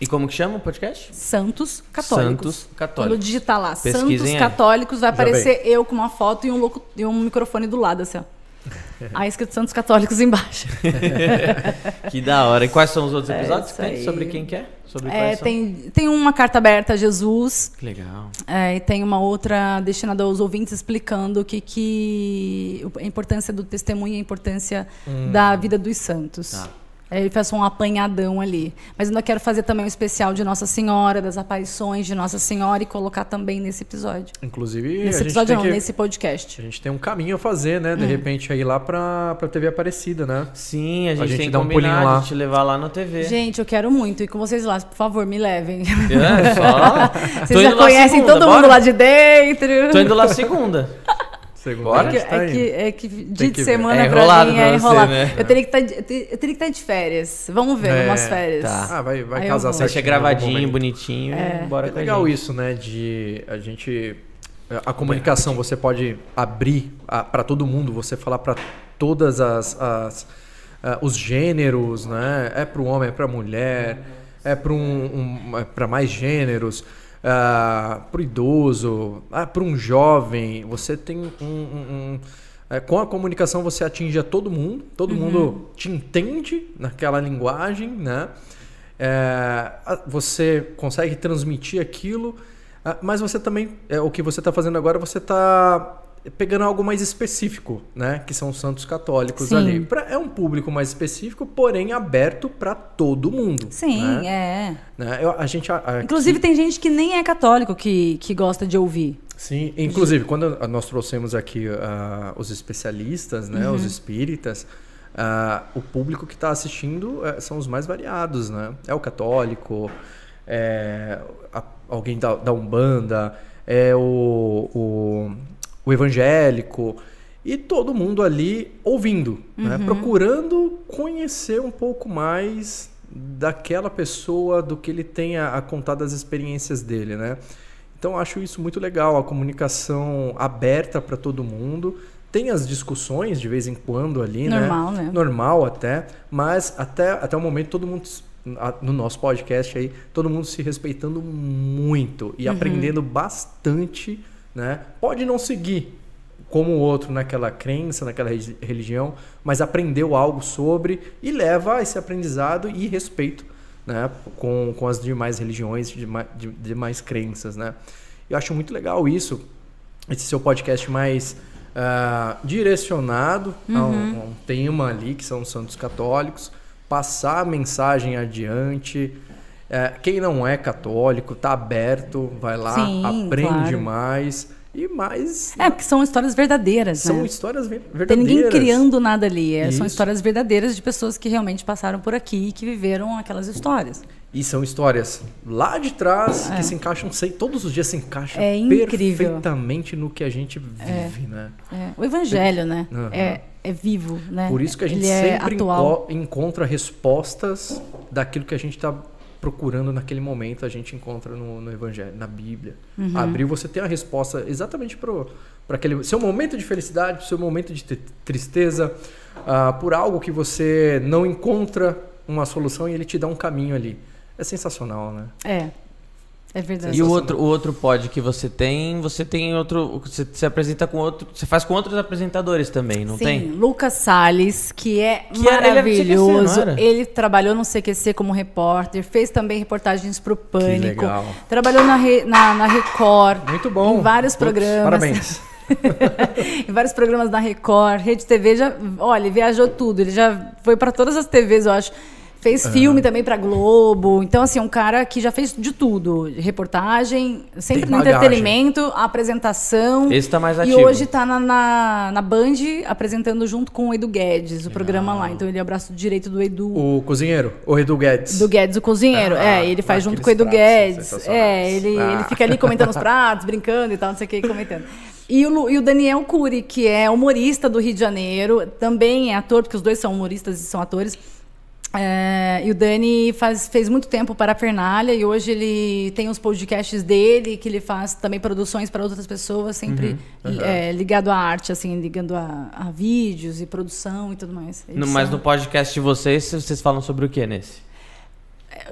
Speaker 1: E como que chama o podcast?
Speaker 3: Santos Católicos.
Speaker 1: Santos Católicos.
Speaker 3: Quando digitar lá
Speaker 1: Pesquisem
Speaker 3: Santos
Speaker 1: aí.
Speaker 3: Católicos, vai
Speaker 2: Já
Speaker 3: aparecer eu com uma foto e um, locu- e um microfone do lado, assim, ó. Aí escrito Santos Católicos embaixo.
Speaker 1: Que da hora. E quais são os outros
Speaker 3: É
Speaker 1: episódios que tem? Sobre quem que é? Sobre
Speaker 3: É,
Speaker 1: são?
Speaker 3: tem, tem uma carta aberta a Jesus,
Speaker 1: Que legal.
Speaker 3: É, e tem uma outra destinada aos ouvintes explicando o que, que a importância do testemunho e a importância da vida dos santos.
Speaker 1: Tá.
Speaker 3: É, ele faz um apanhadão ali. Mas eu ainda quero fazer também um especial de Nossa Senhora, das aparições de Nossa Senhora e colocar também nesse episódio.
Speaker 2: Inclusive, a
Speaker 3: Nesse
Speaker 2: gente,
Speaker 3: episódio
Speaker 2: tem
Speaker 3: não,
Speaker 2: que,
Speaker 3: nesse podcast.
Speaker 2: a gente tem um caminho a fazer, né? De repente, aí lá pra, pra TV Aparecida, né?
Speaker 1: Sim, a gente,
Speaker 2: gente
Speaker 1: tem que
Speaker 2: dá um pulinho lá.
Speaker 1: de te levar lá na TV.
Speaker 3: Gente, eu quero muito ir com vocês lá. Por favor, me levem.
Speaker 1: É, só. Tô
Speaker 3: Vocês já conhecem
Speaker 1: segunda,
Speaker 3: todo mundo
Speaker 1: bora?
Speaker 3: lá de dentro.
Speaker 1: Tô indo lá segunda.
Speaker 2: Segunda
Speaker 3: É que,
Speaker 2: tá
Speaker 3: é, que, é que dia
Speaker 2: que
Speaker 3: de semana
Speaker 1: É
Speaker 3: pra mim
Speaker 1: pra
Speaker 3: é
Speaker 1: você,
Speaker 3: enrolado.
Speaker 1: né?
Speaker 3: Eu, teria que tá de- eu te- eu teria que estar de férias. Vamos ver,
Speaker 2: É,
Speaker 3: umas férias.
Speaker 1: tá.
Speaker 2: Ah, vai, vai
Speaker 3: Aí
Speaker 2: casar certinho.
Speaker 1: Deixa
Speaker 2: algum
Speaker 1: gravadinho, bonitinho.
Speaker 3: É.
Speaker 1: Bora
Speaker 2: É
Speaker 1: com a
Speaker 2: legal
Speaker 1: gente.
Speaker 2: isso, né? De a gente. A comunicação você pode abrir para todo mundo, você falar para todas as, as ah, os gêneros, né? É para o homem, é para a mulher, é para um, um, para mais gêneros, para o idoso, ah, para um jovem. Você tem um, um- um- é, com a comunicação você atinge a todo mundo, todo mundo te entende naquela linguagem, né? É, você consegue transmitir aquilo, ah, mas você também, é, o que você está fazendo agora, você está pegando algo mais específico, né? Que são os santos católicos
Speaker 3: Sim.
Speaker 2: ali. Pra- é um público mais específico, porém aberto para todo mundo.
Speaker 3: Sim,
Speaker 2: né?
Speaker 3: é.
Speaker 2: Né? Eu- a gente, a- aqui-
Speaker 3: Inclusive, tem gente que nem é católico que, que gosta de ouvir.
Speaker 2: Sim, inclusive, quando nós trouxemos aqui ah, os especialistas, né,
Speaker 3: Uhum.
Speaker 2: os espíritas, ah, o público que está assistindo eh, são os mais variados, né? É o católico, é a- alguém da, da Umbanda, é o, o, o evangélico, e todo mundo ali ouvindo, né?
Speaker 3: Uhum.
Speaker 2: procurando conhecer um pouco mais daquela pessoa, do que ele tem a, a contar das experiências dele, né? Então acho isso muito legal, a comunicação aberta para todo mundo. Tem as discussões de vez em quando ali,
Speaker 3: Normal,
Speaker 2: né?
Speaker 3: né?
Speaker 2: Normal até, mas até, até o momento todo mundo no nosso podcast aí, todo mundo se respeitando muito e aprendendo bastante, né? Pode não seguir como o outro naquela crença, naquela religião, mas aprendeu algo sobre e leva esse aprendizado e respeito né, com, com as demais religiões, dema- de, demais crenças. Né? Eu acho muito legal isso, esse seu podcast mais ah, direcionado a, um, a um tema ali, que são os santos católicos, passar a mensagem adiante. É, quem não é católico, tá aberto, vai lá,
Speaker 3: Sim,
Speaker 2: aprende
Speaker 3: claro.
Speaker 2: mais. E mais
Speaker 3: É, porque são histórias verdadeiras,
Speaker 2: são
Speaker 3: né?
Speaker 2: histórias ver-
Speaker 3: Tem
Speaker 2: verdadeiras.
Speaker 3: ninguém criando nada ali. é- são histórias verdadeiras de pessoas que realmente passaram por aqui e que viveram aquelas histórias.
Speaker 2: E são histórias lá de trás que se encaixam, sei, todos os dias se encaixam
Speaker 3: É
Speaker 2: perfeitamente no que a gente vive, né?
Speaker 3: É, o evangelho, né?
Speaker 2: Aham.
Speaker 3: É, é vivo, né?
Speaker 2: Por isso que a gente
Speaker 3: Ele é
Speaker 2: sempre enco- encontra respostas daquilo que a gente está procurando naquele momento, a gente encontra no, no Evangelho, na Bíblia.
Speaker 3: Uhum.
Speaker 2: Abriu, você tem a resposta exatamente para aquele seu momento de felicidade, seu momento de tri- tristeza, ah, por algo que você não encontra uma solução e ele te dá um caminho ali. É sensacional, né?
Speaker 3: É. É verdade.
Speaker 1: E o outro, o outro pod que você tem, você tem outro. Você se apresenta com outro. Você faz com outros apresentadores também, não
Speaker 3: Sim,
Speaker 1: tem?
Speaker 3: Lucas Salles, que é
Speaker 1: Que era- ele era CQC,
Speaker 3: maravilhoso. Ele trabalhou no CQC como repórter, fez também reportagens pro Pânico.
Speaker 2: legal.
Speaker 3: Trabalhou na, Re- na, na Record.
Speaker 2: Muito bom.
Speaker 3: Em vários programas.
Speaker 2: Parabéns.
Speaker 3: em vários programas da Record, Rede TV, já, olha, ele viajou tudo, ele já foi para todas as TVs, eu acho. Fez filme também pra Globo. Então, assim, um cara que já fez de tudo. Reportagem, sempre
Speaker 2: Tem
Speaker 3: no
Speaker 2: bagagem.
Speaker 3: entretenimento, apresentação.
Speaker 1: Esse tá mais
Speaker 3: E
Speaker 1: ativo.
Speaker 3: hoje tá na, na, na Band apresentando junto com o Edu Guedes, o programa lá. Então ele é o braço direito do Edu.
Speaker 2: O cozinheiro, o Edu Guedes.
Speaker 3: Do Guedes, o cozinheiro.
Speaker 2: Ah,
Speaker 3: é, ele faz
Speaker 2: aqueles
Speaker 3: junto com o Edu Guedes. É, ele,
Speaker 2: Ah.
Speaker 3: ele fica ali comentando os pratos, brincando e tal, não sei o que, comentando. E o, e o Daniel Cury, que é humorista do Rio de Janeiro, também é ator, porque os dois são humoristas e são atores. É, e o Dani faz, fez muito tempo para a Fernalha e hoje ele tem os podcasts dele, que ele faz também produções para outras pessoas, sempre é, ligado à arte, assim, ligando a, a vídeos e produção e tudo mais.
Speaker 1: No- mas no podcast de vocês, vocês falam sobre o que nesse?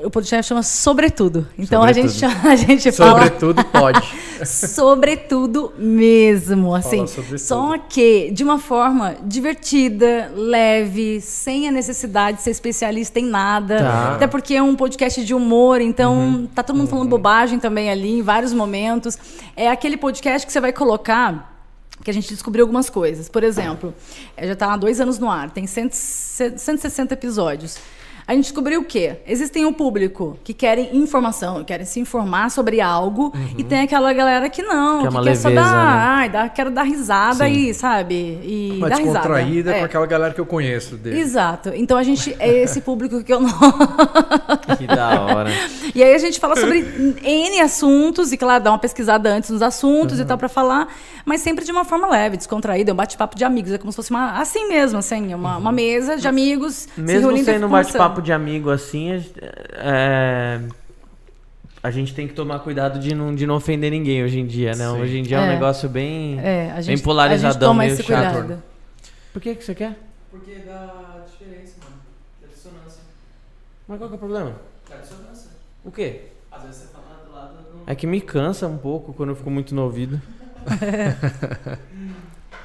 Speaker 3: O podcast chama Sobretudo. Então a gente,
Speaker 1: Sobretudo.
Speaker 3: chama- a gente fala
Speaker 2: Sobretudo pode.
Speaker 3: sobretudo mesmo, assim. Só que de uma forma divertida, leve, sem a necessidade de ser especialista em nada.
Speaker 1: Tá.
Speaker 3: Até porque é um podcast de humor, então tá todo mundo falando bobagem também ali em vários momentos. É aquele podcast que você vai colocar que a gente descobriu algumas coisas. Por exemplo, eh, já está há dois anos no ar, tem 100 160 episódios. A gente descobriu o quê? Existem um público que querem informação, querem se informar sobre algo, e tem aquela galera que não,
Speaker 1: Que é
Speaker 3: que, quer só dar,
Speaker 1: né?
Speaker 3: ai, dá, quero dar risada
Speaker 1: Sim.
Speaker 3: aí, sabe? E
Speaker 2: Uma
Speaker 3: dar risada.
Speaker 2: descontraída
Speaker 3: É.
Speaker 2: com aquela galera que eu conheço dele.
Speaker 3: Exato. Então a gente é esse público que eu não.
Speaker 1: Que da hora.
Speaker 3: E aí a gente fala sobre N assuntos, e claro, dá uma pesquisada antes nos assuntos e tal pra falar, mas sempre de uma forma leve, descontraída, é um bate-papo de amigos, é como se fosse uma. Assim mesmo, assim, uma, uma mesa de amigos. se
Speaker 1: Mesmo
Speaker 3: reunindo e
Speaker 1: sendo um
Speaker 3: conversando.
Speaker 1: Bate-papo de amigo assim, a gente- é, a gente tem que tomar cuidado de não, de não ofender ninguém hoje em dia, né?
Speaker 2: Sim.
Speaker 1: Hoje em dia é um
Speaker 3: É.
Speaker 1: negócio bem,
Speaker 3: É, a gente,
Speaker 1: bem polarizadão,
Speaker 3: a gente toma
Speaker 1: meio
Speaker 3: esse
Speaker 1: chato.
Speaker 3: cuidado.
Speaker 1: Por que, que você quer?
Speaker 4: Porque dá diferença, mano. Da dissonância.
Speaker 1: Mas qual que é o problema?
Speaker 4: Da dissonância.
Speaker 1: O quê?
Speaker 4: Às vezes você fala do lado do...
Speaker 1: É que me cansa um pouco quando eu fico muito no ouvido.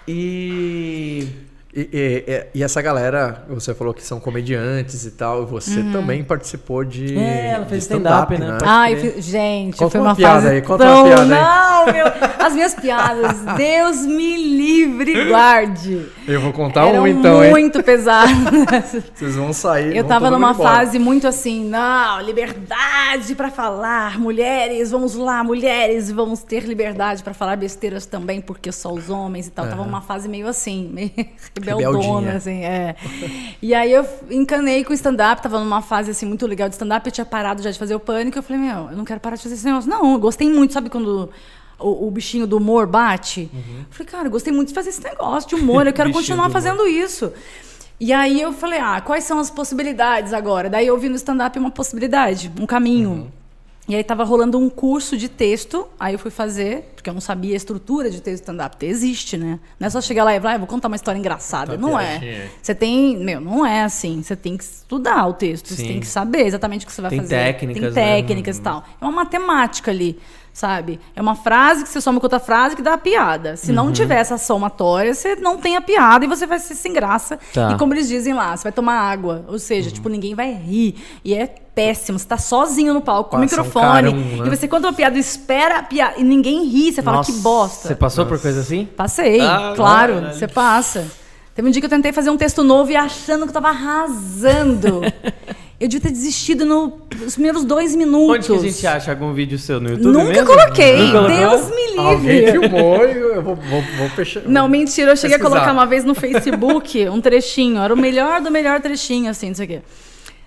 Speaker 1: e.
Speaker 2: E, e- e essa galera, você falou que são comediantes e tal, você também participou de.
Speaker 1: É, ela fez stand-up, né? Pode
Speaker 3: Ai, fi- gente,
Speaker 2: Conta
Speaker 3: foi
Speaker 2: uma
Speaker 3: uma,
Speaker 2: piada
Speaker 3: fase
Speaker 2: aí, conta
Speaker 3: tão...
Speaker 2: uma piada aí.
Speaker 3: Não, meu, as minhas piadas, Deus me livre e guarde.
Speaker 2: Eu vou contar
Speaker 3: Eram
Speaker 2: um então, hein?
Speaker 3: muito pesadas.
Speaker 2: Vocês vão sair.
Speaker 3: Eu
Speaker 2: vão
Speaker 3: tava numa fase muito assim, não, liberdade pra falar, mulheres, vamos lá, mulheres, vamos ter liberdade pra falar besteiras também, porque só os homens e tal. Tava numa fase meio assim, meio rebeldona,
Speaker 2: Rebeldinha.
Speaker 3: assim, é. E aí eu encanei com o stand-up, tava numa fase assim muito legal de stand-up, eu tinha parado já de fazer o pânico, eu falei, meu, eu não quero parar de fazer esse negócio. Não, eu gostei muito, sabe quando o, o bichinho do humor bate? Eu falei, cara, eu gostei muito de fazer esse negócio de humor, eu quero continuar fazendo isso. E aí eu falei, ah, quais são as possibilidades agora? Daí eu vi no stand-up uma possibilidade, um caminho. E aí tava rolando um curso de texto, aí eu fui fazer, porque eu não sabia a estrutura de texto stand-up. Existe, né? Não é só chegar lá e falar, ah, vou contar uma história engraçada.
Speaker 2: Contar
Speaker 3: não é. Você tem, meu, não é assim. Você tem que estudar o texto, você tem que saber exatamente o que você vai
Speaker 1: Tem
Speaker 3: fazer.
Speaker 1: técnicas,
Speaker 3: Tem
Speaker 1: né?
Speaker 3: técnicas e tal. É uma matemática ali, sabe? É uma frase que você soma com outra frase que dá a piada. Se
Speaker 1: Uhum.
Speaker 3: não tiver essa somatória, você não tem a piada e você vai ser sem graça.
Speaker 1: Tá.
Speaker 3: E como eles dizem lá, você vai tomar água. Ou seja, tipo, ninguém vai rir. E é péssimo. Você tá sozinho no palco com o
Speaker 2: um
Speaker 3: microfone.
Speaker 2: carão, né?
Speaker 3: E você conta uma piada, espera a piada. E ninguém ri. Você fala,
Speaker 1: Nossa,
Speaker 3: que bosta.
Speaker 1: Você passou por coisa assim?
Speaker 3: Passei,
Speaker 1: Ah,
Speaker 3: claro,
Speaker 1: caralho.
Speaker 3: você passa. Teve um dia que eu tentei fazer um texto novo e achando que eu tava arrasando. eu devia ter desistido no- nos primeiros dois minutos.
Speaker 1: Onde que a gente acha algum vídeo seu? No YouTube
Speaker 3: Nunca
Speaker 1: mesmo?
Speaker 3: coloquei.
Speaker 1: Nunca?
Speaker 3: Deus me
Speaker 2: Alguém
Speaker 3: livre.
Speaker 2: filmou e eu vou, vou, vou fechar.
Speaker 3: Não, mentira, eu cheguei
Speaker 2: Pesquisar.
Speaker 3: a colocar uma vez no Facebook um trechinho. Era o melhor do melhor trechinho, assim, não sei o quê.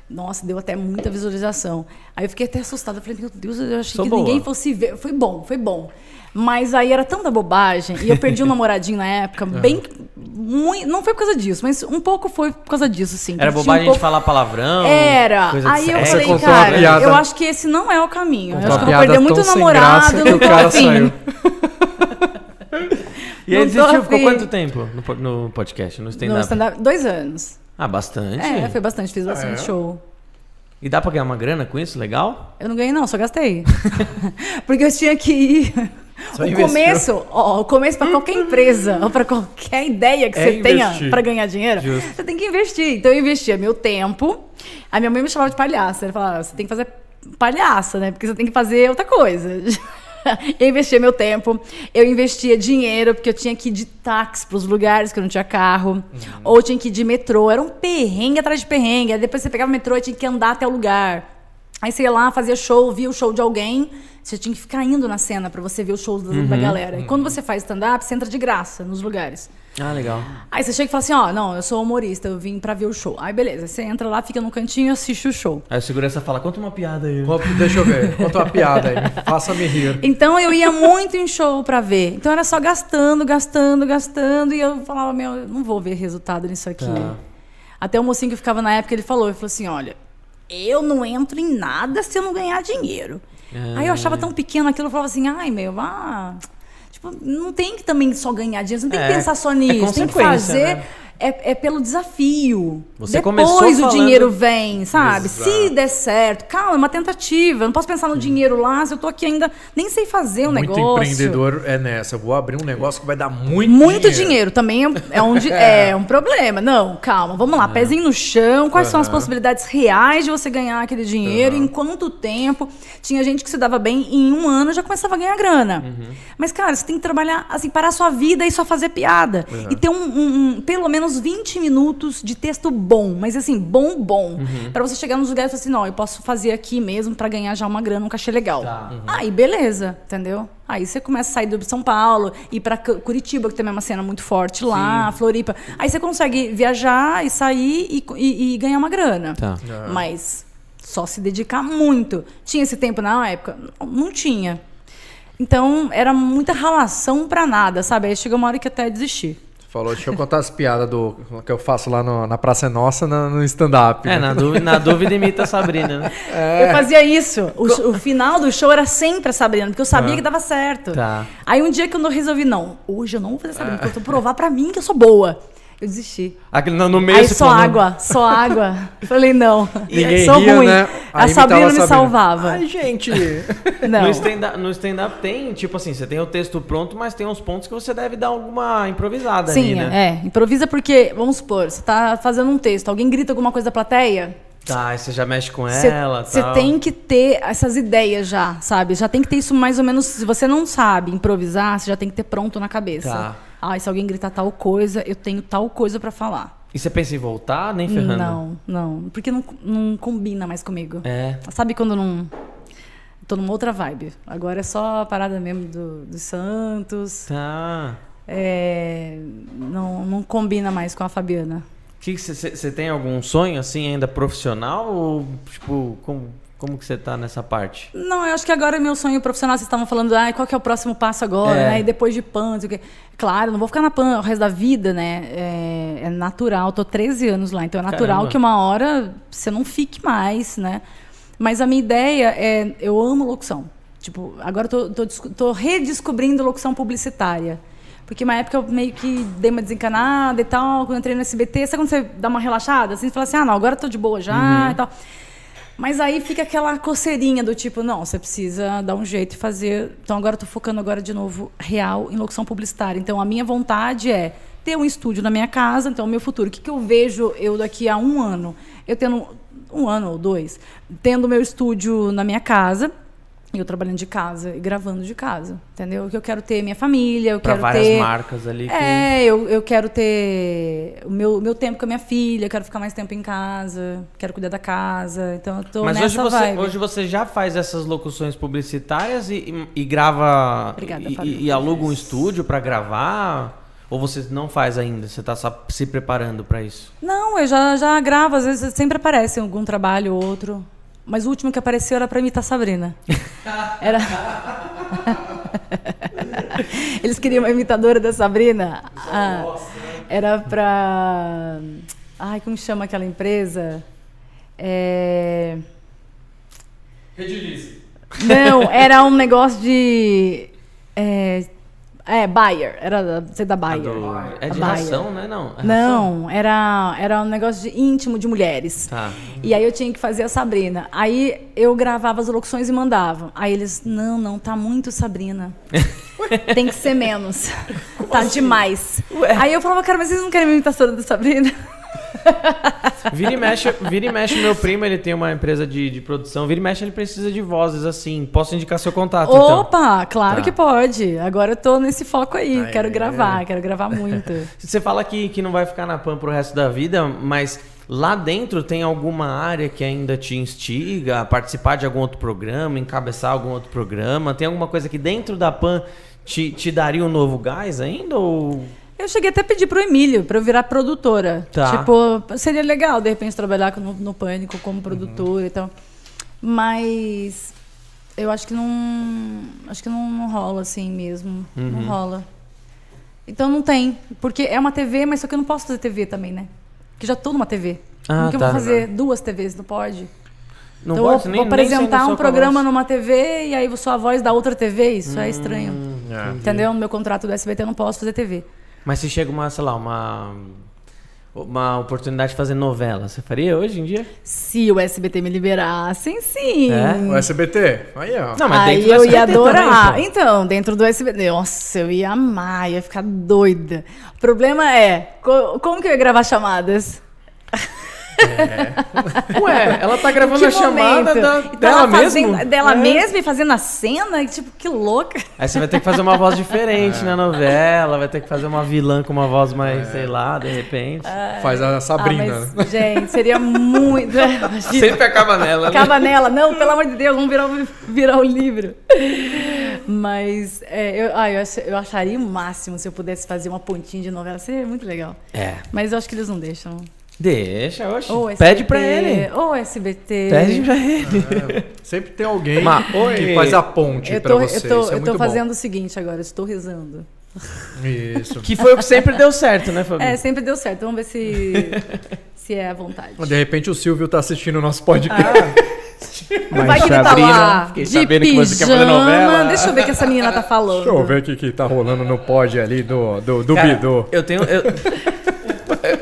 Speaker 3: Nossa, deu até muita visualização. Aí eu fiquei até assustada. Eu falei, meu Deus, eu achei
Speaker 1: Sou
Speaker 3: que
Speaker 1: boa.
Speaker 3: ninguém fosse ver. Foi bom, foi bom. Mas aí era tanta bobagem. E eu perdi um namoradinho na época, bem. Muito, não foi por causa disso, mas um pouco foi por causa disso, sim.
Speaker 1: Era
Speaker 3: Tinha um
Speaker 1: bobagem de
Speaker 3: pouco-
Speaker 1: falar palavrão?
Speaker 3: Era. Aí eu falei, cara, eu acho que esse não é o caminho. Eu
Speaker 2: Contou
Speaker 3: acho que eu vou perder muito namorado no
Speaker 2: cara
Speaker 3: fim.
Speaker 2: saiu.
Speaker 1: E aí desistiu, ficou quanto tempo no, no podcast, no
Speaker 3: No
Speaker 1: stand-up?
Speaker 3: stand-up, dois anos.
Speaker 1: Ah, bastante.
Speaker 3: É, foi bastante, fiz bastante
Speaker 2: é?
Speaker 3: show.
Speaker 1: E dá pra ganhar uma grana com isso? Legal?
Speaker 3: Eu não ganhei, não, só gastei. Porque eu tinha que ir.
Speaker 2: Só
Speaker 3: o
Speaker 2: investiu.
Speaker 3: começo, ó, o começo para qualquer empresa ou para qualquer ideia que
Speaker 2: É
Speaker 3: você tenha
Speaker 2: investir.
Speaker 3: para ganhar dinheiro,
Speaker 1: Justo.
Speaker 3: você tem que investir. Então eu investia meu tempo. A minha mãe me chamava de palhaça. Ela falava, você tem que fazer palhaça, né? Porque você tem que fazer outra coisa. eu investia meu tempo, eu investia dinheiro, porque eu tinha que ir de táxi para os lugares que eu não tinha carro,
Speaker 2: Uhum.
Speaker 3: ou tinha que ir de metrô. Era um perrengue atrás de perrengue. Aí depois você pegava o metrô e tinha que andar até o lugar. Aí você ia lá, fazia show, via o show de alguém, você tinha que ficar indo na cena para você ver o show da,
Speaker 2: Uhum.
Speaker 3: da galera. E quando você faz stand-up, você entra de graça nos lugares.
Speaker 1: Ah, legal.
Speaker 3: Aí você chega e fala assim, ó, não, eu sou humorista, eu vim pra ver o show. Aí beleza, você entra lá, fica no cantinho e assiste o show.
Speaker 1: Aí o segurança fala, conta uma piada aí.
Speaker 2: Deixa eu ver. Conta uma piada aí. Faça-me rir.
Speaker 3: Então eu ia muito em show pra ver. Então era só gastando, gastando, gastando. E eu falava, meu, eu não vou ver resultado nisso aqui.
Speaker 1: Tá.
Speaker 3: Até o mocinho que ficava na época, ele falou, ele falou assim, olha, eu não entro em nada se eu não ganhar dinheiro. Aí eu achava tão pequeno aquilo, eu falava assim, ai meu, ah... Tipo, não tem que também só ganhar dinheiro, não tem
Speaker 1: É,
Speaker 3: que pensar só
Speaker 1: é
Speaker 3: nisso. tem que fazer...
Speaker 1: né?
Speaker 3: É, é pelo desafio.
Speaker 1: Você
Speaker 3: Depois o
Speaker 1: falando-
Speaker 3: dinheiro vem, sabe?
Speaker 2: Exato.
Speaker 3: Se der certo, calma, é uma tentativa. Eu não posso pensar no dinheiro lá se eu tô aqui ainda, nem sei fazer o
Speaker 2: Muito
Speaker 3: negócio.
Speaker 2: empreendedor é nessa. Eu vou abrir um negócio que vai dar muito,
Speaker 3: Muito dinheiro, também é, é um, di- é um problema. Não, calma, vamos lá, pezinho no chão. Quais são as possibilidades reais de você ganhar aquele dinheiro? Em quanto tempo? Tinha gente que se dava bem e em um ano já começava a ganhar grana. Mas, cara, você tem que trabalhar, assim, parar a sua vida e só fazer piada. E ter um, um- um- pelo menos 20 minutos de texto bom, mas assim, bom, bom. Pra você chegar nos lugares e falar assim, não, eu posso fazer aqui mesmo pra ganhar já uma grana, um cachê legal.
Speaker 1: Tá.
Speaker 3: Aí, beleza, entendeu? Aí você começa a sair do São Paulo, ir pra Cu- Curitiba, que também é uma cena muito forte lá, Floripa. Aí você consegue viajar e sair e, e- e ganhar uma grana.
Speaker 1: Tá.
Speaker 3: Mas só se dedicar muito. Tinha esse tempo na época? Não, não tinha. Então, era muita ralação pra nada, sabe? Aí chegou uma hora que até desisti.
Speaker 2: Falou, deixa eu contar as piadas do, que eu faço lá no- na Praça é Nossa, na- no stand-up.
Speaker 1: É, na dúvida, na dúvida imita a Sabrina, né?
Speaker 3: Eu fazia isso. O, o final do show era sempre a Sabrina, porque eu sabia que dava certo.
Speaker 1: Tá.
Speaker 3: Aí um dia que eu não resolvi, não, hoje eu não vou fazer Sabrina, porque eu vou provar pra mim que eu sou boa. Eu desisti.
Speaker 1: Aquele, no, no meio
Speaker 3: Aí só
Speaker 1: falou,
Speaker 3: água, só água. Falei, não.
Speaker 2: Ninguém
Speaker 3: sou
Speaker 2: ria,
Speaker 3: ruim.
Speaker 2: né?
Speaker 3: A Sabrina me salvava.
Speaker 2: Ai, gente.
Speaker 3: Não.
Speaker 1: No stand-up no stand-up tem, tipo assim, você tem o texto pronto, mas tem uns pontos que você deve dar alguma improvisada ali,
Speaker 3: Sim,
Speaker 1: né?
Speaker 3: é. Improvisa porque, vamos supor, você tá fazendo um texto, alguém grita alguma coisa da plateia,
Speaker 1: Tá, aí você já mexe com
Speaker 3: Você
Speaker 1: ela,
Speaker 3: você tem que ter essas ideias já, sabe? Já tem que ter isso mais ou menos. Se você não sabe improvisar, você já tem que ter pronto na cabeça.
Speaker 1: Tá.
Speaker 3: Ah, se alguém gritar tal coisa, eu tenho tal coisa pra falar.
Speaker 1: E você pensa em voltar, nem ferrando?
Speaker 3: Não, não. Porque não, não combina mais comigo.
Speaker 1: É.
Speaker 3: Sabe quando não. Tô numa outra vibe. Agora é só a parada mesmo do, dos Santos.
Speaker 1: Tá.
Speaker 3: É, não, não combina mais com a Fabiana.
Speaker 1: Que você tem algum sonho assim ainda profissional ou tipo como como que você tá nessa parte?
Speaker 3: Não, eu acho que agora é meu sonho profissional. Vocês estavam falando, ah, qual que é o próximo passo agora,
Speaker 1: É.
Speaker 3: né? E depois de PAN, não sei o quê. Claro, não vou ficar na PAN o resto da vida, né? É, é natural, tô 13 anos lá, então é natural
Speaker 1: Caramba.
Speaker 3: que uma hora você não fique mais, né? Mas a minha ideia é, eu amo locução. Tipo, agora tô, tô, tô redescobrindo locução publicitária. Porque uma época eu meio que dei uma desencanada e tal, quando eu entrei no SBT, sabe quando você dá uma relaxada? Assim, você fala assim, ah, não, agora eu tô de boa já e tal. Mas aí fica aquela coceirinha do tipo, não, você precisa dar um jeito e fazer. Então agora eu tô focando agora de novo real em locução publicitária. Então a minha vontade é ter um estúdio na minha casa, então o meu futuro, o que, que eu vejo eu daqui a um ano? Eu tendo um ano ou dois, tendo meu estúdio na minha casa, eu trabalhando de casa e gravando de casa, entendeu? Que eu quero ter minha família, eu
Speaker 1: Pra
Speaker 3: quero
Speaker 1: várias
Speaker 3: ter
Speaker 1: marcas ali que
Speaker 3: é, eu, eu quero ter o meu, meu tempo com a minha filha, quero ficar mais tempo em casa, quero cuidar da casa. Então eu tô
Speaker 1: Mas
Speaker 3: nessa
Speaker 1: hoje você,
Speaker 3: vibe.
Speaker 1: hoje você já faz essas locuções publicitárias e, e- e grava
Speaker 3: Obrigada,
Speaker 1: e, e, aluga um estúdio pra gravar? Ou você não faz ainda? Você tá só se preparando pra isso?
Speaker 3: Não, eu já, já gravo, às vezes sempre aparece algum trabalho ou outro. Mas o último que apareceu era pra imitar Sabrina. Era. Eles queriam uma imitadora da Sabrina. Ah, era pra. Ai, como chama aquela empresa? É... Não, era um negócio de. É, é Bayer. Era sei da Bayer.
Speaker 1: Do- é de
Speaker 3: Bayer.
Speaker 1: ração, né? Não. É?
Speaker 3: Não, era, era um negócio de íntimo de mulheres.
Speaker 1: Tá.
Speaker 3: E aí eu tinha que fazer a Sabrina. Aí eu gravava as locuções e mandava. Aí eles, não, não, tá muito Sabrina. Tem que ser menos. tá demais. Aí eu falava, cara, mas vocês não querem me imitar toda da Sabrina?
Speaker 1: Vira e mexe, vira e mexe meu primo, ele tem uma empresa de, de produção. Vira e mexe, ele precisa de vozes assim. Posso indicar seu contato, então?
Speaker 3: Opa, claro
Speaker 1: Tá.
Speaker 3: que pode. Agora eu tô nesse foco aí.
Speaker 2: Aí,
Speaker 3: quero
Speaker 2: é.
Speaker 3: gravar, quero gravar muito.
Speaker 1: Você fala que, que não vai ficar na PAN pro resto da vida, mas lá dentro tem alguma área que ainda te instiga a participar de algum outro programa, encabeçar algum outro programa? Tem alguma coisa que dentro da PAN te, te daria um novo gás ainda? Ou...
Speaker 3: Eu cheguei até a pedir pro Emílio pra eu virar produtora.
Speaker 1: Tá.
Speaker 3: Tipo, seria legal, de repente, trabalhar no, no Pânico como produtora e tal. Mas eu acho que não. Acho que não, não rola assim mesmo. Não
Speaker 1: Uhum.
Speaker 3: rola. Então não tem. Porque é uma TV, mas só que eu não posso fazer TV também, né? Porque já tô numa TV.
Speaker 1: Ah,
Speaker 3: Como que eu
Speaker 1: tá.
Speaker 3: vou fazer duas TVs? Não pode.
Speaker 1: Não
Speaker 3: então
Speaker 1: pode
Speaker 3: eu
Speaker 1: nem-
Speaker 3: vou
Speaker 1: nem
Speaker 3: apresentar
Speaker 1: só
Speaker 3: um programa numa TV e aí eu sou a voz da outra TV. Isso é estranho.
Speaker 2: É.
Speaker 3: Entendeu? No meu contrato do SBT eu não posso fazer TV.
Speaker 1: Mas se chega uma, sei lá, uma. Uma oportunidade de fazer novela, você faria hoje em dia?
Speaker 3: Se o SBT me liberassem, sim.
Speaker 1: É?
Speaker 2: O SBT? Aí, ó.
Speaker 1: Não, mas
Speaker 3: Aí eu ia adorar.
Speaker 1: também,
Speaker 3: então, dentro do SBT. Nossa, eu ia amar, ia ficar doida. O problema é, co- como que eu ia gravar chamadas?
Speaker 1: Ué, ela tá gravando a chamada da,
Speaker 3: Então,
Speaker 1: dela
Speaker 3: fazendo- Dela
Speaker 1: É.
Speaker 3: mesma e fazendo a cena, e, tipo, que louca.
Speaker 1: Aí você vai ter que fazer uma voz
Speaker 3: É.
Speaker 1: diferente na novela, vai ter que fazer uma vilã com uma voz mais, sei lá, de repente.
Speaker 2: Faz a Sabrina.
Speaker 3: Ah,
Speaker 2: né?
Speaker 3: mas, gente, seria muito...
Speaker 1: Sempre acaba nela, né?
Speaker 3: Acaba nela. Não, pelo amor de Deus, vamos virar, um- virar o livro. Mas é, eu, ah, eu, ach- eu acharia o máximo se eu pudesse fazer uma pontinha de novela. Seria muito legal.
Speaker 1: É.
Speaker 3: Mas eu acho que eles não deixam.
Speaker 1: Deixa, oxe.
Speaker 3: Ou
Speaker 1: Pede pra ele.
Speaker 3: Ou SBT.
Speaker 1: Pede pra ele.
Speaker 2: Sempre tem alguém
Speaker 1: Mas,
Speaker 2: que faz a ponte
Speaker 3: Eu
Speaker 2: pra
Speaker 3: tô,
Speaker 2: você.
Speaker 3: eu tô,
Speaker 2: Isso é
Speaker 3: eu tô
Speaker 2: muito
Speaker 3: fazendo o seguinte agora, estou rezando.
Speaker 2: bom. Isso.
Speaker 1: Que foi o que sempre deu certo, né, Fabi?
Speaker 3: É, sempre deu certo. Vamos ver se, se é à vontade.
Speaker 2: De repente o Silvio tá assistindo o nosso podcast.
Speaker 1: Mas,
Speaker 3: Vai que ele tá
Speaker 1: Sabrina,
Speaker 3: lá
Speaker 1: fiquei
Speaker 3: de
Speaker 1: sabendo que você quer
Speaker 3: pijama.
Speaker 1: fazer novela.
Speaker 3: Deixa eu ver o que essa menina tá falando.
Speaker 2: Deixa eu ver o que, que tá rolando no pod ali do, do, do
Speaker 1: Cara,
Speaker 2: Bidu.
Speaker 1: Eu tenho. eu-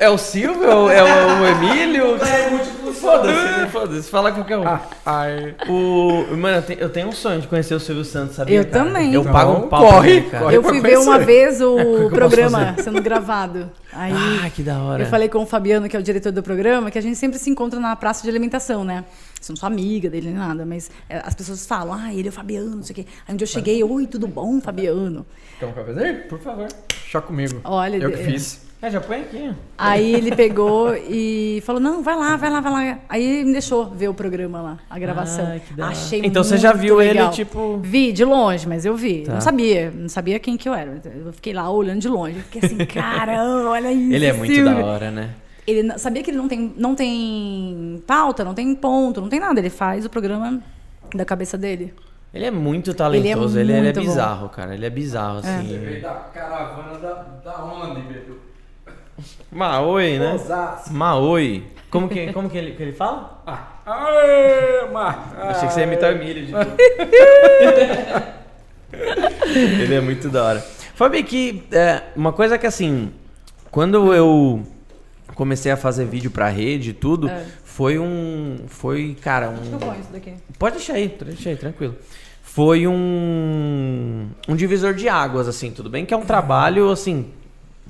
Speaker 1: É, é o Silvio? É o, é o Emílio? Foda-se, né? foda-se. Fala qualquer um.
Speaker 2: Ai.
Speaker 1: O, mano, eu tenho, eu tenho um sonho de conhecer o Silvio Santos, sabia?
Speaker 3: Eu
Speaker 1: cara?
Speaker 3: também.
Speaker 1: Eu
Speaker 2: Então,
Speaker 1: pago um pau
Speaker 2: corre,
Speaker 1: pra ele, cara.
Speaker 2: corre.
Speaker 3: Eu
Speaker 2: pra
Speaker 3: fui ver uma vez o
Speaker 1: que eu posso
Speaker 3: programa sendo gravado. Aí
Speaker 1: Ah, que da hora.
Speaker 3: eu falei com o Fabiano, que é o diretor do programa, que a gente sempre se encontra na praça de alimentação, né? Eu não sou amiga dele nem nada, mas é, as pessoas falam, ah, ele é o Fabiano, não sei o quê. Aí um dia eu cheguei, oi, tudo bom, Fabiano?
Speaker 2: Quer um cafezinho?
Speaker 1: Por favor.
Speaker 2: Chá comigo.
Speaker 3: Olha,
Speaker 2: Eu que
Speaker 3: é-
Speaker 2: fiz.
Speaker 1: É, já põe aqui.
Speaker 3: Aí ele pegou e falou, não, vai lá, vai lá, vai lá. Aí ele me deixou ver o programa lá, a gravação.
Speaker 1: Ah, que da.
Speaker 3: Achei
Speaker 1: Então você já
Speaker 3: muito
Speaker 1: viu ele,
Speaker 3: legal.
Speaker 1: tipo-
Speaker 3: Vi, de longe, mas eu vi.
Speaker 1: Tá.
Speaker 3: Não sabia, não sabia quem que eu era. Eu fiquei lá olhando de longe. Fiquei assim, caramba, olha isso,
Speaker 1: Ele é muito
Speaker 3: Silvio."
Speaker 1: da hora, né?
Speaker 3: Ele sabia que ele não tem, não tem pauta, não tem ponto, não tem nada. Ele faz o programa da cabeça dele.
Speaker 1: Ele é muito talentoso, ele é, ele é
Speaker 3: muito bom.
Speaker 1: bizarro, cara. Ele é bizarro, assim.
Speaker 2: Veio da caravana da, da onde, Bidu?
Speaker 1: Maoi, né?
Speaker 2: Osasco.
Speaker 1: Maoi. Como que, como que, ele, que ele fala?
Speaker 2: Aê, mar...
Speaker 1: Achei que você ia imitar o Emílio. De... ele é muito da hora. Fabi, que é, uma coisa que assim, quando eu comecei a fazer vídeo pra rede e tudo,
Speaker 3: É.
Speaker 1: foi um. Foi, cara, um.
Speaker 3: Deixa eu pôr isso daqui.
Speaker 1: Pode deixar aí, deixa aí, tranquilo. Foi um, um divisor de águas, assim, tudo bem? Que é um trabalho, assim,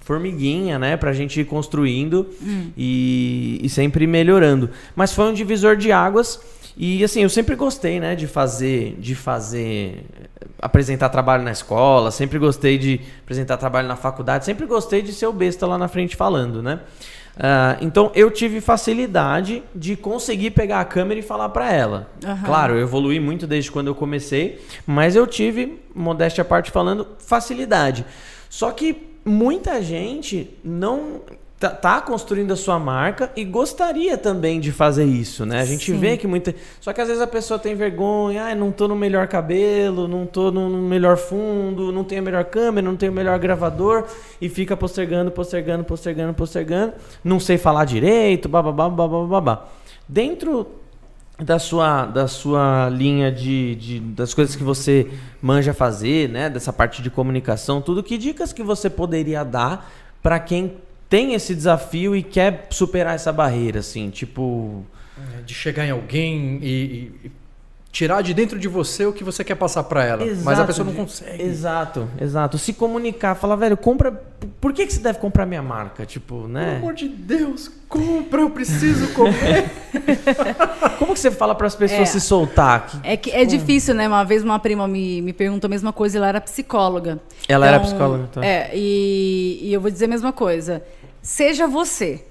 Speaker 1: formiguinha, né? Pra gente ir construindo e, e sempre melhorando. Mas foi um divisor de águas e, assim, eu sempre gostei, né? De fazer, de fazer, apresentar trabalho na escola, sempre gostei de apresentar trabalho na faculdade, sempre gostei de ser o besta lá na frente falando, né? Ah, então eu tive facilidade de conseguir pegar a câmera e falar pra ela.
Speaker 3: Aham.
Speaker 1: Claro, eu evolui muito desde quando eu comecei, mas eu tive, modéstia à parte falando, facilidade. Só que muita gente não tá, tá construindo a sua marca e gostaria também de fazer isso, né? A gente
Speaker 3: Sim.
Speaker 1: vê que muita. Só que às vezes a pessoa tem vergonha, ah, não tô no melhor cabelo, não tô no melhor fundo, não tenho a melhor câmera, não tenho o melhor gravador e fica postergando, postergando, postergando, postergando, não sei falar direito, bababá, babá, babá. Dentro da sua, da sua linha de, de- das coisas que você manja fazer, né? Dessa parte de comunicação, tudo. Que dicas que você poderia dar para quem tem esse desafio e quer superar essa barreira, assim, tipo,
Speaker 2: De chegar em alguém e- e tirar de dentro de você o que você quer passar pra ela. mas a
Speaker 1: Exato,
Speaker 2: pessoa não consegue.
Speaker 1: Exato, exato. Se comunicar, falar, velho, compra. Por que, que você deve comprar minha marca? Tipo,
Speaker 2: Pelo
Speaker 1: né?
Speaker 2: amor de Deus, compra, eu preciso comer.
Speaker 1: Como que você fala para as pessoas
Speaker 3: É.
Speaker 1: se soltar? Que-
Speaker 3: É que é difícil, né? Uma vez uma prima me, me perguntou a mesma coisa e ela era psicóloga.
Speaker 1: Ela era psicóloga, tá.
Speaker 3: É, e, e eu vou dizer a mesma coisa. Seja você.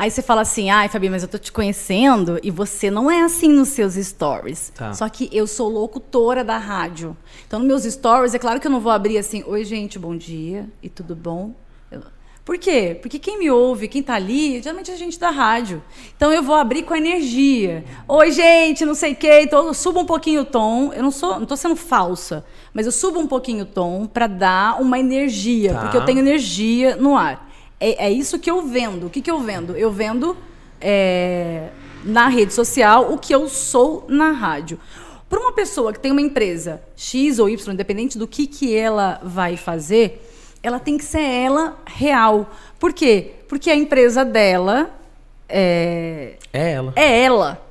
Speaker 3: Aí você fala assim, ai, Fabi, mas eu tô te conhecendo e você não é assim nos seus stories.
Speaker 1: Tá.
Speaker 3: Só que eu sou locutora da rádio. Então, nos meus stories, é claro que eu não vou abrir assim, oi, gente, bom dia, e tudo bom? Eu- Por quê? Porque quem me ouve, quem tá ali, geralmente é gente da rádio. Então eu vou abrir com a energia. Oi, gente, não sei o quê. Então eu subo um pouquinho o tom. Eu não sou, não tô sendo falsa, mas eu subo um pouquinho o tom para dar uma energia,
Speaker 1: Tá.
Speaker 3: porque eu tenho energia no ar. É, é isso que eu vendo. O que, que eu vendo? Eu vendo é, na rede social o que eu sou na rádio. Para uma pessoa que tem uma empresa X ou Y, independente do que, que ela vai fazer, ela tem que ser ela real. Por quê? Porque a empresa dela é,
Speaker 1: É ela.
Speaker 3: é ela.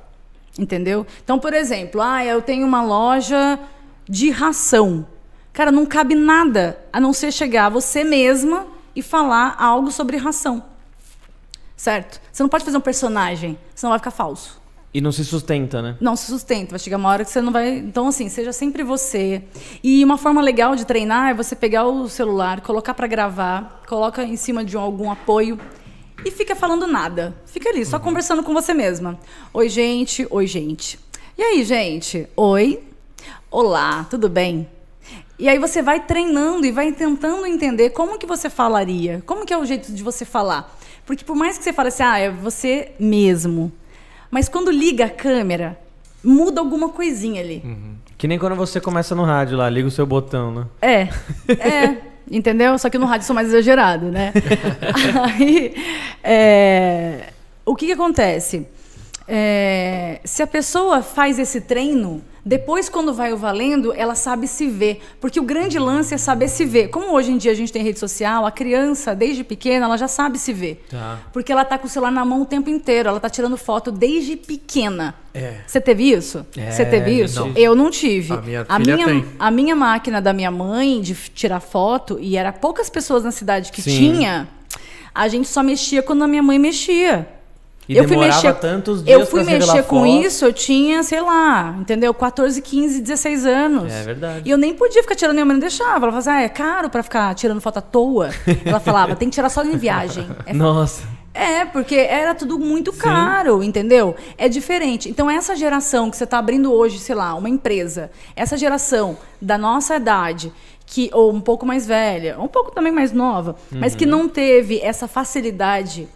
Speaker 3: Entendeu? Então, por exemplo, ah, eu tenho uma loja de ração. Cara, não cabe nada a não ser chegar você mesma e falar algo sobre ração. Certo? Você não pode fazer um personagem, senão vai ficar falso.
Speaker 1: E não se sustenta, né?
Speaker 3: Não se sustenta, vai chegar uma hora que você não vai. Então, assim, seja sempre você. E uma forma legal de treinar é você pegar o celular, colocar para gravar, coloca em cima de um- algum apoio e fica falando nada. Fica ali, só conversando com você mesma. Oi, gente. Oi, gente. E aí, gente? Oi. Olá, tudo bem? E aí você vai treinando e vai tentando entender como que você falaria, como que é o jeito de você falar. Porque por mais que você fale assim, ah, é você mesmo. Mas quando liga a câmera, muda alguma coisinha ali.
Speaker 1: Que nem quando você começa no rádio lá, liga o seu botão, né?
Speaker 3: É, é, entendeu? Só que no rádio sou mais exagerado, né? Aí, é, o que, que acontece? É, se a pessoa faz esse treino, depois quando vai o valendo, ela sabe se ver. Porque o grande lance é saber se ver. Como hoje em dia a gente tem rede social, a criança, desde pequena, ela já sabe se ver.
Speaker 1: Tá.
Speaker 3: Porque ela tá com o celular na mão o tempo inteiro, ela tá tirando foto desde pequena.
Speaker 2: É.
Speaker 3: Você teve isso?
Speaker 2: É,
Speaker 3: Você teve isso?
Speaker 2: não.
Speaker 3: Eu não tive.
Speaker 2: A minha filha
Speaker 3: minha, a minha máquina da minha mãe de tirar foto, e era poucas pessoas na cidade que
Speaker 1: Sim.
Speaker 3: tinha, a gente só mexia quando a minha mãe mexia.
Speaker 1: E demorava tantos dias
Speaker 3: Eu fui mexer com
Speaker 1: foto.
Speaker 3: isso, eu tinha, sei lá, entendeu? 14, 15, 16 anos.
Speaker 1: É verdade.
Speaker 3: E eu nem podia ficar tirando, minha mãe não deixava. Ela falava assim, ah, é caro pra ficar tirando foto à toa. Ela falava, tem que tirar só em viagem. É
Speaker 1: Nossa.
Speaker 3: é, porque era tudo muito caro, entendeu? É diferente. Então, essa geração que você está abrindo hoje, sei lá, uma empresa, essa geração da nossa idade, que ou um pouco mais velha, ou um pouco também mais nova, mas que não teve essa facilidade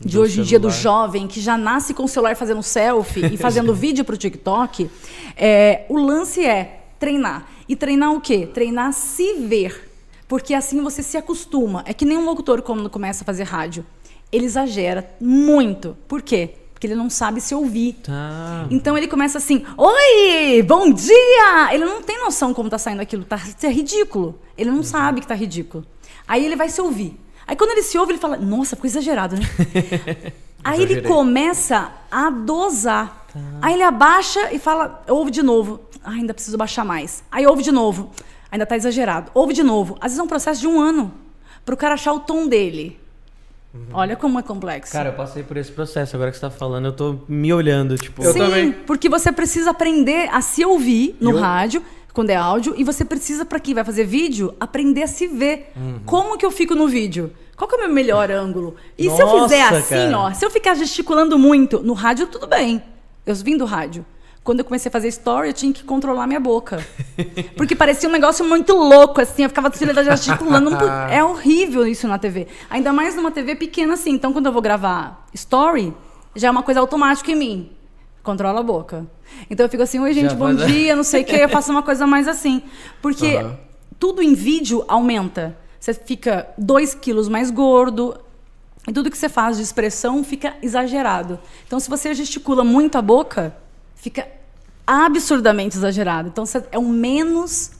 Speaker 3: de
Speaker 1: Do
Speaker 3: hoje em dia do jovem que já nasce com o celular fazendo selfie e fazendo vídeo pro TikTok, é, o lance é treinar. E treinar o quê? Treinar se ver. Porque assim você se acostuma. É que nem um locutor quando começa a fazer rádio. Ele exagera muito. Por quê? Porque ele não sabe se ouvir.
Speaker 1: Tá.
Speaker 3: Então ele começa assim: Oi, bom dia! Ele não tem noção como tá saindo aquilo. Tá, é ridículo. Ele não sabe que tá ridículo. Aí ele vai se ouvir. Aí quando ele se ouve, ele fala: Nossa, ficou exagerado, né? Aí ele começa a dosar. Aí ele abaixa e fala, ouve de novo. Ah, ainda preciso baixar mais. Aí ouve de novo. Ainda tá exagerado. Ouve de novo. Às vezes é um processo de um ano para o cara achar o tom dele. Olha como é complexo.
Speaker 1: Cara, eu passei por esse processo. Agora que você tá falando, eu tô me olhando, tipo.
Speaker 2: Eu
Speaker 3: Sim,
Speaker 2: também.
Speaker 3: porque você precisa aprender a se ouvir no
Speaker 2: eu-
Speaker 3: rádio, quando é áudio, e você precisa, para quem vai fazer vídeo, aprender a se ver.
Speaker 2: Uhum.
Speaker 3: Como que eu fico no vídeo? Qual que é o meu melhor ângulo? E se eu
Speaker 1: Nossa,
Speaker 3: fizer assim,
Speaker 1: cara.
Speaker 3: ó, se eu ficar gesticulando muito, no rádio tudo bem. Eu vim do rádio. Quando eu comecei a fazer story, eu tinha que controlar minha boca. Porque parecia um negócio muito louco, assim. Eu ficava gesticulando. Não pu- É horrível isso na TV. Ainda mais numa TV pequena assim. Então, quando eu vou gravar story, já é uma coisa automática em mim. Controla a boca. Então eu fico assim, oi gente,
Speaker 1: Já
Speaker 3: bom
Speaker 1: faz-
Speaker 3: dia, não sei o que. Eu faço uma coisa mais assim. Porque tudo em vídeo aumenta. Você fica 2 quilos mais gordo. E tudo que você faz de expressão fica exagerado. Então, se você gesticula muito a boca, fica absurdamente exagerado. Então, é o menos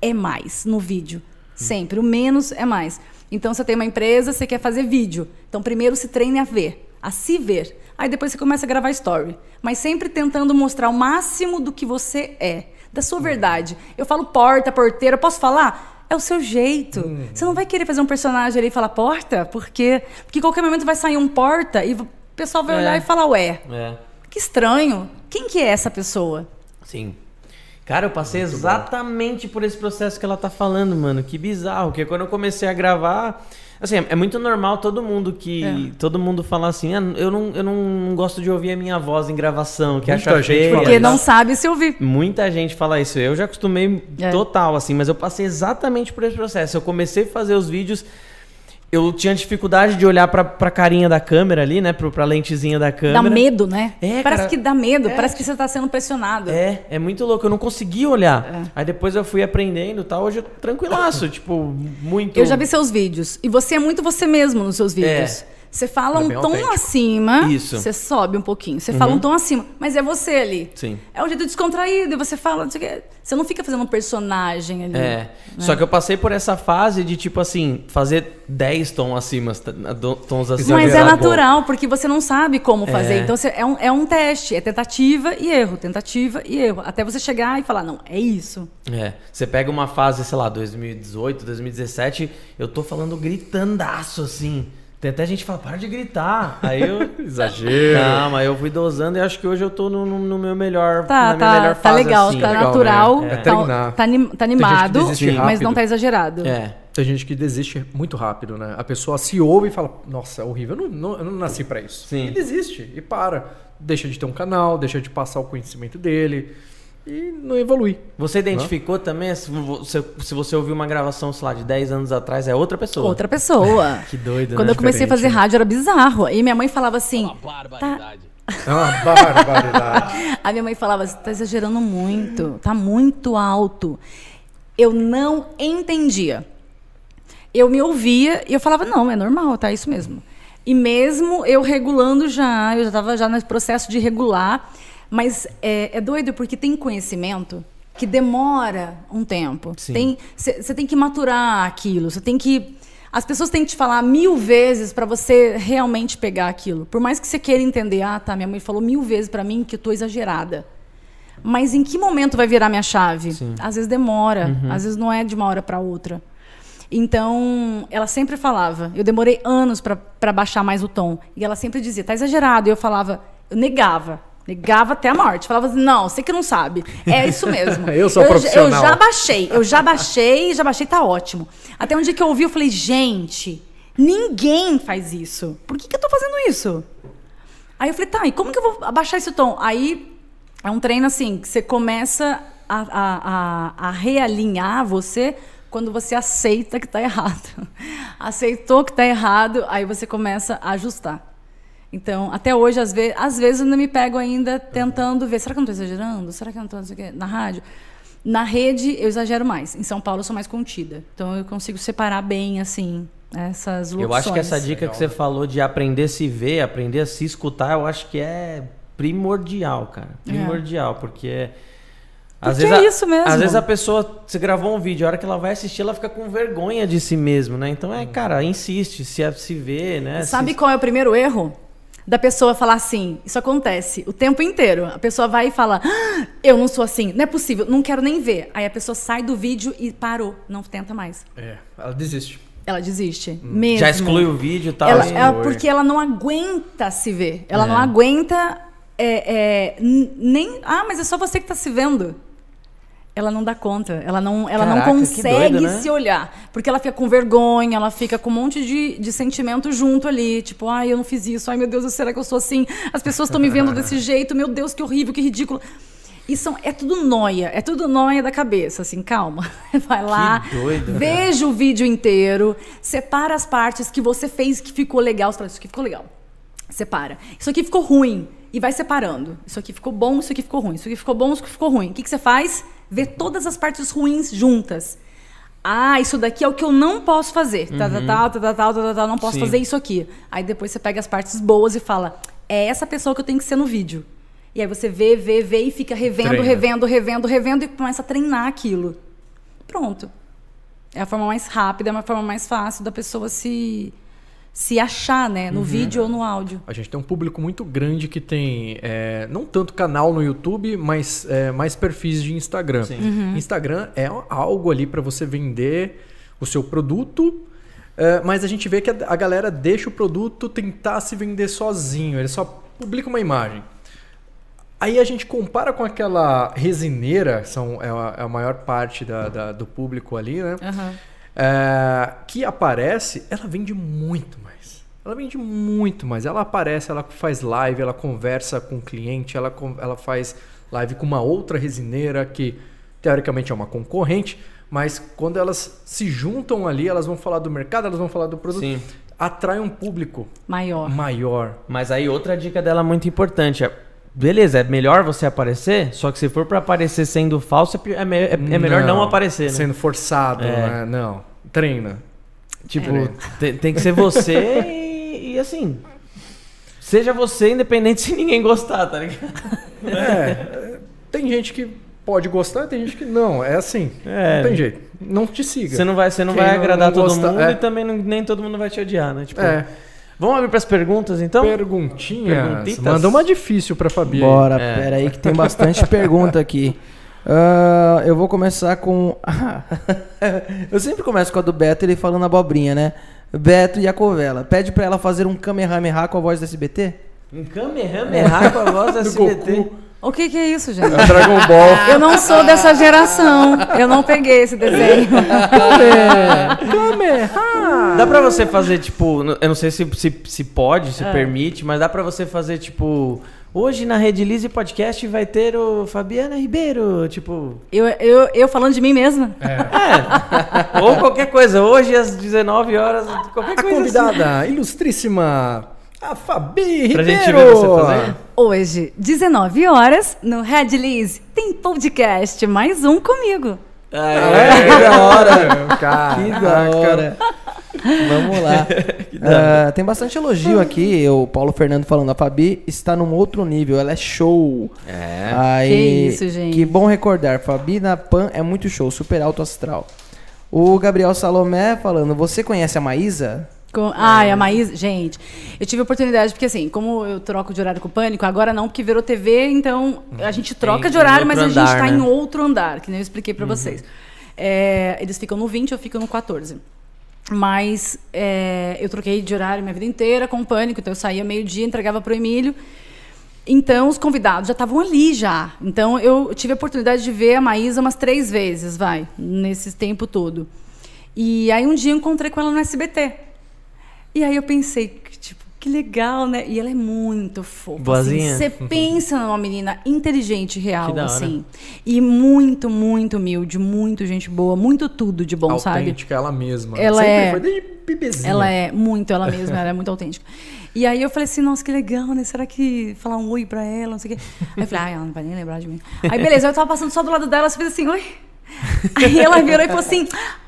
Speaker 3: é mais no vídeo. Sempre. O menos é mais. Então, você tem uma empresa, você quer fazer vídeo. Então, primeiro se treine a ver. a se ver. Aí depois você começa a gravar story, mas sempre tentando mostrar o máximo do que você é, da sua verdade. Eu falo porta, porteira, posso falar? É o seu jeito. Você não vai querer fazer um personagem ali e falar porta, porque porque em qualquer momento vai sair um porta e o pessoal vai
Speaker 1: É.
Speaker 3: olhar e falar ué,
Speaker 1: É.
Speaker 3: que estranho. Quem que é essa pessoa?
Speaker 1: Sim. Cara, eu passei exatamente por esse processo que ela tá falando, mano. Que bizarro. Que quando eu comecei a gravar. Assim, é muito normal todo mundo que.
Speaker 3: É.
Speaker 1: Todo mundo falar assim, ah, eu, não, eu não gosto de ouvir a minha voz em gravação, que
Speaker 2: Muita
Speaker 1: acha
Speaker 2: gente
Speaker 1: feia.
Speaker 3: Porque
Speaker 2: isso.
Speaker 3: não sabe se ouvir.
Speaker 1: Muita gente fala isso. Eu já acostumei
Speaker 3: É.
Speaker 1: total, assim, mas eu passei exatamente por esse processo. Eu comecei a fazer os vídeos. Eu tinha dificuldade de olhar pra, pra carinha da câmera ali, né? Pro, pra lentezinha da
Speaker 3: Dá
Speaker 1: câmera.
Speaker 3: medo, né?
Speaker 1: É,
Speaker 3: parece
Speaker 1: cara.
Speaker 3: que dá medo,
Speaker 1: É.
Speaker 3: parece que você tá sendo pressionado.
Speaker 1: É, é muito louco. Eu não conseguia olhar.
Speaker 3: É.
Speaker 1: Aí depois eu fui aprendendo e tal. Hoje eu tranquilaço. tipo, muito.
Speaker 3: Eu já vi seus vídeos. E você é muito você mesmo nos seus vídeos.
Speaker 1: É.
Speaker 3: Você fala
Speaker 2: É
Speaker 3: um tom
Speaker 2: autêntico.
Speaker 3: acima,
Speaker 1: Isso. Uhum.
Speaker 3: você sobe um pouquinho. Você fala um tom acima, mas é você ali.
Speaker 1: Sim.
Speaker 3: É um jeito descontraído, e você fala, não sei o quê. Você não fica fazendo um personagem ali.
Speaker 1: É. Só que eu passei por essa fase de, tipo assim, fazer 10 tons acima, tons acima.
Speaker 3: Mas é natural, porque você não sabe como fazer.
Speaker 1: É.
Speaker 3: Então você- é, um, é um teste, é tentativa e erro, tentativa e erro. Até você chegar e falar, não, é isso.
Speaker 1: É. Você pega uma fase, sei lá, 2018, 2017, eu tô falando gritandaço, assim. Tem até gente que fala, para de gritar. Aí eu.
Speaker 2: Exagero.
Speaker 1: Calma, eu fui dosando e acho que hoje eu tô no, no- no meu melhor.
Speaker 3: Tá,
Speaker 1: na minha
Speaker 3: tá,
Speaker 1: melhor
Speaker 3: tá
Speaker 1: fase,
Speaker 3: legal,
Speaker 1: assim.
Speaker 3: tá
Speaker 2: Legal,
Speaker 3: natural,
Speaker 2: né? É
Speaker 3: tá,
Speaker 2: treinar.
Speaker 3: tá, anim- tá animado, mas não tá exagerado.
Speaker 1: É.
Speaker 2: Tem gente que desiste muito rápido, né? A pessoa se ouve e fala, nossa, é horrível, eu não, não- eu não nasci pra isso.
Speaker 1: Sim.
Speaker 2: E desiste, e para. Deixa de ter um canal, deixa de passar o conhecimento dele e não evolui.
Speaker 1: Você identificou também, se você, se você ouviu uma gravação, sei lá, de 10 anos atrás, é outra pessoa.
Speaker 3: Outra pessoa.
Speaker 1: Que doido,
Speaker 3: Quando
Speaker 1: né?
Speaker 3: eu comecei a fazer
Speaker 2: Diferente, né?
Speaker 3: rádio era bizarro. E minha mãe falava assim.
Speaker 5: Barbaridade.
Speaker 2: É uma barbaridade.
Speaker 3: A minha mãe falava, você tá exagerando muito, tá muito alto. Eu não entendia. Eu me ouvia e eu falava, não, é normal, tá isso mesmo. E mesmo eu regulando já, eu já estava já no processo de regular, mas é, é doido porque tem conhecimento que demora um tempo.
Speaker 1: Sim.
Speaker 3: Você tem que maturar aquilo, você tem que as pessoas têm que te falar mil vezes para você realmente pegar aquilo. Por mais que você queira entender, ah, tá, minha mãe falou mil vezes para mim que eu tô exagerada. Mas em que momento vai virar minha chave? Às vezes demora, às vezes não é de uma hora para outra. Então, ela sempre falava. Eu demorei anos para baixar mais o tom. E ela sempre dizia, tá exagerado. E eu falava, eu negava. Negava até a morte. Falava assim, não, você que não sabe. É isso mesmo.
Speaker 2: Eu sou
Speaker 3: já-
Speaker 2: profissional.
Speaker 3: Eu já baixei, eu já baixei, já baixei, tá ótimo. Até um dia que eu ouvi, eu falei, gente, ninguém faz isso. Por que, que eu tô fazendo isso? Aí eu falei, tá, e como que eu vou abaixar esse tom? Aí é um treino assim, que você começa a, a, a, a realinhar você quando você aceita que tá errado. Aceitou que tá errado, aí você começa a ajustar. Então, até hoje, às, ve às vezes, eu ainda me pego ainda tentando ver, será que eu não estou exagerando? Será que eu não estou, não sei o quê? Na rádio? Na rede, eu exagero mais. Em São Paulo, eu sou mais contida. Então, eu consigo separar bem, assim, essas locuções.
Speaker 1: Eu acho que essa dica que você falou de aprender a se ver, aprender a se escutar, eu acho que é primordial, cara. Primordial, porque. Às
Speaker 3: Porque
Speaker 1: vezes,
Speaker 3: é
Speaker 1: a-
Speaker 3: isso mesmo.
Speaker 1: às vezes a pessoa, você gravou um vídeo, a hora que ela vai assistir, ela fica com vergonha de si mesmo, né? Então é, cara, insiste, se, se vê, né?
Speaker 3: Sabe
Speaker 1: Se-
Speaker 3: qual é o primeiro erro? Da pessoa falar assim, isso acontece o tempo inteiro. A pessoa vai e fala, "Ah, eu não sou assim, não é possível, não quero nem ver. Aí a pessoa sai do vídeo e parou, não tenta mais.
Speaker 2: É, ela desiste.
Speaker 3: Ela desiste, mesmo.
Speaker 1: Já exclui o vídeo e tal.
Speaker 3: Ela,
Speaker 1: e-
Speaker 3: ela- porque ela não aguenta se ver. Ela
Speaker 1: É.
Speaker 3: não aguenta é, é, nem. Ah, mas é só você que tá se vendo. Ela não dá conta. Ela não, ela
Speaker 1: Caraca,
Speaker 3: não consegue
Speaker 1: doido, né?
Speaker 3: se olhar. Porque ela fica com vergonha, ela fica com um monte de, de sentimento junto ali. Tipo, ai, eu não fiz isso. Ai, meu Deus, será que eu sou assim? As pessoas estão me vendo desse jeito. Meu Deus, que horrível, que ridículo. E são, é tudo noia. É tudo noia da cabeça. Assim, calma. Vai lá.
Speaker 1: doido, cara.
Speaker 3: Veja o vídeo inteiro. Separa as partes que você fez que ficou legal. Você fala, isso aqui ficou legal. Separa. Isso aqui ficou ruim. E vai separando. Isso aqui ficou bom, isso aqui ficou ruim. Isso aqui ficou bom, isso aqui ficou ruim. O que, que você faz? Vê todas as partes ruins juntas. Ah, isso daqui é o que eu não posso fazer. Tá, tá, tal, tá, tá, tal, tá, tá, tal, não posso
Speaker 1: Sim.
Speaker 3: fazer isso aqui. Aí depois você pega as partes boas e fala: é essa pessoa que eu tenho que ser no vídeo. E aí você vê, vê, vê e fica revendo,
Speaker 2: Treina.
Speaker 3: revendo, revendo, revendo e começa a treinar aquilo. Pronto. É a forma mais rápida, é uma forma mais fácil da pessoa se, se achar, né? No vídeo ou no áudio.
Speaker 2: A gente tem um público muito grande que tem é, não tanto canal no YouTube, mas é, mais perfis de Instagram. Instagram é algo ali para você vender o seu produto, é, mas a gente vê que a, a galera deixa o produto tentar se vender sozinho. Ele só publica uma imagem. Aí a gente compara com aquela resineira, são, é, a, é a maior parte da- da- do público ali, né?
Speaker 3: Aham.
Speaker 2: É, que aparece, ela vende muito mais. Ela vende muito mais. Ela aparece, ela faz live, ela conversa com o cliente, ela, ela faz live com uma outra resineira que teoricamente é uma concorrente, mas quando elas se juntam ali, elas vão falar do mercado, elas vão falar do produto,
Speaker 1: Sim.
Speaker 2: atrai um público
Speaker 3: Maior.
Speaker 2: maior.
Speaker 1: Mas aí outra dica dela muito importante é, beleza, é melhor você aparecer, só que se for pra aparecer sendo falso, é, é me- é- é melhor não, aparecer, né?
Speaker 2: Sendo forçado,
Speaker 1: É.
Speaker 2: né? Não. Treina.
Speaker 1: Tipo,
Speaker 2: É.
Speaker 1: tem, tem que ser você e, assim, seja você independente se ninguém gostar, tá ligado?
Speaker 2: É, tem gente que pode gostar, tem gente que não. É assim.
Speaker 1: É.
Speaker 2: Não tem jeito. Não te siga.
Speaker 1: Você não vai, você não
Speaker 2: Quem
Speaker 1: vai agradar
Speaker 2: não
Speaker 1: todo
Speaker 2: gosta-
Speaker 1: mundo
Speaker 2: é.
Speaker 1: e também não- nem todo mundo vai te odiar, né? Tipo,
Speaker 2: É.
Speaker 1: Vamos abrir pras perguntas, então?
Speaker 2: Perguntinhas.
Speaker 1: Perguntitas?
Speaker 2: Manda uma difícil pra Fabi.
Speaker 4: Bora,
Speaker 1: É.
Speaker 4: pera aí que tem bastante pergunta aqui. Ah, eu vou começar com. eu sempre começo com a do Beto, ele falando abobrinha, né? Beto e a Covela. Pede pra ela fazer um Kamehameha com a voz do SBT?
Speaker 1: Um Kamehameha com a voz do SBT.
Speaker 3: O que, que é isso, gente?
Speaker 2: É Dragon Ball.
Speaker 3: Eu não sou dessa geração. Eu não peguei esse desenho.
Speaker 1: Dá pra você fazer, tipo, eu não sei se, se, se pode,
Speaker 3: É.
Speaker 1: se permite, mas dá pra você fazer, tipo, hoje na Rede Lise Podcast vai ter o Fabiana Ribeiro, tipo,
Speaker 3: Eu, eu, eu falando de mim mesma?
Speaker 1: é. ou qualquer coisa, hoje às 19 horas, qualquer
Speaker 2: A
Speaker 1: coisa
Speaker 2: convidada ilustríssima, a Fabi
Speaker 1: Pra
Speaker 2: Ribeiro.
Speaker 1: gente ver você fazer.
Speaker 3: Hoje, 19 horas, no Red Liz, tem podcast, mais um comigo.
Speaker 1: assim. Ah,
Speaker 4: que da hora!
Speaker 2: Caraca.
Speaker 4: Que da hora! Vamos lá. Ah, tem bastante elogio aqui. O Paulo Fernando falando, a Fabi está num outro nível, ela é show.
Speaker 1: É.
Speaker 4: Aí,
Speaker 3: Que isso, gente.
Speaker 4: Que bom recordar. Fabi na Pan é muito show, super alto astral. O Gabriel Salomé falando, você conhece a Maísa?
Speaker 3: Com... Ai, a Maísa. Gente, eu tive a oportunidade, porque assim, como eu troco de horário com o Pânico, agora não, porque virou TV, então a gente troca
Speaker 1: Tem
Speaker 3: de horário, mas a gente
Speaker 1: andar,
Speaker 3: tá
Speaker 1: né?
Speaker 3: em outro andar, que nem eu expliquei pra vocês. É, eles ficam no 20, eu fico no 14. Mas é, eu troquei de horário minha vida inteira com o Pânico, então eu saía meio-dia, entregava pro Emílio. Então, os convidados já estavam ali já. Então, eu tive a oportunidade de ver a Maísa umas três vezes, vai, nesse tempo todo. E aí, um dia, eu encontrei com ela no SBT. E aí, eu pensei, que, legal, né? E ela é muito fofa.
Speaker 1: Boazinha?
Speaker 3: Você pensa numa menina inteligente, real, assim. E muito, muito humilde, muito gente boa, muito tudo de bom, sabe?
Speaker 2: Autêntica, ela mesma.
Speaker 3: Ela
Speaker 2: Sempre
Speaker 3: é-
Speaker 2: foi desde bebezinha.
Speaker 3: Ela é muito ela mesma, ela é muito autêntica. E aí eu falei assim, nossa, que legal, né? Será que falar um oi pra ela, não sei o quê. Aí eu falei, ai, ela não vai nem lembrar de mim. Aí beleza, eu tava passando só do lado dela, você fez assim, oi. Aí ela virou e falou assim,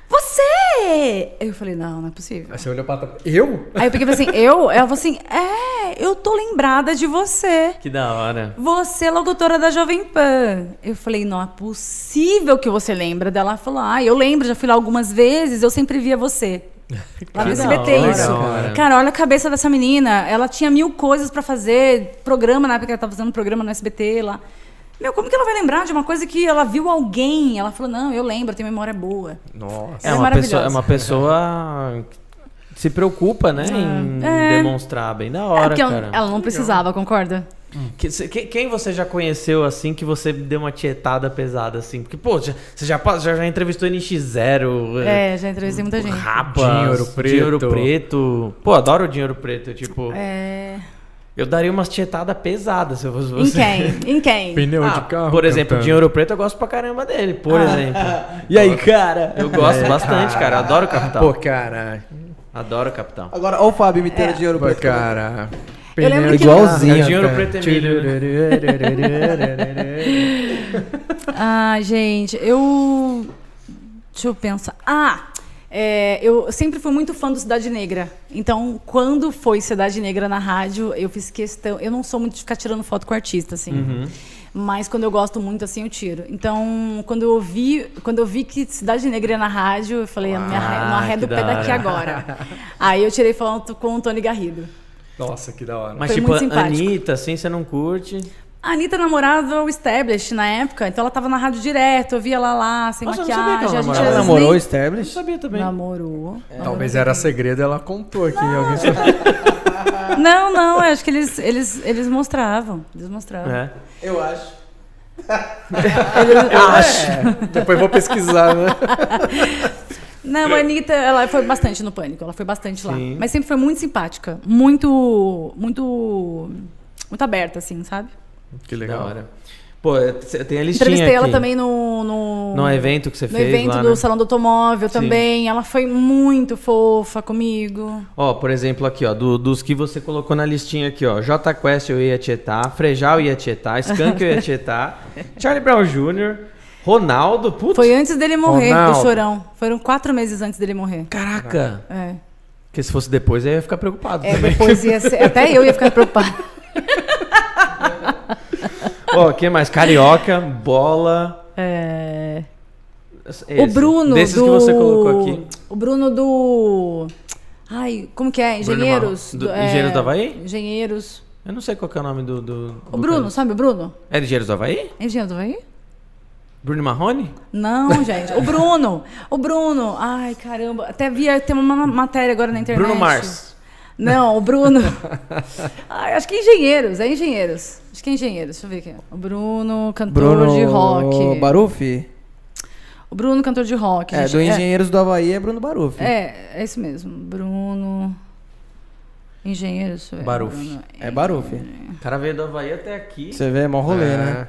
Speaker 3: você! Eu falei, não, não é possível.
Speaker 2: Aí você olhou pra trás. Eu?
Speaker 3: Aí eu peguei e falei assim, eu? Ela falou assim, é, eu tô lembrada de você.
Speaker 1: Que da hora.
Speaker 3: Você é locutora da Jovem Pan. Eu falei, não é possível que você lembra dela. Ela falou, ah, eu lembro, já fui lá algumas vezes, eu sempre via você. Lá no SBT, isso.
Speaker 1: cara.
Speaker 3: Cara, olha a cabeça dessa menina. Ela tinha mil coisas pra fazer. Programa, na época que ela tava fazendo programa no SBT lá. Meu, como que ela vai lembrar de uma coisa que ela viu alguém? Ela falou, não, eu lembro, eu tenho memória boa.
Speaker 2: Nossa.
Speaker 1: É
Speaker 3: é
Speaker 1: uma, pessoa, é uma pessoa que se preocupa, né, em
Speaker 3: É.
Speaker 1: demonstrar bem da
Speaker 3: É,
Speaker 1: hora,
Speaker 3: porque ela,
Speaker 1: cara.
Speaker 3: ela não precisava, concorda?
Speaker 1: Que- que- quem você já conheceu assim que você deu uma tietada pesada assim? Porque, pô, já- você já, já, já entrevistou NX0,
Speaker 3: É, já entrevistei muita gente.
Speaker 2: Dinheiro Preto.
Speaker 1: Dinheiro Preto. Pô, adoro o Dinheiro Preto, tipo,
Speaker 3: É...
Speaker 1: eu daria umas tietadas pesadas se eu fosse
Speaker 3: Em
Speaker 1: você.
Speaker 3: quem? Em quem?
Speaker 2: Pneu
Speaker 1: Ah,
Speaker 2: de carro.
Speaker 1: por exemplo,
Speaker 2: cantando.
Speaker 1: Dinheiro Preto eu gosto pra caramba dele, por exemplo.
Speaker 4: E aí, cara?
Speaker 1: Eu gosto
Speaker 2: É,
Speaker 1: bastante, cara. Adoro o Capital.
Speaker 2: Pô, cara.
Speaker 1: Adoro o Capital.
Speaker 4: Agora, ó o Fábio imitando
Speaker 3: É.
Speaker 4: dinheiro
Speaker 2: Pô,
Speaker 4: preto.
Speaker 2: cara.
Speaker 3: Eu lembro
Speaker 2: Pneu
Speaker 3: que-
Speaker 2: de
Speaker 4: Igualzinho,
Speaker 2: carro,
Speaker 1: Dinheiro
Speaker 2: cara.
Speaker 1: Preto
Speaker 3: Ah, gente, eu. Deixa eu pensar. Ah! É, eu sempre fui muito fã do Cidade Negra. Então, quando foi Cidade Negra na rádio, eu fiz questão. Eu não sou muito de ficar tirando foto com artista, assim. Mas quando eu gosto muito, assim, eu tiro. Então, quando eu vi, quando eu vi que Cidade Negra ia na rádio, eu falei, eu me arre- não
Speaker 1: Ah,
Speaker 3: arredo o pé
Speaker 1: da
Speaker 3: daqui agora. Aí eu tirei foto com o Tony Garrido.
Speaker 2: Nossa, que da hora.
Speaker 1: Mas
Speaker 3: Foi
Speaker 1: tipo,
Speaker 3: muito
Speaker 1: a
Speaker 3: simpático.
Speaker 1: Anitta, assim, você não curte.
Speaker 3: A Anitta namorava o Establish na época, então ela tava na rádio direto, eu via ela lá, sem
Speaker 1: Nossa, eu não sabia que
Speaker 3: maquiagem.
Speaker 1: ela
Speaker 3: a gente
Speaker 1: namorava.
Speaker 3: às
Speaker 4: Ela
Speaker 3: vezes
Speaker 4: namorou o
Speaker 3: nem-
Speaker 1: Eu
Speaker 4: Establish?
Speaker 1: sabia também.
Speaker 3: Namorou.
Speaker 2: Talvez era segredo, ela contou aqui. Alguém sabe.
Speaker 3: Não, não, eu acho que eles, eles, eles mostravam. Eles mostravam.
Speaker 1: É.
Speaker 4: Eu acho.
Speaker 2: É, depois vou pesquisar, né?
Speaker 3: Não, a Anitta, ela foi bastante no pânico, ela foi bastante lá.
Speaker 1: Sim.
Speaker 3: Mas sempre foi muito simpática. Muito. Muito. Muito aberta, assim, sabe?
Speaker 2: Que
Speaker 1: Da
Speaker 2: legal.
Speaker 1: hora. Pô, você tem a listinha
Speaker 3: Entrevistei ela também no. No,
Speaker 1: No evento que você
Speaker 3: no
Speaker 1: fez
Speaker 3: evento
Speaker 1: lá,
Speaker 3: do
Speaker 1: né?
Speaker 3: Salão do Automóvel
Speaker 1: Sim.
Speaker 3: também. Ela foi muito fofa comigo.
Speaker 1: Ó, por exemplo, aqui, ó, do- dos que você colocou na listinha aqui, ó. J Quest eu ia tietar, Frejal ia tietar, Skank eu ia tietar, Charlie Brown Jr., Ronaldo, putz.
Speaker 3: Foi antes dele morrer,
Speaker 2: Ronaldo.
Speaker 3: o chorão. Foram quatro meses antes dele morrer.
Speaker 1: Caraca!
Speaker 3: É.
Speaker 1: Porque se fosse depois, eu ia ficar preocupado
Speaker 3: É,
Speaker 1: também.
Speaker 3: depois ia ser. Até eu ia ficar preocupada.
Speaker 1: Ó, quem mais? Carioca, Bola.
Speaker 3: É.
Speaker 1: esse.
Speaker 3: O Bruno
Speaker 1: Desses
Speaker 3: do.
Speaker 1: que você colocou aqui.
Speaker 3: O Bruno do. Ai, como que é? Engenheiros.
Speaker 1: Do- Engenheiros do Havaí?
Speaker 3: Engenheiros.
Speaker 1: Eu não sei qual que é o nome do. do
Speaker 3: O
Speaker 1: do
Speaker 3: Bruno,
Speaker 1: cara.
Speaker 3: sabe o Bruno?
Speaker 1: É Engenheiros do Havaí?
Speaker 3: É Engenheiro do Havaí?
Speaker 1: Bruno Marrone?
Speaker 3: Não, gente. O Bruno. O Bruno. Ai, caramba. Até via. Tem uma matéria agora na internet.
Speaker 1: Bruno Mars.
Speaker 3: Não, o Bruno. Ai, acho que é engenheiros, é engenheiros. Acho que é engenheiros. Deixa eu ver aqui. O Bruno, cantor
Speaker 4: Bruno
Speaker 3: de rock.
Speaker 4: Barufi?
Speaker 3: O Bruno, cantor de rock.
Speaker 4: É,
Speaker 3: gente.
Speaker 4: do Engenheiros do Havaí é Bruno Barufi.
Speaker 3: É, é isso mesmo. Bruno. Engenheiros.
Speaker 1: Baruf.
Speaker 3: Bruno-
Speaker 4: É Barufi.
Speaker 1: O cara veio do Havaí até aqui.
Speaker 4: Você vê, é mó rolê, né?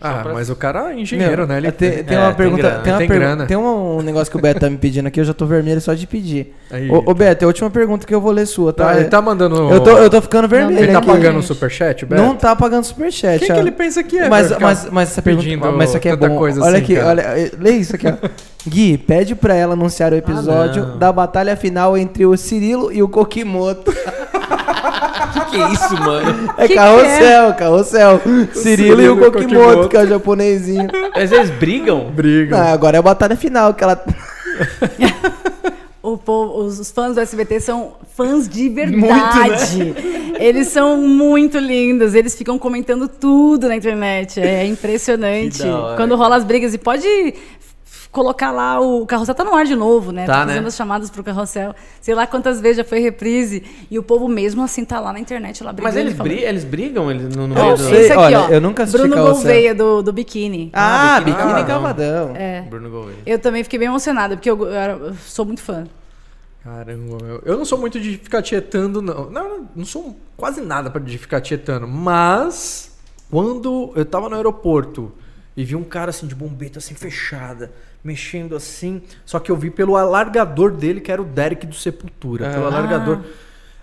Speaker 2: Ah,
Speaker 1: pra-
Speaker 2: mas o cara é engenheiro,
Speaker 4: Meu,
Speaker 2: né? Ele
Speaker 4: tem, tem
Speaker 1: É,
Speaker 4: uma
Speaker 1: tem
Speaker 4: pergunta.
Speaker 1: grana.
Speaker 4: tem uma
Speaker 2: Tem
Speaker 4: pergu-
Speaker 2: grana.
Speaker 4: tem um, um negócio que o Beto tá me pedindo aqui, eu já tô vermelho só de pedir.
Speaker 2: Aí,
Speaker 4: Ô, ô Beto, é a última pergunta que eu vou ler sua, tá?
Speaker 2: tá, ele tá mandando.
Speaker 4: eu, tô, eu tô ficando vermelho
Speaker 2: Ele tá
Speaker 4: aqui.
Speaker 2: pagando o superchat, Beto?
Speaker 4: Não tá pagando superchat.
Speaker 2: Quem
Speaker 4: ó.
Speaker 2: que ele pensa que é?
Speaker 4: mas, mas, mas essa pergunta. Mas isso aqui é bom.
Speaker 2: coisa
Speaker 4: olha
Speaker 2: assim,
Speaker 4: aqui,
Speaker 2: cara?
Speaker 4: olha. eh, Lê isso aqui, ó. Gui, pede pra ela anunciar o episódio
Speaker 1: não.
Speaker 4: da batalha final entre o Cirilo e o Kokimoto.
Speaker 1: que é isso, mano?
Speaker 4: É
Speaker 3: Que que
Speaker 4: carrossel, carrossel. Cirilo, e
Speaker 2: Cirilo
Speaker 4: o
Speaker 2: e o
Speaker 4: Kokimoto, que é o japonesinho.
Speaker 1: Mas eles brigam?
Speaker 2: Briga.
Speaker 4: Não, agora é a batalha final, que ela.
Speaker 3: O povo- os, fãs do SBT são fãs de verdade. Eles são muito lindos. Eles ficam comentando tudo na internet. É impressionante. Quando rola as brigas. E pode colocar lá o carrossel. Tá no ar de novo, né?
Speaker 1: Tá,
Speaker 3: fazendo
Speaker 1: né?
Speaker 3: as chamadas pro carrossel. Sei lá quantas vezes já foi reprise. E o povo mesmo assim tá lá na internet lá brigando.
Speaker 1: Mas eles, bri eles brigam eles no, no
Speaker 4: Eu
Speaker 1: meio do...
Speaker 3: Esse aqui,
Speaker 4: olha,
Speaker 3: ó.
Speaker 4: eu nunca assisti
Speaker 3: Bruno
Speaker 4: Carrossel.
Speaker 3: Gouveia do, do biquíni.
Speaker 4: Ah,
Speaker 1: biquíni
Speaker 4: biquíni
Speaker 1: cavadão.
Speaker 4: cavadão.
Speaker 3: É.
Speaker 1: Bruno Gouveia.
Speaker 3: Eu também fiquei bem emocionada, porque eu, eu sou muito fã.
Speaker 2: Caramba, meu. Eu não sou muito de ficar tietando, não. Não, não sou quase nada pra de ficar tietando. Mas, quando eu tava no aeroporto e vi um cara assim de bombeta assim fechada, mexendo assim, só que eu vi pelo alargador dele, que era o Derek do Sepultura. Pelo
Speaker 4: Ah.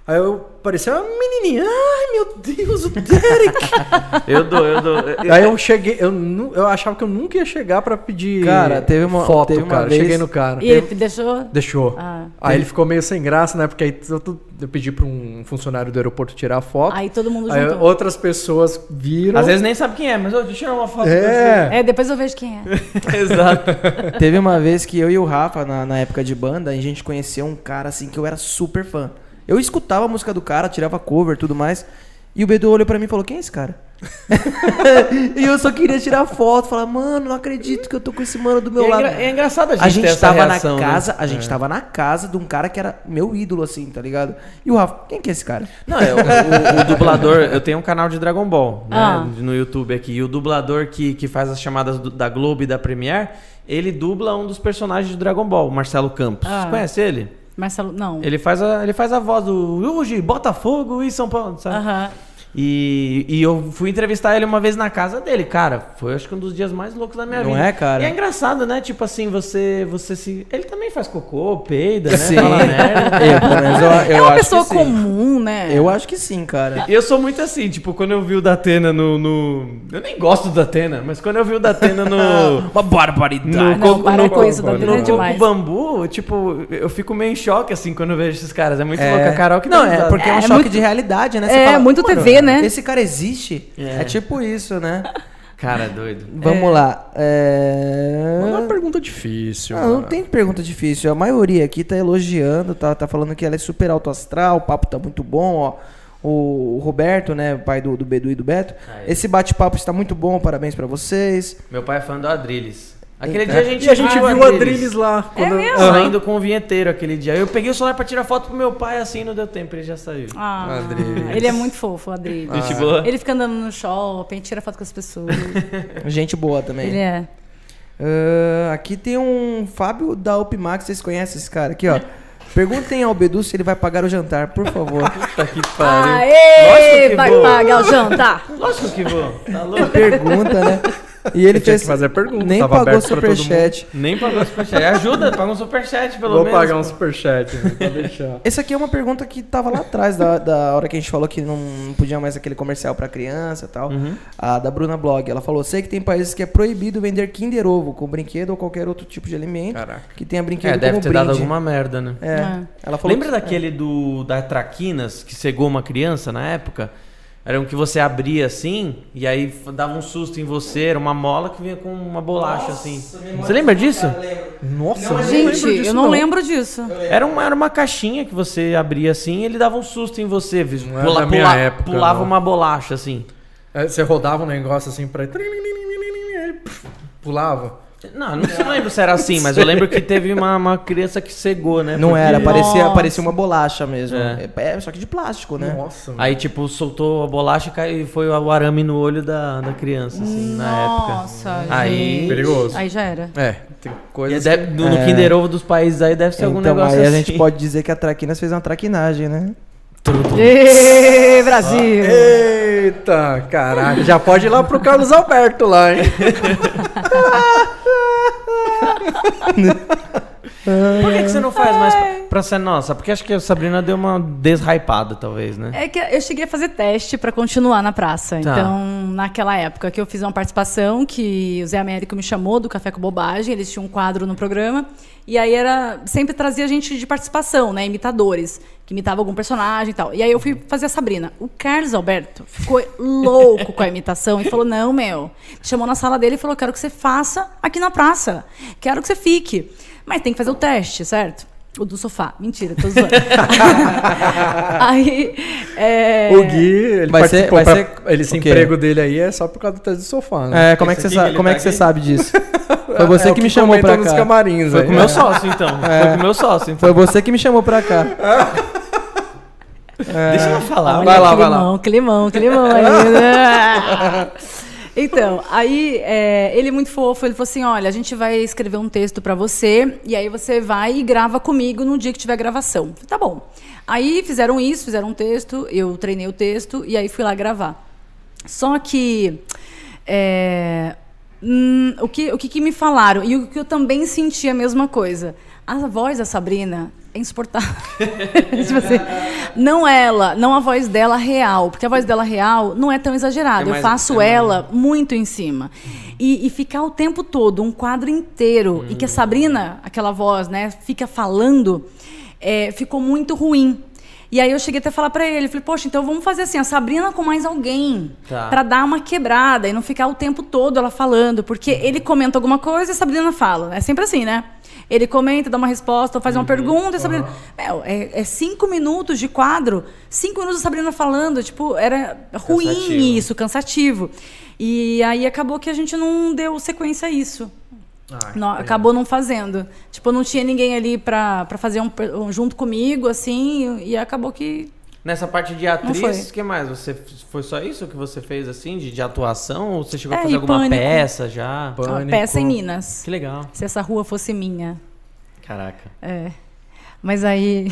Speaker 2: Aí eu parecia uma menininha. Ai, meu Deus, o Derek!
Speaker 1: Eu dou, eu dou.
Speaker 2: Aí eu cheguei, eu, eu achava que eu nunca ia chegar pra pedir
Speaker 4: Cara, teve uma-
Speaker 2: foto,
Speaker 4: teve uma
Speaker 2: cara.
Speaker 4: vez-
Speaker 2: Cheguei no cara.
Speaker 3: E ele deixou.
Speaker 2: Deixou.
Speaker 3: Ah.
Speaker 2: Aí ele ficou meio sem graça, né? Porque aí eu, eu pedi pra um funcionário do aeroporto tirar a foto.
Speaker 3: Aí todo mundo
Speaker 2: Aí
Speaker 3: juntou.
Speaker 2: outras pessoas viram.
Speaker 1: Às vezes nem sabe quem é, mas ô, deixa eu tirar uma foto.
Speaker 2: É.
Speaker 3: É, depois eu vejo quem é.
Speaker 1: Exato.
Speaker 4: Teve uma vez que eu e o Rafa, na, na época de banda, a gente conheceu um cara assim que eu era super fã. Eu escutava a música do cara, tirava cover e tudo mais. E o Bedu olhou pra mim e falou: Quem é esse cara? e eu só queria tirar foto, falar, mano, não acredito que eu tô com esse mano do meu
Speaker 1: é,
Speaker 4: lado.
Speaker 1: é engraçado a gente,
Speaker 4: A gente
Speaker 1: ter essa
Speaker 4: tava
Speaker 1: reação,
Speaker 4: na
Speaker 1: né?
Speaker 4: casa, a gente tava na casa de um cara que era meu ídolo, assim, tá ligado? E o Rafa, quem que é esse cara?
Speaker 1: Não, é, o, o- o dublador, eu tenho um canal de Dragon Ball, né,
Speaker 3: Ah.
Speaker 1: no YouTube aqui, e o dublador que, que faz as chamadas do- da Globo e da Premiere, ele dubla um dos personagens de Dragon Ball, o Marcelo Campos.
Speaker 3: Ah.
Speaker 1: Você conhece ele?
Speaker 3: Marcelo, não.
Speaker 1: Ele faz a, ele faz a voz do Hoje, Botafogo e São Paulo, sabe?
Speaker 3: Aham.
Speaker 1: E, e eu fui entrevistar ele uma vez na casa dele, cara. Foi acho que um dos dias mais loucos da minha
Speaker 4: Não
Speaker 1: vida.
Speaker 4: é, cara?
Speaker 1: E é engraçado, né? Tipo assim, você, você se. Ele também faz cocô, peida, né?
Speaker 4: Sim.
Speaker 1: Fala merda.
Speaker 4: Eu, menos, eu, eu
Speaker 3: é uma
Speaker 4: acho
Speaker 3: pessoa
Speaker 4: que sim.
Speaker 3: comum, né?
Speaker 4: Eu acho que sim, cara.
Speaker 1: E eu sou muito assim, tipo, quando eu vi o Datena no, no. Eu nem gosto do Datena, mas quando eu vi o Datena no.
Speaker 4: Uma barbaridade.
Speaker 1: No,
Speaker 3: não, para com isso,
Speaker 1: no,
Speaker 3: Datena
Speaker 1: no
Speaker 3: é demais.
Speaker 1: Bambu, tipo, eu fico meio em choque assim quando eu vejo esses caras. É muito
Speaker 4: É.
Speaker 1: louco. A Carol que
Speaker 4: Não, é porque é um
Speaker 3: É
Speaker 4: choque
Speaker 3: muito-
Speaker 4: de realidade, né?
Speaker 3: é, muito TV, né?
Speaker 4: Esse cara existe.
Speaker 1: É.
Speaker 4: É. tipo isso, né?
Speaker 1: Cara, é doido.
Speaker 4: Vamos lá. É...
Speaker 2: Não é uma pergunta difícil.
Speaker 4: Não, não
Speaker 2: mano.
Speaker 4: tem pergunta difícil. A maioria aqui tá elogiando, tá, tá falando que ela é super alto astral, o papo tá muito bom, ó. O, Roberto, né, o pai do, do Bedu e do Beto.
Speaker 1: Ah, é.
Speaker 4: Esse bate-papo está muito bom, parabéns pra vocês.
Speaker 1: Meu pai é fã do Adrilles. Aquele
Speaker 4: Eita.
Speaker 1: dia a gente,
Speaker 2: E a gente viu o Adrilles lá. Quando...
Speaker 3: mesmo?
Speaker 2: Aham.
Speaker 1: Saindo com o vinheteiro aquele dia. Eu peguei o celular pra tirar foto pro meu pai, assim, não deu tempo, ele já saiu.
Speaker 3: Ah,
Speaker 2: Adriles.
Speaker 3: ele é muito fofo, o Adriles.
Speaker 1: Gente boa.
Speaker 3: Ele fica andando no shopping, tira foto com as pessoas.
Speaker 4: Gente boa também.
Speaker 3: ele é.
Speaker 4: Ah, aqui tem um Fábio da Upmax, vocês conhecem esse cara aqui, ó. Perguntem ao Bedu se ele vai pagar o jantar, por favor.
Speaker 1: Puta que pariu.
Speaker 3: Aê,
Speaker 1: Lógico que
Speaker 3: vai
Speaker 1: vou.
Speaker 3: pagar o jantar.
Speaker 1: Lógico que vou. Tá louco?
Speaker 4: Pergunta, né? E ele fez.
Speaker 2: que fazer pergunta,
Speaker 4: Nem
Speaker 2: tava
Speaker 4: pagou
Speaker 2: aberto pra todo
Speaker 4: superchat.
Speaker 1: Nem pagou superchat. Ajuda, paga um superchat pelo
Speaker 2: Vou
Speaker 1: menos.
Speaker 2: pagar um superchat, né? Pode deixar.
Speaker 4: Essa aqui é uma pergunta que tava lá atrás, da, da hora que a gente falou que não podia mais aquele comercial pra criança e tal.
Speaker 1: Uhum.
Speaker 4: A da Bruna Blog. Ela falou: sei que tem países que é proibido vender Kinder Ovo com brinquedo ou qualquer outro tipo de alimento
Speaker 2: Caraca.
Speaker 4: que tenha brinquedo
Speaker 1: É, deve ter
Speaker 4: brinde.
Speaker 1: dado alguma merda, né?
Speaker 4: É.
Speaker 3: É.
Speaker 4: Ela falou
Speaker 1: Lembra
Speaker 4: que-
Speaker 1: daquele do da Traquinas que cegou uma criança na época? Era um que você abria assim e aí dava um susto em você, era uma mola que vinha com uma bolacha assim. Você lembra disso?
Speaker 2: Nossa, eu não lembro
Speaker 3: Gente,
Speaker 2: disso,
Speaker 3: eu não, lembro disso.
Speaker 1: Era uma, era uma caixinha que você abria assim e ele dava um susto em você.
Speaker 2: Não é da minha época,
Speaker 1: pulava
Speaker 2: não.
Speaker 1: uma bolacha assim.
Speaker 2: É, Você rodava um negócio assim pra. Aí pff, pulava.
Speaker 1: Não, não se lembro se era assim, mas eu lembro que teve uma, uma criança que cegou, né?
Speaker 4: Não
Speaker 1: Porque-
Speaker 4: era, parecia,
Speaker 3: Nossa.
Speaker 4: parecia uma bolacha mesmo.
Speaker 1: É.
Speaker 4: É. é, só que de plástico, né?
Speaker 2: Nossa, mano.
Speaker 1: Aí, tipo, soltou a bolacha e caiu- foi o arame no olho da, da criança, assim, na época.
Speaker 3: Nossa,
Speaker 1: Aí-
Speaker 3: gente.
Speaker 2: Perigoso.
Speaker 3: Aí já era.
Speaker 2: É, tem coisas.
Speaker 1: deve- no, no
Speaker 4: É.
Speaker 1: Kinder Ovo dos países aí deve ser algum
Speaker 4: Então
Speaker 1: negócio
Speaker 4: aí a
Speaker 1: assim.
Speaker 4: gente pode dizer que a Traquinas fez uma traquinagem, né?
Speaker 3: Ê, Brasil!
Speaker 2: Eita, caraca. Já pode ir lá pro Carlos Alberto lá, hein?
Speaker 1: Por que, que você não faz mais pra, ser nossa? Porque acho que a Sabrina deu uma deshypada, talvez, né?
Speaker 3: É que eu cheguei a fazer teste pra continuar na praça.
Speaker 1: Tá.
Speaker 3: Então, naquela época que eu fiz uma participação, que o Zé Américo me chamou do Café com Bobagem, eles tinham um quadro no programa. E aí era. Sempre trazia gente de participação, né? Imitadores, que imitava algum personagem e tal. E aí eu fui fazer a Sabrina. O Carlos Alberto ficou louco com a imitação e falou: não, meu. Chamou na sala dele e falou: quero que você faça aqui na praça. Quero que você fique. Mas tem que fazer o teste, certo? O do sofá. Mentira, tô zoando. aí. é,
Speaker 2: O Gui, ele
Speaker 4: Vai ser- vai
Speaker 2: pra-
Speaker 4: ser-
Speaker 2: ele, esse
Speaker 4: o quê?
Speaker 2: emprego dele aí é só por causa do teste do sofá, né?
Speaker 4: É, como é que você
Speaker 1: ele
Speaker 4: como é
Speaker 1: tá
Speaker 4: que você sabe disso? Foi você
Speaker 2: É
Speaker 4: que me chamou pra cá.
Speaker 2: camarins
Speaker 1: Foi
Speaker 2: aí.
Speaker 1: com o meu sócio, então. Foi com o meu sócio, então.
Speaker 4: Foi você que me chamou pra cá.
Speaker 1: Deixa eu falar.
Speaker 3: Olha,
Speaker 2: Vai lá, vai
Speaker 3: climão,
Speaker 2: lá.
Speaker 3: Climão, climão ainda. Então, aí é, ele é muito fofo, ele falou assim: olha, a gente vai escrever um texto pra você, e aí você vai e grava comigo no dia que tiver gravação. Falei, tá bom. Aí fizeram isso, fizeram um texto, eu treinei o texto e aí fui lá gravar. Só que é, hum, o, que, o que, que me falaram, e o que eu também senti a mesma coisa. A voz da Sabrina é insuportável. tipo assim, não ela, não a voz dela real, porque a voz dela real não é tão exagerada.
Speaker 1: É mais-
Speaker 3: eu faço
Speaker 1: é mais-
Speaker 3: ela muito em cima. E, e ficar o tempo todo, um quadro inteiro, e que a Sabrina, aquela voz, né, fica falando, é, ficou muito ruim. E aí eu cheguei até a falar pra ele, falei, poxa, então vamos fazer assim, a Sabrina com mais alguém,
Speaker 1: Tá.
Speaker 3: Pra dar uma quebrada e não ficar o tempo todo ela falando, porque ele comenta alguma coisa e a Sabrina fala. É sempre assim, né? Ele comenta, dá uma resposta, faz uma pergunta, e a Sabrina. Meu, é, é cinco minutos de quadro, cinco minutos a Sabrina falando, tipo, era ruim
Speaker 1: Cansativo.
Speaker 3: isso, cansativo. E aí acabou que a gente não deu sequência a isso.
Speaker 2: Ai,
Speaker 3: Não, acabou não fazendo. Tipo, não tinha ninguém ali pra, pra fazer um, um junto comigo, assim, e acabou que.
Speaker 1: Nessa parte de atriz, o que mais? Você foi só isso que você fez assim, de, de atuação? Ou você chegou a
Speaker 3: É,
Speaker 1: fazer
Speaker 3: e
Speaker 1: alguma
Speaker 3: Pânico.
Speaker 1: peça já?
Speaker 3: Uma
Speaker 2: Pânico.
Speaker 3: peça em Minas.
Speaker 1: Que legal.
Speaker 3: Se essa rua fosse minha.
Speaker 1: Caraca.
Speaker 3: É. Mas aí.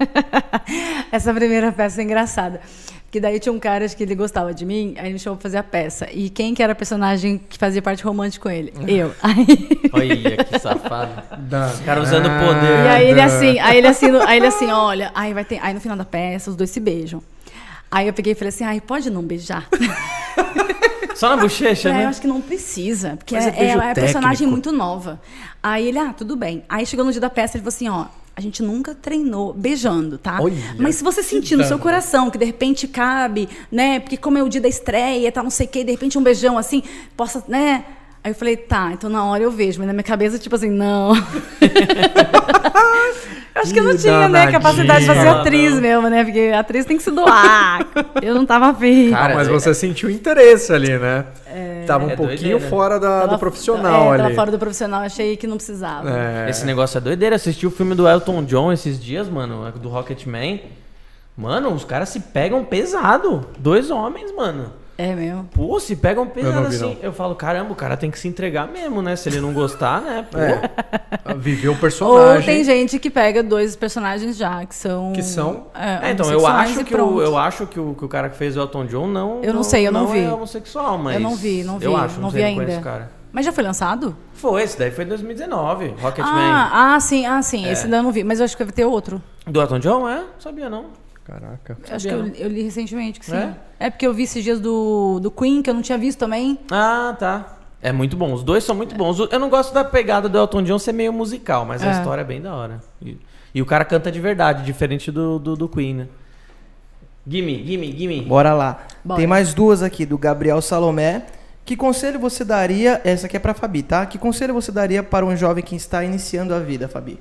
Speaker 3: Essa primeira peça é engraçada. Porque daí tinha um cara acho que ele gostava de mim, aí ele me chamou pra fazer a peça. E quem que era a personagem que fazia parte romântica com ele? Eu. Aí,
Speaker 1: Olha que safado.
Speaker 2: Da-
Speaker 1: caras usando o poder.
Speaker 3: e aí ele assim, aí ele assim, aí ele assim, olha, aí vai ter. Aí no final da peça, os dois se beijam. Aí eu peguei e falei assim, ai, pode não beijar?
Speaker 1: Só na bochecha,
Speaker 3: É, eu
Speaker 1: né?
Speaker 3: acho que não precisa, porque
Speaker 2: Mas é
Speaker 3: é, é personagem muito nova. Aí ele, ah, tudo bem. Aí chegou no dia da peça, ele falou assim, ó, A gente nunca treinou beijando, tá?
Speaker 2: Olha,
Speaker 3: Mas se você sentir no seu coração que de repente cabe, né? Porque como é o dia da estreia, tá não sei o quê, de repente um beijão assim, possa, né? Aí eu falei, tá, então na hora eu vejo, mas na minha cabeça, tipo assim, não. eu acho que eu não tinha, né, capacidade de fazer atriz mesmo, né? Porque atriz tem que se doar. eu não tava afim.
Speaker 1: Cara,
Speaker 2: mas
Speaker 1: é-
Speaker 2: você sentiu interesse ali, né? Tava um
Speaker 1: É
Speaker 2: pouquinho
Speaker 1: doideira.
Speaker 2: fora da-
Speaker 3: Tava-
Speaker 2: do profissional
Speaker 3: é,
Speaker 2: ali.
Speaker 3: Tava fora do profissional, achei que não precisava.
Speaker 2: É.
Speaker 1: Esse negócio é doideira. Assisti o filme do Elton John esses dias, mano, do Rocketman. Mano, os caras se pegam pesado. Dois homens, mano.
Speaker 3: É mesmo.
Speaker 1: Pô, se pegam pesado
Speaker 2: não vi,
Speaker 1: assim. Eu falo, caramba, o cara tem que se entregar mesmo, né? Se ele não gostar, né? Pô.
Speaker 2: É. Viveu o
Speaker 3: Ou
Speaker 2: personagem.
Speaker 3: tem gente que pega dois personagens já, que são.
Speaker 2: Que são?
Speaker 1: É, então, eu acho, que o, eu acho que o, que o cara que fez o Elton John não.
Speaker 3: Eu não sei, eu não vi.
Speaker 1: é homossexual, mas.
Speaker 3: Eu não vi, não vi,
Speaker 1: Eu acho,
Speaker 3: não
Speaker 1: sei,
Speaker 3: vi
Speaker 1: não conheço
Speaker 3: ainda.
Speaker 1: o cara.
Speaker 3: Mas já foi lançado?
Speaker 1: Foi, esse daí foi em 2019. Rocketman.
Speaker 3: Ah, ah, sim, ah, sim.
Speaker 1: É.
Speaker 3: Esse ainda eu não vi. Mas eu acho que vai ter outro.
Speaker 1: Do Elton John? É? Sabia não.
Speaker 2: Caraca.
Speaker 3: Eu acho que eu, eu li recentemente que sim.
Speaker 1: É?
Speaker 3: É? porque eu vi esses dias do, do Queen, que eu não tinha visto também.
Speaker 1: Ah, tá. É muito bom. Os dois são muito bons. Eu não gosto da pegada do Elton John ser meio musical, mas a
Speaker 3: É.
Speaker 1: história é bem da hora. E, e o cara canta de verdade, diferente do, do, do Queen, né? Gimme, gimme, gimme.
Speaker 4: Bora lá.
Speaker 3: Bora.
Speaker 4: Tem mais duas aqui, do Gabriel Salomé. Que conselho você daria... Essa aqui é pra Fabi, tá? Que conselho você daria para um jovem que está iniciando a vida, Fabi?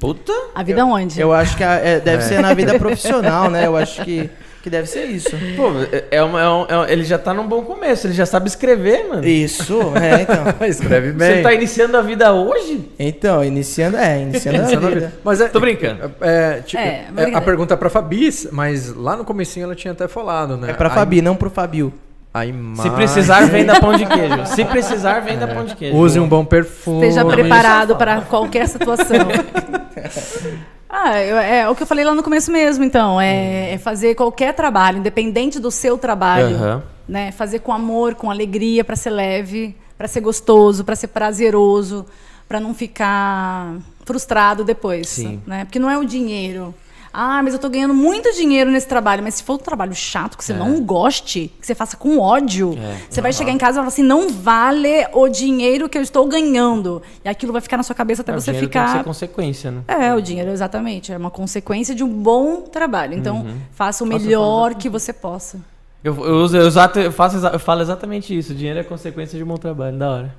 Speaker 1: Puta.
Speaker 3: A vida onde?
Speaker 4: Eu acho que a- é, deve ser na vida profissional, né? Eu acho que, que deve ser isso.
Speaker 1: Pô, é- é uma, é um- é um- ele já tá num bom começo, ele já sabe escrever, mano.
Speaker 4: Isso, é, então.
Speaker 2: Escreve bem.
Speaker 1: Você tá iniciando a vida hoje?
Speaker 4: Então, iniciando, é, iniciando a
Speaker 2: Iniciando a
Speaker 4: vida.
Speaker 2: vida. Mas é,
Speaker 1: Tô brincando.
Speaker 2: É, tipo,
Speaker 3: É,
Speaker 2: é, a pergunta é pra Fabi, mas lá no comecinho ela tinha até falado, né?
Speaker 4: É pra
Speaker 2: A
Speaker 4: Fabi,
Speaker 2: im-
Speaker 4: não pro Fabio.
Speaker 2: A
Speaker 1: Se
Speaker 2: imagem-
Speaker 1: precisar, venda pão de queijo. Se precisar, venda pão de queijo.
Speaker 2: Use um bom perfume.
Speaker 3: Esteja preparado
Speaker 1: é
Speaker 3: para qualquer situação. ah, eu- é o que eu falei lá no começo mesmo, então. É, é fazer qualquer trabalho, independente do seu trabalho.
Speaker 1: Aham.
Speaker 3: Né? Fazer com amor, com alegria, para ser leve, para ser gostoso, para ser prazeroso, para não ficar frustrado depois.
Speaker 1: Sim.
Speaker 3: Né? Porque não é o dinheiro. Ah, mas eu tô ganhando muito dinheiro nesse trabalho. Mas se for um trabalho chato, que você não goste, que você faça com ódio,
Speaker 1: É.
Speaker 3: você vai chegar em casa e falar assim: não vale o dinheiro que eu estou ganhando. E aquilo vai ficar na sua cabeça até
Speaker 1: É, o
Speaker 3: você
Speaker 1: dinheiro tem que
Speaker 3: ficar.
Speaker 1: ser consequência, né?
Speaker 3: É, o dinheiro, exatamente. É uma consequência de um bom trabalho. Então,
Speaker 1: Uhum.
Speaker 3: faça o melhor que você possa.
Speaker 1: Eu, eu, eu, eu faço, eu falo exatamente isso. Dinheiro é consequência de um bom trabalho. Da hora.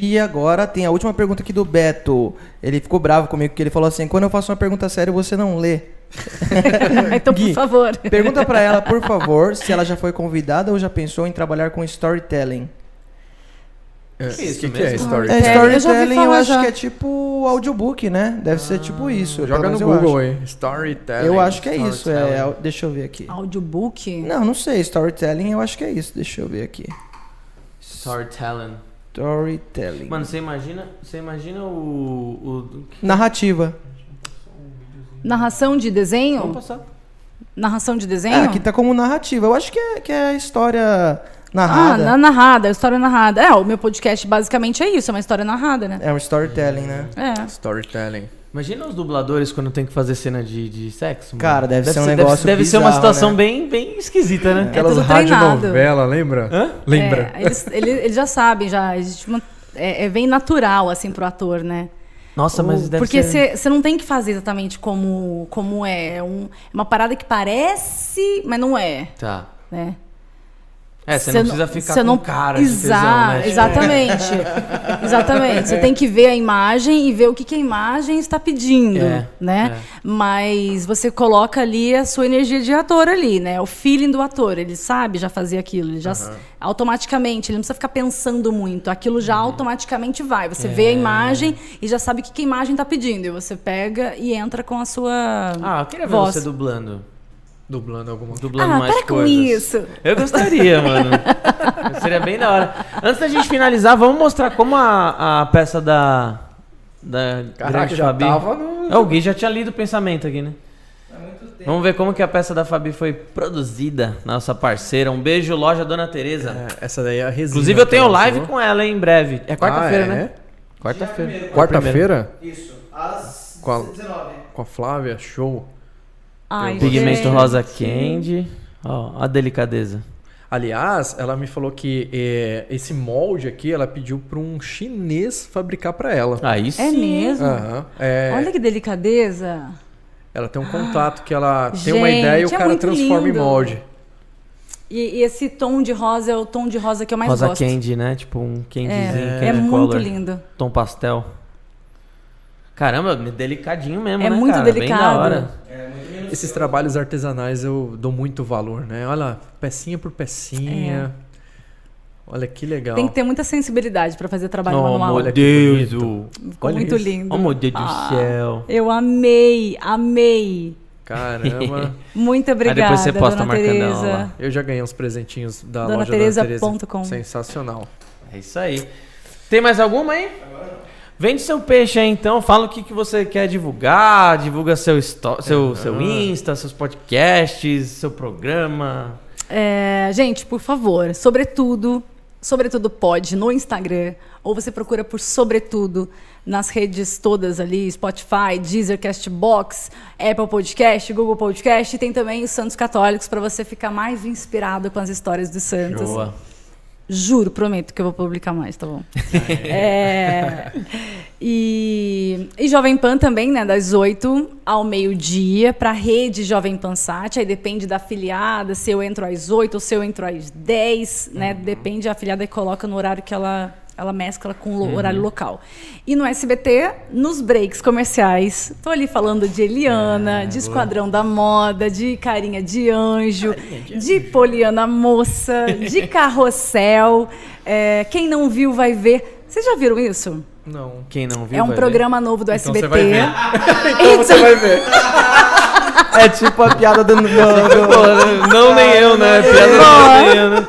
Speaker 4: E agora tem a última pergunta aqui do Beto. Ele ficou bravo comigo, porque ele falou assim: quando eu faço uma pergunta séria, você não lê.
Speaker 3: então, por
Speaker 4: Gui,
Speaker 3: favor.
Speaker 4: Pergunta pra ela, por favor, se ela já foi convidada ou já pensou em trabalhar com storytelling.
Speaker 2: É,
Speaker 1: Que isso
Speaker 2: que, que é
Speaker 1: mesmo?
Speaker 2: story?
Speaker 4: É,
Speaker 3: eu
Speaker 4: storytelling eu,
Speaker 3: falar
Speaker 4: acho
Speaker 3: já.
Speaker 4: que é tipo audiobook, né? Deve ser tipo isso. pelo
Speaker 2: Joga no
Speaker 4: eu
Speaker 2: Google aí. Storytelling.
Speaker 4: Eu acho que é isso. É,
Speaker 2: storytelling.
Speaker 4: é- deixa eu ver aqui.
Speaker 3: Audiobook?
Speaker 4: Não, não sei. Storytelling eu acho que é isso. Deixa eu ver aqui.
Speaker 1: Storytelling.
Speaker 4: Storytelling.
Speaker 1: Mano, você imagina, você imagina o, o
Speaker 4: Narrativa.
Speaker 3: Narração de
Speaker 1: Vamos
Speaker 3: desenho?
Speaker 1: passar.
Speaker 3: Narração de desenho?
Speaker 4: É, aqui tá como narrativa. Eu acho que é, que é a história
Speaker 3: Ah,
Speaker 4: narrada.
Speaker 3: na narrada, história narrada. É, o meu podcast basicamente é isso, é uma história narrada, né?
Speaker 4: É um storytelling, né?
Speaker 3: É.
Speaker 2: Storytelling.
Speaker 1: Imagina os dubladores quando tem que fazer cena de, de sexo. mano.
Speaker 4: Cara, deve ser um
Speaker 1: deve-
Speaker 4: negócio
Speaker 1: Deve, ser uma
Speaker 4: bizarro,
Speaker 1: situação
Speaker 4: né?
Speaker 1: bem, bem esquisita, né?
Speaker 2: Aquelas
Speaker 3: tudo treinado.
Speaker 2: radionovela, lembra?
Speaker 1: Hã?
Speaker 2: Lembra?
Speaker 3: É, eles, eles, já sabem, já. Existe uma- é, é bem natural, assim, pro ator, né?
Speaker 1: Nossa, mas
Speaker 3: O-
Speaker 1: deve
Speaker 3: Porque
Speaker 1: ser...
Speaker 3: você não tem que fazer exatamente como, como é. É um- é uma parada que parece, mas não é,
Speaker 1: Tá.
Speaker 3: né?
Speaker 1: É, você
Speaker 3: Cê
Speaker 1: não precisa ficar com
Speaker 3: não-
Speaker 1: cara de
Speaker 3: Exa-
Speaker 1: tesão, né?
Speaker 3: Exatamente. exatamente. Você tem que ver a imagem e ver o que, que a imagem está pedindo,
Speaker 1: É,
Speaker 3: né?
Speaker 1: é.
Speaker 3: Mas você coloca ali a sua energia de ator ali, né? O feeling do ator. Ele sabe já fazer aquilo. Ele já automaticamente, ele não precisa ficar pensando muito. Aquilo já automaticamente vai. Você vê a
Speaker 1: Uhum. É.
Speaker 3: imagem e já sabe o que, que a imagem está pedindo. E você pega e entra com a sua
Speaker 1: Ah, eu queria ver
Speaker 3: voz.
Speaker 1: você dublando.
Speaker 2: Dublando alguma
Speaker 1: Dublando
Speaker 3: Ah,
Speaker 1: mais
Speaker 3: para com
Speaker 1: coisas.
Speaker 3: isso.
Speaker 1: Eu gostaria, mano. Seria bem da hora. Antes da gente finalizar, vamos mostrar como a, a peça da. Da
Speaker 2: Caraca,
Speaker 1: grande
Speaker 2: já
Speaker 1: Fabi.
Speaker 2: tava no...
Speaker 1: É, o Gui já tinha lido o pensamento aqui, né? Vamos ver como que a peça da Fabi foi produzida, nossa parceira. Um beijo, loja Dona Tereza.
Speaker 2: É, essa daí é a resina.
Speaker 1: Inclusive eu tenho live
Speaker 2: falou.
Speaker 1: com ela hein, em breve. É quarta-feira,
Speaker 2: Ah, é?
Speaker 1: né? Quarta-feira.
Speaker 2: Quarta-feira?
Speaker 4: Isso. Às
Speaker 2: Qual?
Speaker 4: 19.
Speaker 2: Com a Flávia, show.
Speaker 3: Ai,
Speaker 1: Pigmento
Speaker 3: gente.
Speaker 1: rosa candy. Ó, a delicadeza.
Speaker 2: Aliás, ela me falou que é, esse molde aqui, ela pediu para um chinês fabricar para ela.
Speaker 1: Aí sim.
Speaker 3: É mesmo?
Speaker 2: Aham. É,
Speaker 3: Olha que delicadeza.
Speaker 2: Ela tem um contato que ela tem uma ideia e o
Speaker 3: é
Speaker 2: cara
Speaker 3: muito
Speaker 2: transforma
Speaker 3: lindo.
Speaker 2: em molde.
Speaker 3: E, e esse tom de rosa é o tom de rosa que eu mais
Speaker 1: Rosa
Speaker 3: gosto.
Speaker 1: candy, né? Tipo um candyzinho.
Speaker 3: É,
Speaker 1: candy
Speaker 3: é muito
Speaker 1: color,
Speaker 3: lindo.
Speaker 1: Tom pastel. Caramba, delicadinho mesmo,
Speaker 3: É
Speaker 1: né,
Speaker 3: muito
Speaker 1: cara? Bem da
Speaker 3: delicado.
Speaker 1: hora.
Speaker 2: Esses trabalhos artesanais eu dou muito valor, né? Olha, pecinha por pecinha. Olha que legal.
Speaker 3: É. Tem que ter muita sensibilidade pra fazer trabalho
Speaker 1: Oh,
Speaker 3: manual.
Speaker 1: meu Deus. do-
Speaker 3: Ficou
Speaker 2: olha
Speaker 3: muito
Speaker 2: isso.
Speaker 3: lindo.
Speaker 1: Oh, meu Deus do
Speaker 3: Ah,
Speaker 1: céu.
Speaker 3: Eu amei, amei.
Speaker 2: Caramba.
Speaker 3: Muito obrigada,
Speaker 1: depois você posta
Speaker 3: dona Tereza.
Speaker 1: lá.
Speaker 2: Eu já ganhei uns presentinhos da
Speaker 3: Dona
Speaker 2: loja
Speaker 3: Tereza
Speaker 2: da Tereza. Sensacional.
Speaker 1: É isso aí. Tem mais alguma aí? Vende seu peixe aí então, fala o que, que você quer divulgar, divulga seu, seu, seu Insta, seus podcasts, seu programa.
Speaker 3: É, gente, por favor, sobretudo, sobretudo pode no Instagram, ou você procura por sobretudo nas redes todas ali, Spotify, Deezer, Castbox, Apple Podcast, Google Podcast, e tem também os Santos Católicos para você ficar mais inspirado com as histórias dos santos.
Speaker 1: Boa.
Speaker 3: Juro, prometo que eu vou publicar mais, tá bom? É, e, e Jovem Pan também, né? Das 8 ao meio-dia, para a rede Jovem Pan Sat. Aí depende da afiliada, se eu entro às 8 ou se eu entro às 10, né? Depende, a afiliada coloca no horário que ela, ela mescla com o lo- horário local. E no SBT, nos breaks comerciais, tô ali falando de Eliana, de Esquadrão da Moda, de Carinha de Anjo, de Poliana Moça, de Carrossel. É, quem não viu vai ver. Vocês já viram isso?
Speaker 2: Não.
Speaker 1: Quem não viu
Speaker 3: é um
Speaker 1: vai
Speaker 3: programa novo do
Speaker 2: Então
Speaker 3: SBT.
Speaker 2: você vai ver.
Speaker 3: Então
Speaker 2: Você vai ver.
Speaker 1: ver. É tipo a piada do... do- do- não nem eu, né? Piada do não nem eu, né?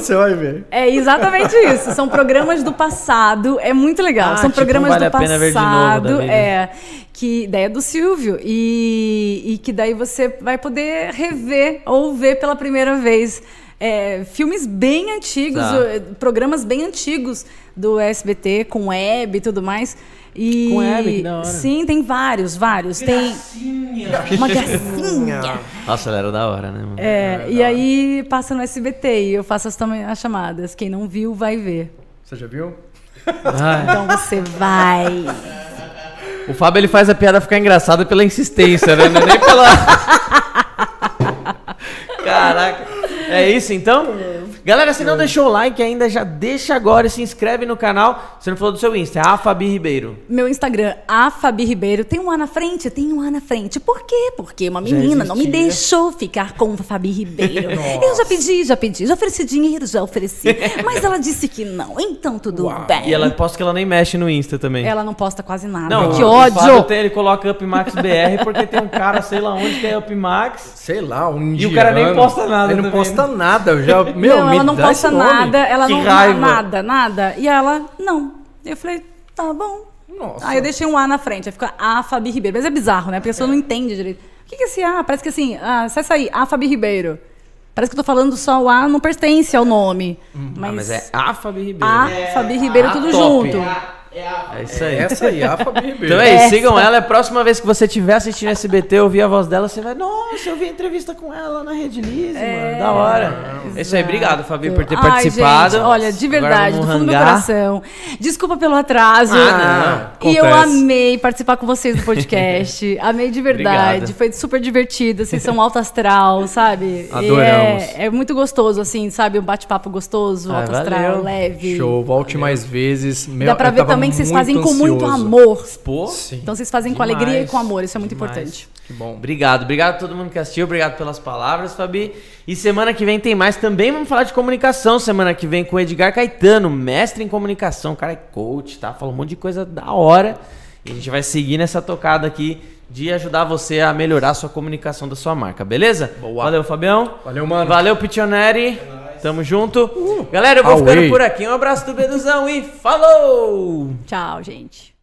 Speaker 2: Você vai ver.
Speaker 3: É exatamente isso. São programas do passado. É muito legal.
Speaker 1: Ah,
Speaker 3: São
Speaker 1: tipo,
Speaker 3: programas
Speaker 1: vale
Speaker 3: do
Speaker 1: a pena ver de novo
Speaker 3: passado.
Speaker 1: da vida.
Speaker 3: é. Que ideia do Silvio. E, e que daí você vai poder rever ou ver pela primeira vez. é, filmes bem antigos,
Speaker 1: Tá.
Speaker 3: programas bem antigos do SBT, com web e tudo mais. E,
Speaker 1: Com web, que da hora.
Speaker 3: Sim, tem vários, vários. Tem uma gracinha.
Speaker 1: Nossa, ela era da hora, né, mano?
Speaker 3: É, e aí passa no SBT e eu faço as, também as chamadas. Quem não viu, vai ver.
Speaker 2: Você já viu?
Speaker 1: Ai.
Speaker 3: Então você vai.
Speaker 1: O Fábio ele faz a piada ficar engraçada pela insistência, né? Não é nem pela. Caraca. É isso então? Galera, se não deixou o like ainda, já deixa agora e se inscreve no canal. Você não falou do seu Insta, é a Fabi Ribeiro.
Speaker 3: Meu Instagram, a Fabi Ribeiro, tem um A na frente? Tem um A na frente. Por quê? Porque uma menina não me deixou ficar com a Fabi Ribeiro. eu já pedi, já pedi, já ofereci dinheiro, já ofereci. Mas ela disse que não, então tudo bem.
Speaker 1: E ela posta que ela nem mexe no Insta também.
Speaker 3: Ela não posta quase nada.
Speaker 1: Não,
Speaker 3: que ódio!
Speaker 1: tem- ele coloca Upmax BR porque tem um cara, sei lá onde, que é Upmax.
Speaker 2: Sei lá, um
Speaker 1: E o cara nem posta nada
Speaker 2: Ele não
Speaker 1: também,
Speaker 2: posta nada. Eu já, meu,
Speaker 3: não,
Speaker 2: me
Speaker 3: ela não
Speaker 2: nome.
Speaker 3: nada, ela
Speaker 1: Que
Speaker 3: não
Speaker 1: raiva.
Speaker 3: nada, nada. E ela, não. Eu falei, tá bom.
Speaker 2: Nossa.
Speaker 3: Aí eu deixei um A na frente, aí fica A Fabi Ribeiro. Mas é bizarro, né? Porque a pessoa não entende direito. O que, que é esse A? Parece que assim, ah, sai sair, A Fabi Ribeiro. Parece que eu tô falando só o A não pertence ao nome. Mas,
Speaker 1: Ah, mas é a Fabi Ribeiro.
Speaker 3: A Fabi Ribeiro,
Speaker 1: A
Speaker 3: tudo
Speaker 1: top.
Speaker 3: junto.
Speaker 1: É isso aí.
Speaker 2: Essa aí, a Fabi Ribeiro.
Speaker 1: Então é isso, sigam ela. A próxima vez que você estiver assistindo SBT, ouvir a voz dela, você vai, nossa, eu vi a entrevista com ela na Rede Lise, mano. Da hora. É isso aí, obrigado, Fabi, por ter
Speaker 3: Ai,
Speaker 1: participado.
Speaker 3: gente, olha, de verdade, do fundo do meu coração. Desculpa pelo atraso.
Speaker 1: Ah,
Speaker 2: não,
Speaker 3: E eu amei participar com vocês do podcast. amei de verdade.
Speaker 1: Obrigado.
Speaker 3: Foi super divertido. Vocês são alto astral, sabe?
Speaker 2: Adoramos.
Speaker 3: É, é muito gostoso, assim, sabe? Um bate-papo gostoso,
Speaker 1: Ah,
Speaker 3: alto astral,
Speaker 1: valeu.
Speaker 3: leve.
Speaker 2: Show, volte mais vezes. Meu,
Speaker 3: Dá pra ver
Speaker 2: tava
Speaker 3: também que vocês fazem com muito
Speaker 2: ansioso.
Speaker 3: amor.
Speaker 1: Pô,
Speaker 2: Sim.
Speaker 3: Então vocês fazem com
Speaker 1: Demais,
Speaker 3: alegria e com amor. Isso é muito
Speaker 1: demais.
Speaker 3: importante.
Speaker 2: Que bom.
Speaker 1: Obrigado, obrigado a todo mundo que assistiu, obrigado pelas palavras, Fabi. E semana que vem tem mais também, vamos falar de comunicação semana que vem com o Edgar Caetano, mestre em comunicação, o cara é coach, tá? Fala um monte de coisa da hora. E a gente vai seguir nessa tocada aqui de ajudar você a melhorar a sua comunicação da sua marca, beleza?
Speaker 2: Boa.
Speaker 1: Valeu, Fabião.
Speaker 2: Valeu, mano.
Speaker 1: Valeu, Pitioneri. Tamo junto. Galera, eu vou
Speaker 2: Away.
Speaker 1: ficando por aqui. Um abraço do Beduzão e falou!
Speaker 3: Tchau, gente.